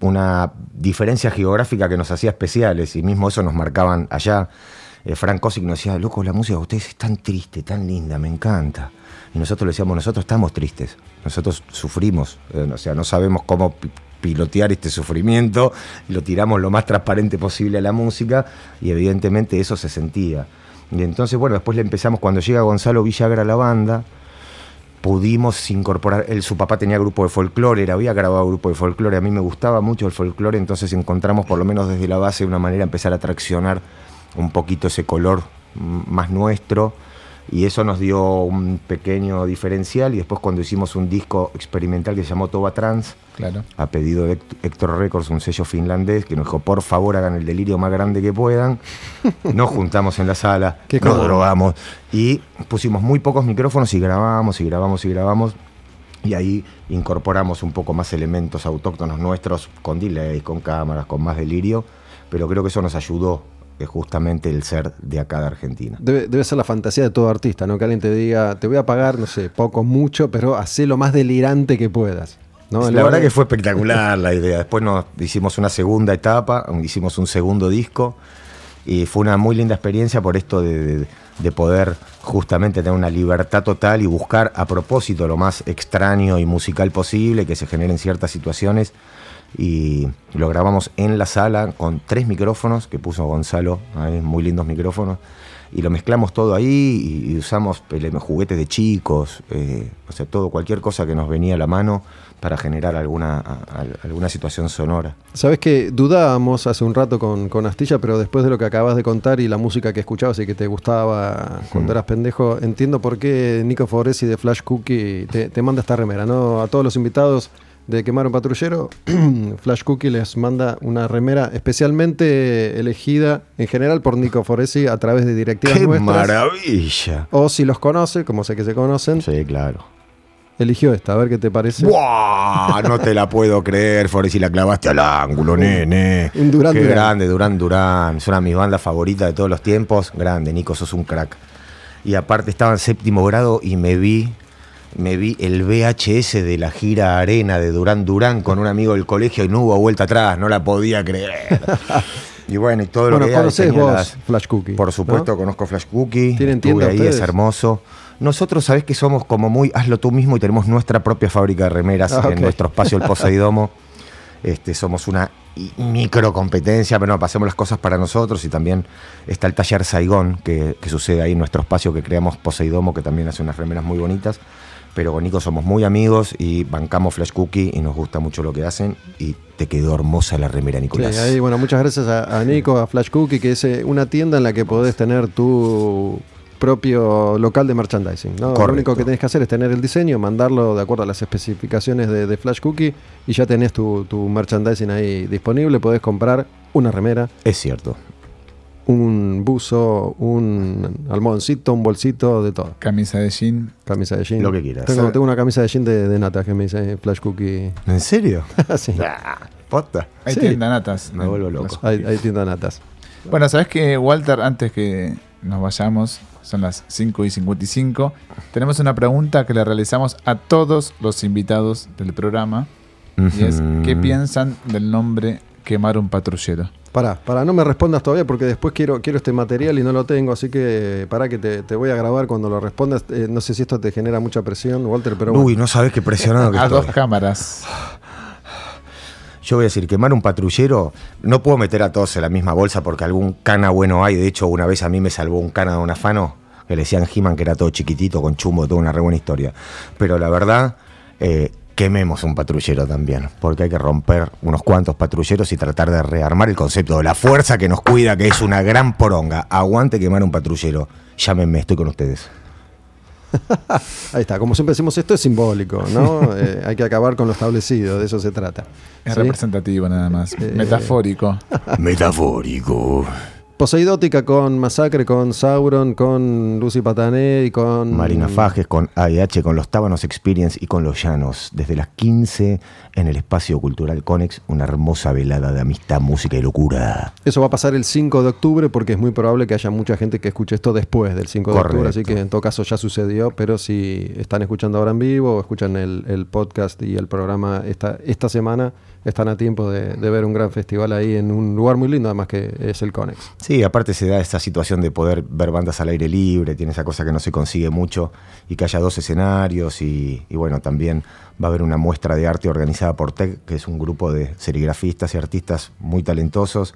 una diferencia geográfica que nos hacía especiales y mismo eso nos marcaban allá. Eh, Frank Kosick nos decía, loco, la música de ustedes es tan triste, tan linda, me encanta. Y nosotros le decíamos, nosotros estamos tristes, nosotros sufrimos, eh, o sea, no sabemos cómo pi- pilotear este sufrimiento lo tiramos lo más transparente posible a la música y evidentemente eso se sentía. Y entonces, bueno, después le empezamos, cuando llega Gonzalo Villagra a la banda, pudimos incorporar, él, su papá tenía grupo de folclore, él había grabado grupo de folclore, a mí me gustaba mucho el folclore, entonces encontramos por lo menos desde la base una manera de empezar a traccionar un poquito ese color más nuestro y eso nos dio un pequeño diferencial y después cuando hicimos un disco experimental que se llamó Toba Trans, Claro. a pedido de Hect- Héctor Records, un sello finlandés, que nos dijo, por favor, hagan el delirio más grande que puedan. Nos juntamos en la sala, nos cómodo. drogamos y pusimos muy pocos micrófonos y grabamos y grabamos y grabamos. Y ahí incorporamos un poco más elementos autóctonos nuestros, con delays, con cámaras, con más delirio. Pero creo que eso nos ayudó, eh, justamente el ser de acá de Argentina. Debe, debe ser la fantasía de todo artista, ¿no? Que alguien te diga, te voy a pagar, no sé, poco, mucho, pero hacé lo más delirante que puedas. ¿no? La verdad de- que fue espectacular la idea. Después nos hicimos una segunda etapa, hicimos un segundo disco y fue una muy linda experiencia por esto de, de- de poder justamente tener una libertad total y buscar a propósito lo más extraño y musical posible que se generen ciertas situaciones. Y lo grabamos en la sala con tres micrófonos que puso Gonzalo, muy lindos micrófonos. Y lo mezclamos todo ahí y, usamos ele- juguetes de chicos, eh, o sea, todo, cualquier cosa que nos venía a la mano para generar alguna, a- a- alguna situación sonora. Sabes que dudábamos hace un rato con, con Astilla, pero después de lo que acabas de contar y la música que escuchabas y que te gustaba cuando Mm. eras pendejo, entiendo por qué Nico Foresi de Flash Cookie te, te manda esta remera, ¿no? A todos los invitados de Quemar un Patrullero, Flash Cookie les manda una remera especialmente elegida en general por Nico Foresi a través de directivas ¡Qué nuestras. maravilla! O si los conoce, como sé que se conocen, Sí, claro. eligió esta, a ver qué te parece. ¡Buah! No te la puedo creer, Foresti, la clavaste al ángulo, nene. Durán Qué Durán. grande, Durán Durán. Es una de mis bandas favoritas de todos los tiempos. Grande, Nico, sos un crack. Y aparte estaba en séptimo grado y me vi, me vi el VHS de la gira Arena de Durán Durán con un amigo del colegio y no hubo vuelta atrás, no la podía creer. y bueno, y todo lo Bueno, que hay, conocés vos las- Flash Cookie. Por supuesto, ¿no? conozco Flash Cookie. ¿Tienen tienda ahí, ustedes? es hermoso. Nosotros, sabés que somos como muy hazlo tú mismo y tenemos nuestra propia fábrica de remeras Ah, en nuestro espacio El Poseidomo. Este, somos una micro competencia, pero no, pasemos las cosas para nosotros y también está el taller Saigón, que, que sucede ahí en nuestro espacio que creamos Poseidomo, que también hace unas remeras muy bonitas. Pero con Nico somos muy amigos y bancamos Flash Cookie y nos gusta mucho lo que hacen. Y te quedó hermosa la remera, Sí, Nicolás. ahí, bueno, muchas gracias a, a Nico, a Flash Cookie, que es eh, una tienda en la que podés tener tu, propio local de merchandising. ¿no? Lo único que tenés que hacer es tener el diseño, mandarlo de acuerdo a las especificaciones de, de Flash Cookie y ya tenés tu, tu merchandising ahí disponible. Podés comprar una remera, Es cierto. Un buzo, un almohadoncito, un bolsito, de todo. Camisa de jean. Camisa de jean. Lo que quieras. Tengo, tengo una camisa de jean de, de nata que me dice Flash Cookie. ¿En serio? Sí. Ah, ¿Posta? Hay Sí. tienda natas. Me vuelvo loco. Hay, hay tiendas natas. Bueno, ¿sabes que Walter, antes que nos vayamos, son las 5 y 55, tenemos una pregunta que le realizamos a todos los invitados del programa. Y es, ¿qué piensan del nombre Quemar un patrullero? Pará, pará, no me respondas todavía porque después quiero, quiero este material y no lo tengo, así que pará que te, te voy a grabar cuando lo respondas. Eh, no sé si esto te genera mucha presión, Walter, pero bueno. Uy, no sabes qué presionado que A dos cámaras. Yo voy a decir, quemar un patrullero, no puedo meter a todos en la misma bolsa porque algún cana bueno hay. De hecho, una vez a mí me salvó un cana de un afano que le decían He-Man que era todo chiquitito, con chumbo, toda una re buena historia. Pero la verdad, eh, quememos un patrullero también, porque hay que romper unos cuantos patrulleros y tratar de rearmar el concepto de la fuerza que nos cuida, que es una gran poronga. Aguante quemar un patrullero. Llámenme, estoy con ustedes. Ahí está, como siempre decimos, esto es simbólico, ¿no? Eh, hay que acabar con lo establecido, de eso se trata. Es ¿Sí? representativo nada más. Eh, Metafórico. Metafórico. Poseidótica con Masacre, con Sauron, con Lucy Patané y con. Marina Fajes con AIH, con los Tábanos Experience y con los Llanos. Desde las 15 en el Espacio Cultural Conex, una hermosa velada de amistad, música y locura. Eso va a pasar el 5 de octubre porque es muy probable que haya mucha gente que escuche esto después del 5 de octubre, así que en todo caso ya sucedió, pero si están escuchando ahora en vivo o escuchan el, el podcast y el programa esta, esta semana, están a tiempo de, ver un gran festival ahí en un lugar muy lindo, además que es el Conex. Sí, aparte se da esta situación de poder ver bandas al aire libre, tiene esa cosa que no se consigue mucho, y que haya dos escenarios, y, y bueno, también va a haber una muestra de arte organizada por TEC, que es un grupo de serigrafistas y artistas muy talentosos,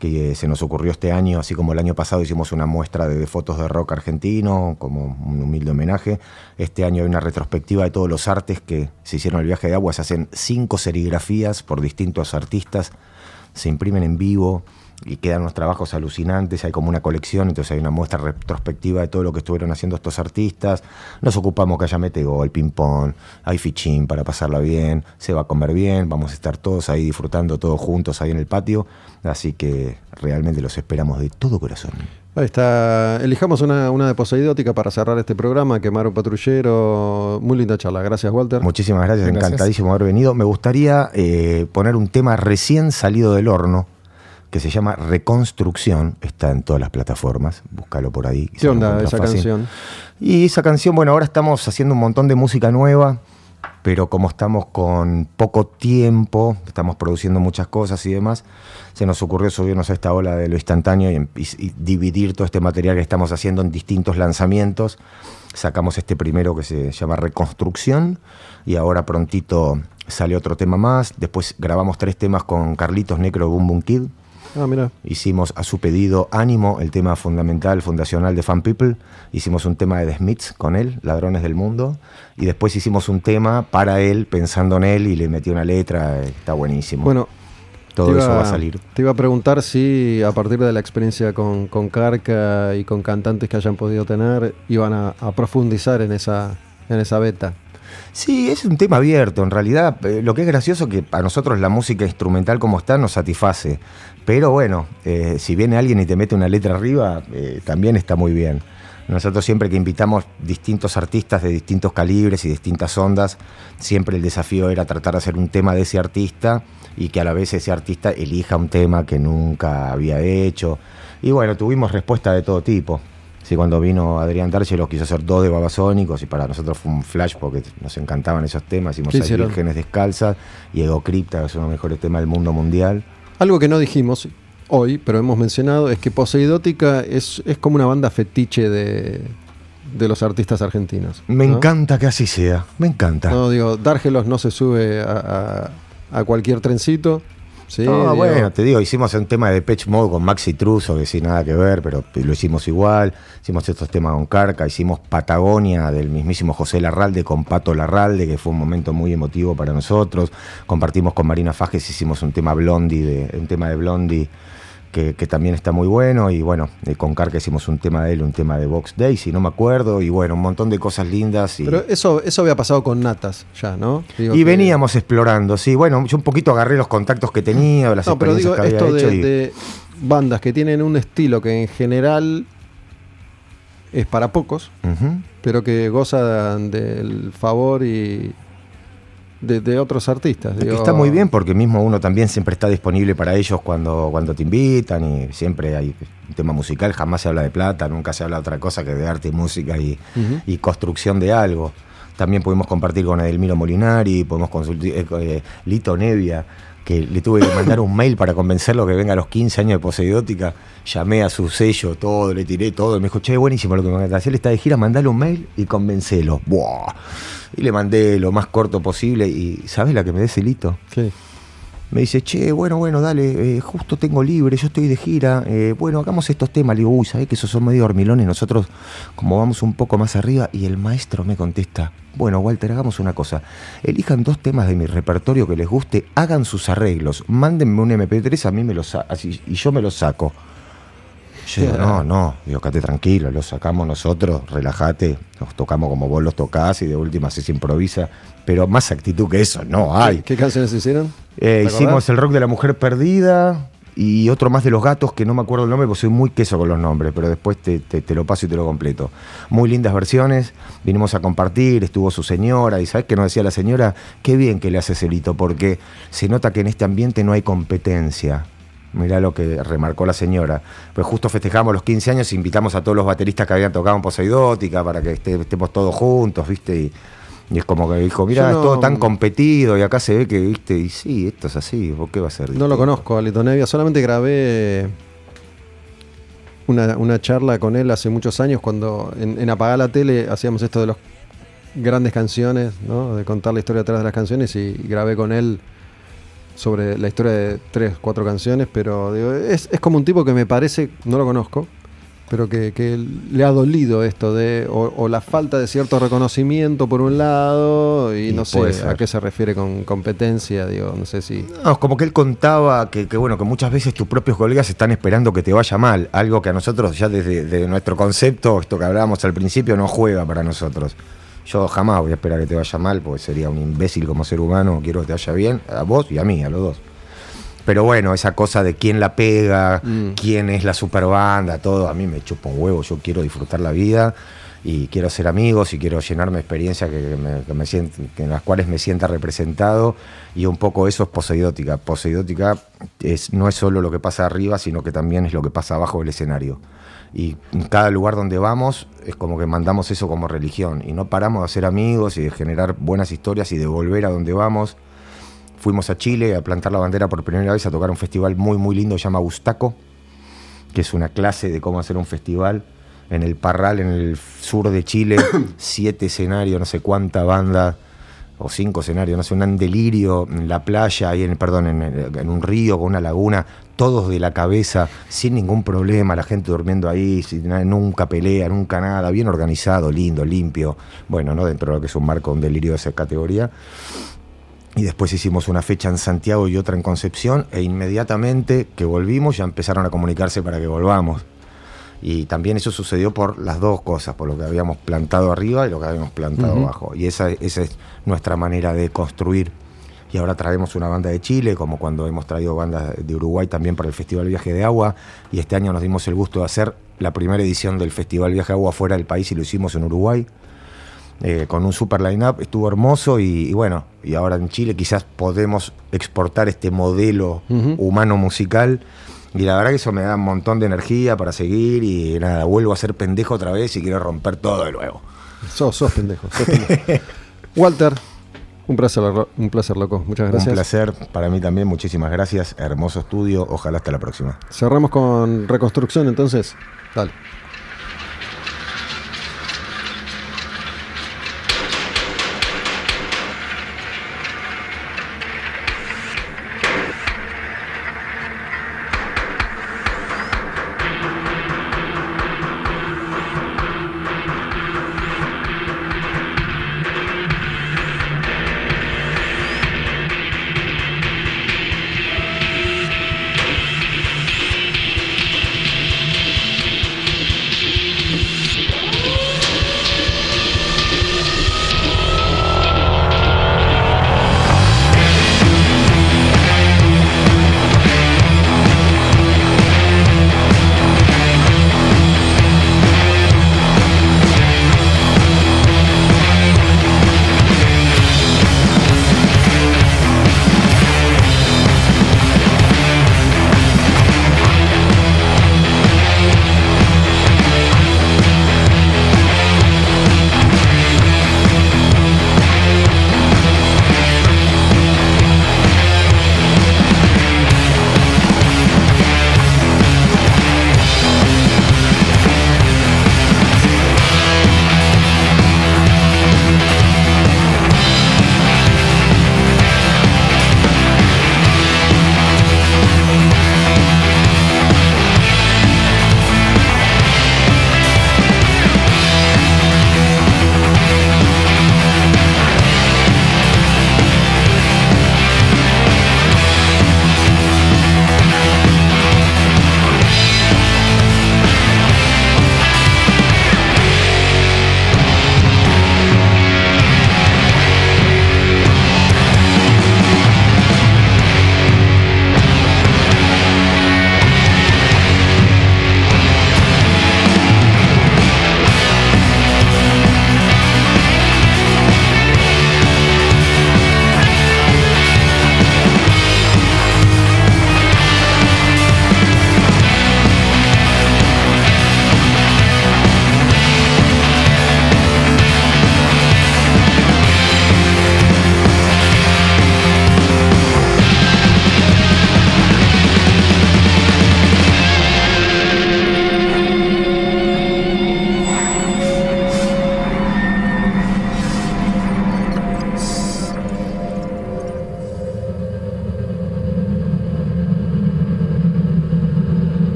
que eh, se nos ocurrió este año, así como el año pasado hicimos una muestra de, fotos de rock argentino, como un humilde homenaje. Este año hay una retrospectiva de todos los artes que se hicieron el viaje de agua, se hacen cinco serigrafías por distintos artistas, se imprimen en vivo y quedan unos trabajos alucinantes, hay como una colección, entonces hay una muestra retrospectiva de todo lo que estuvieron haciendo estos artistas. Nos ocupamos que haya metegol, ping-pong, hay fichín para pasarla bien, se va a comer bien, vamos a estar todos ahí disfrutando todos juntos ahí en el patio, así que realmente los esperamos de todo corazón. Ahí está, elijamos una, una de Poseidótica para cerrar este programa, quemar un patrullero, muy linda charla, gracias Walter. Muchísimas gracias, Gracias. encantadísimo haber venido. Me gustaría eh, poner un tema recién salido del horno que se llama Reconstrucción, está en todas las plataformas, búscalo por ahí. ¿Qué onda esa canción? Y esa canción, bueno, ahora estamos haciendo un montón de música nueva, pero como estamos con poco tiempo, estamos produciendo muchas cosas y demás, se nos ocurrió subirnos a esta ola de lo instantáneo y, dividir todo este material que estamos haciendo en distintos lanzamientos. Sacamos este primero que se llama Reconstrucción y ahora prontito sale otro tema más. Después grabamos tres temas con Carlitos Necro de Boom Boom Kid. Ah, mira. Hicimos a su pedido Ánimo, el tema fundamental, fundacional de Fan People. Hicimos un tema de The Smiths con él, Ladrones del Mundo. Y después hicimos un tema para él, pensando en él, y le metí una letra. Está buenísimo. Bueno, todo eso va a salir. Te iba a preguntar si a partir de la experiencia con, con Carca y con cantantes que hayan podido tener, iban a, a profundizar en esa, en esa beta. Sí, es un tema abierto. En realidad, eh, lo que es gracioso que a nosotros la música instrumental como está nos satisface. Pero bueno, eh, si viene alguien y te mete una letra arriba, eh, también está muy bien. Nosotros siempre que invitamos distintos artistas de distintos calibres y distintas ondas, siempre el desafío era tratar de hacer un tema de ese artista y que a la vez ese artista elija un tema que nunca había hecho. Y bueno, tuvimos respuesta de todo tipo. Sí, cuando vino Adrián D'Argelo quiso hacer dos de Babasónicos y para nosotros fue un flash porque nos encantaban esos temas. Hicimos ¿Qué Seis? Vírgenes Descalzas y Ego Cripta, que es uno de los mejores temas del mundo mundial. Algo que no dijimos hoy, pero hemos mencionado, es que Poseidótica es, es como una banda fetiche de, de los artistas argentinos. Me ¿no? encanta que así sea, me encanta. No, digo, Dárgelos no se sube a, a- a cualquier trencito. Sí, No, digo, bueno, te digo, hicimos un tema de Pitch Mode con Maxi Truso, que sin nada que ver, pero lo hicimos igual. Hicimos estos temas con Carca, hicimos Patagonia del mismísimo José Larralde con Pato Larralde, que fue un momento muy emotivo para nosotros. Compartimos con Marina Fajes, hicimos un tema Blondie, de, un tema de Blondie que, que también está muy bueno. Y bueno, eh, con Carca hicimos un tema de él, un tema de Box Day, si no me acuerdo. Y bueno, un montón de cosas lindas. Y, Pero eso, eso había pasado con Natas ya, ¿no? Digo y que- veníamos explorando, sí. Bueno, yo un poquito agarré los contactos que tenía, las No, pero experiencias digo, que había esto hecho. de, y- de bandas que tienen un estilo que en general es para pocos, pero que gozan del favor y de, de otros artistas. Digo. Está muy bien porque mismo uno también siempre está disponible para ellos cuando, cuando te invitan y siempre hay un tema musical, jamás se habla de plata, nunca se habla de otra cosa que de arte y música y, construcción de algo. También pudimos compartir con Edelmiro Molinari, podemos consultar eh, Lito Nevia, que le tuve que mandar un mail para convencerlo que venga a los 15 años de Poseidótica. Llamé a su sello, todo, le tiré todo. Y me dijo, che, buenísimo lo que me hacer. Está de gira, mandale un mail y convencelo. Buah. Y le mandé lo más corto posible. Y ¿sabes la que me dé ese Lito? Sí. Me dice, che, bueno, bueno, dale, eh, justo tengo libre, yo estoy de gira, eh, bueno, hagamos estos temas. Le digo, uy, ¿sabés que esos son medio hormilones? Nosotros, como vamos un poco más arriba, y el maestro me contesta, bueno, Walter, hagamos una cosa, elijan dos temas de mi repertorio que les guste, hagan sus arreglos, mándenme un MP3, a mí me los así, y yo me los saco. Yo digo, no, no, digo, quédate tranquilo, los sacamos nosotros, relájate, los tocamos como vos los tocás y de última se improvisa, pero más actitud que eso no hay. ¿Qué, qué canciones hicieron? Eh, hicimos el rock de la mujer perdida y otro más de los gatos que no me acuerdo el nombre porque soy muy queso con los nombres, pero después te, te- te lo paso y te lo completo. Muy lindas versiones, vinimos a compartir, estuvo su señora y ¿sabes qué nos decía la señora? Qué bien que le hace celito porque se nota que en este ambiente no hay competencia. Mirá lo que remarcó la señora. Pues justo festejamos los 15 años invitamos a todos los bateristas que habían tocado en Poseidótica para que esté- estemos todos juntos, ¿viste? Y, y es como que dijo, mira, es todo tan competido y acá se ve que, ¿viste? Y sí, esto es así, ¿por qué va a ser? No lo conozco, a Lito Nevia. Solamente grabé una, una charla con él hace muchos años cuando en, en Apagar la Tele hacíamos esto de las grandes canciones, ¿no? de contar la historia detrás de las canciones y grabé con él sobre la historia de tres, cuatro canciones, pero digo, es, es como un tipo que me parece, no lo conozco, pero que, que le ha dolido esto de, o, o la falta de cierto reconocimiento por un lado, y, Y no sé a qué se refiere con competencia, digo, no sé si... No, como que él contaba que, que, bueno, que muchas veces tus propios colegas están esperando que te vaya mal, algo que a nosotros ya desde de nuestro concepto, esto que hablábamos al principio, no juega para nosotros. Yo jamás voy a esperar que te vaya mal, porque sería un imbécil como ser humano, quiero que te vaya bien, a vos y a mí, a los dos. Pero bueno, esa cosa de quién la pega, Mm. quién es la super banda, todo, a mí me chupa un huevo, yo quiero disfrutar la vida y quiero ser amigos y quiero llenarme de experiencias que, me, que me que en las cuales me sienta representado y un poco eso es Poseidótica. Poseidótica es, no es solo lo que pasa arriba, sino que también es lo que pasa abajo del escenario. Y en cada lugar donde vamos es como que mandamos eso como religión y no paramos de hacer amigos y de generar buenas historias y de volver a donde vamos. Fuimos a Chile a plantar la bandera por primera vez a tocar un festival muy muy lindo que se llama Bustaco, que es una clase de cómo hacer un festival en el Parral, en el sur de Chile, siete escenarios, no sé cuánta banda, o cinco escenarios, no sé, un delirio en la playa, ahí en, perdón, en, en un río con una laguna, todos de la cabeza, sin ningún problema, la gente durmiendo ahí, sin nunca pelea, nunca nada, bien organizado, lindo, limpio, bueno, no dentro de lo que es un marco, un delirio de esa categoría. Y después hicimos una fecha en Santiago y otra en Concepción, e inmediatamente que volvimos ya empezaron a comunicarse para que volvamos. Y también eso sucedió por las dos cosas, por lo que habíamos plantado arriba y lo que habíamos plantado abajo. Y esa, esa es nuestra manera de construir. Y ahora traemos una banda de Chile, como cuando hemos traído bandas de Uruguay también para el Festival Viaje de Agua. Y este año nos dimos el gusto de hacer la primera edición del Festival Viaje de Agua fuera del país y lo hicimos en Uruguay. Eh, con un super line-up, estuvo hermoso y, y bueno, y ahora en Chile quizás podemos exportar este modelo humano musical y la verdad que eso me da un montón de energía para seguir y nada, vuelvo a ser pendejo otra vez y quiero romper todo de nuevo. Sos, sos pendejo. sos pendejo. Walter, un placer, un placer, loco. Muchas gracias. Un placer para mí también, muchísimas gracias, hermoso estudio, ojalá hasta la próxima. Cerramos con reconstrucción entonces. Dale.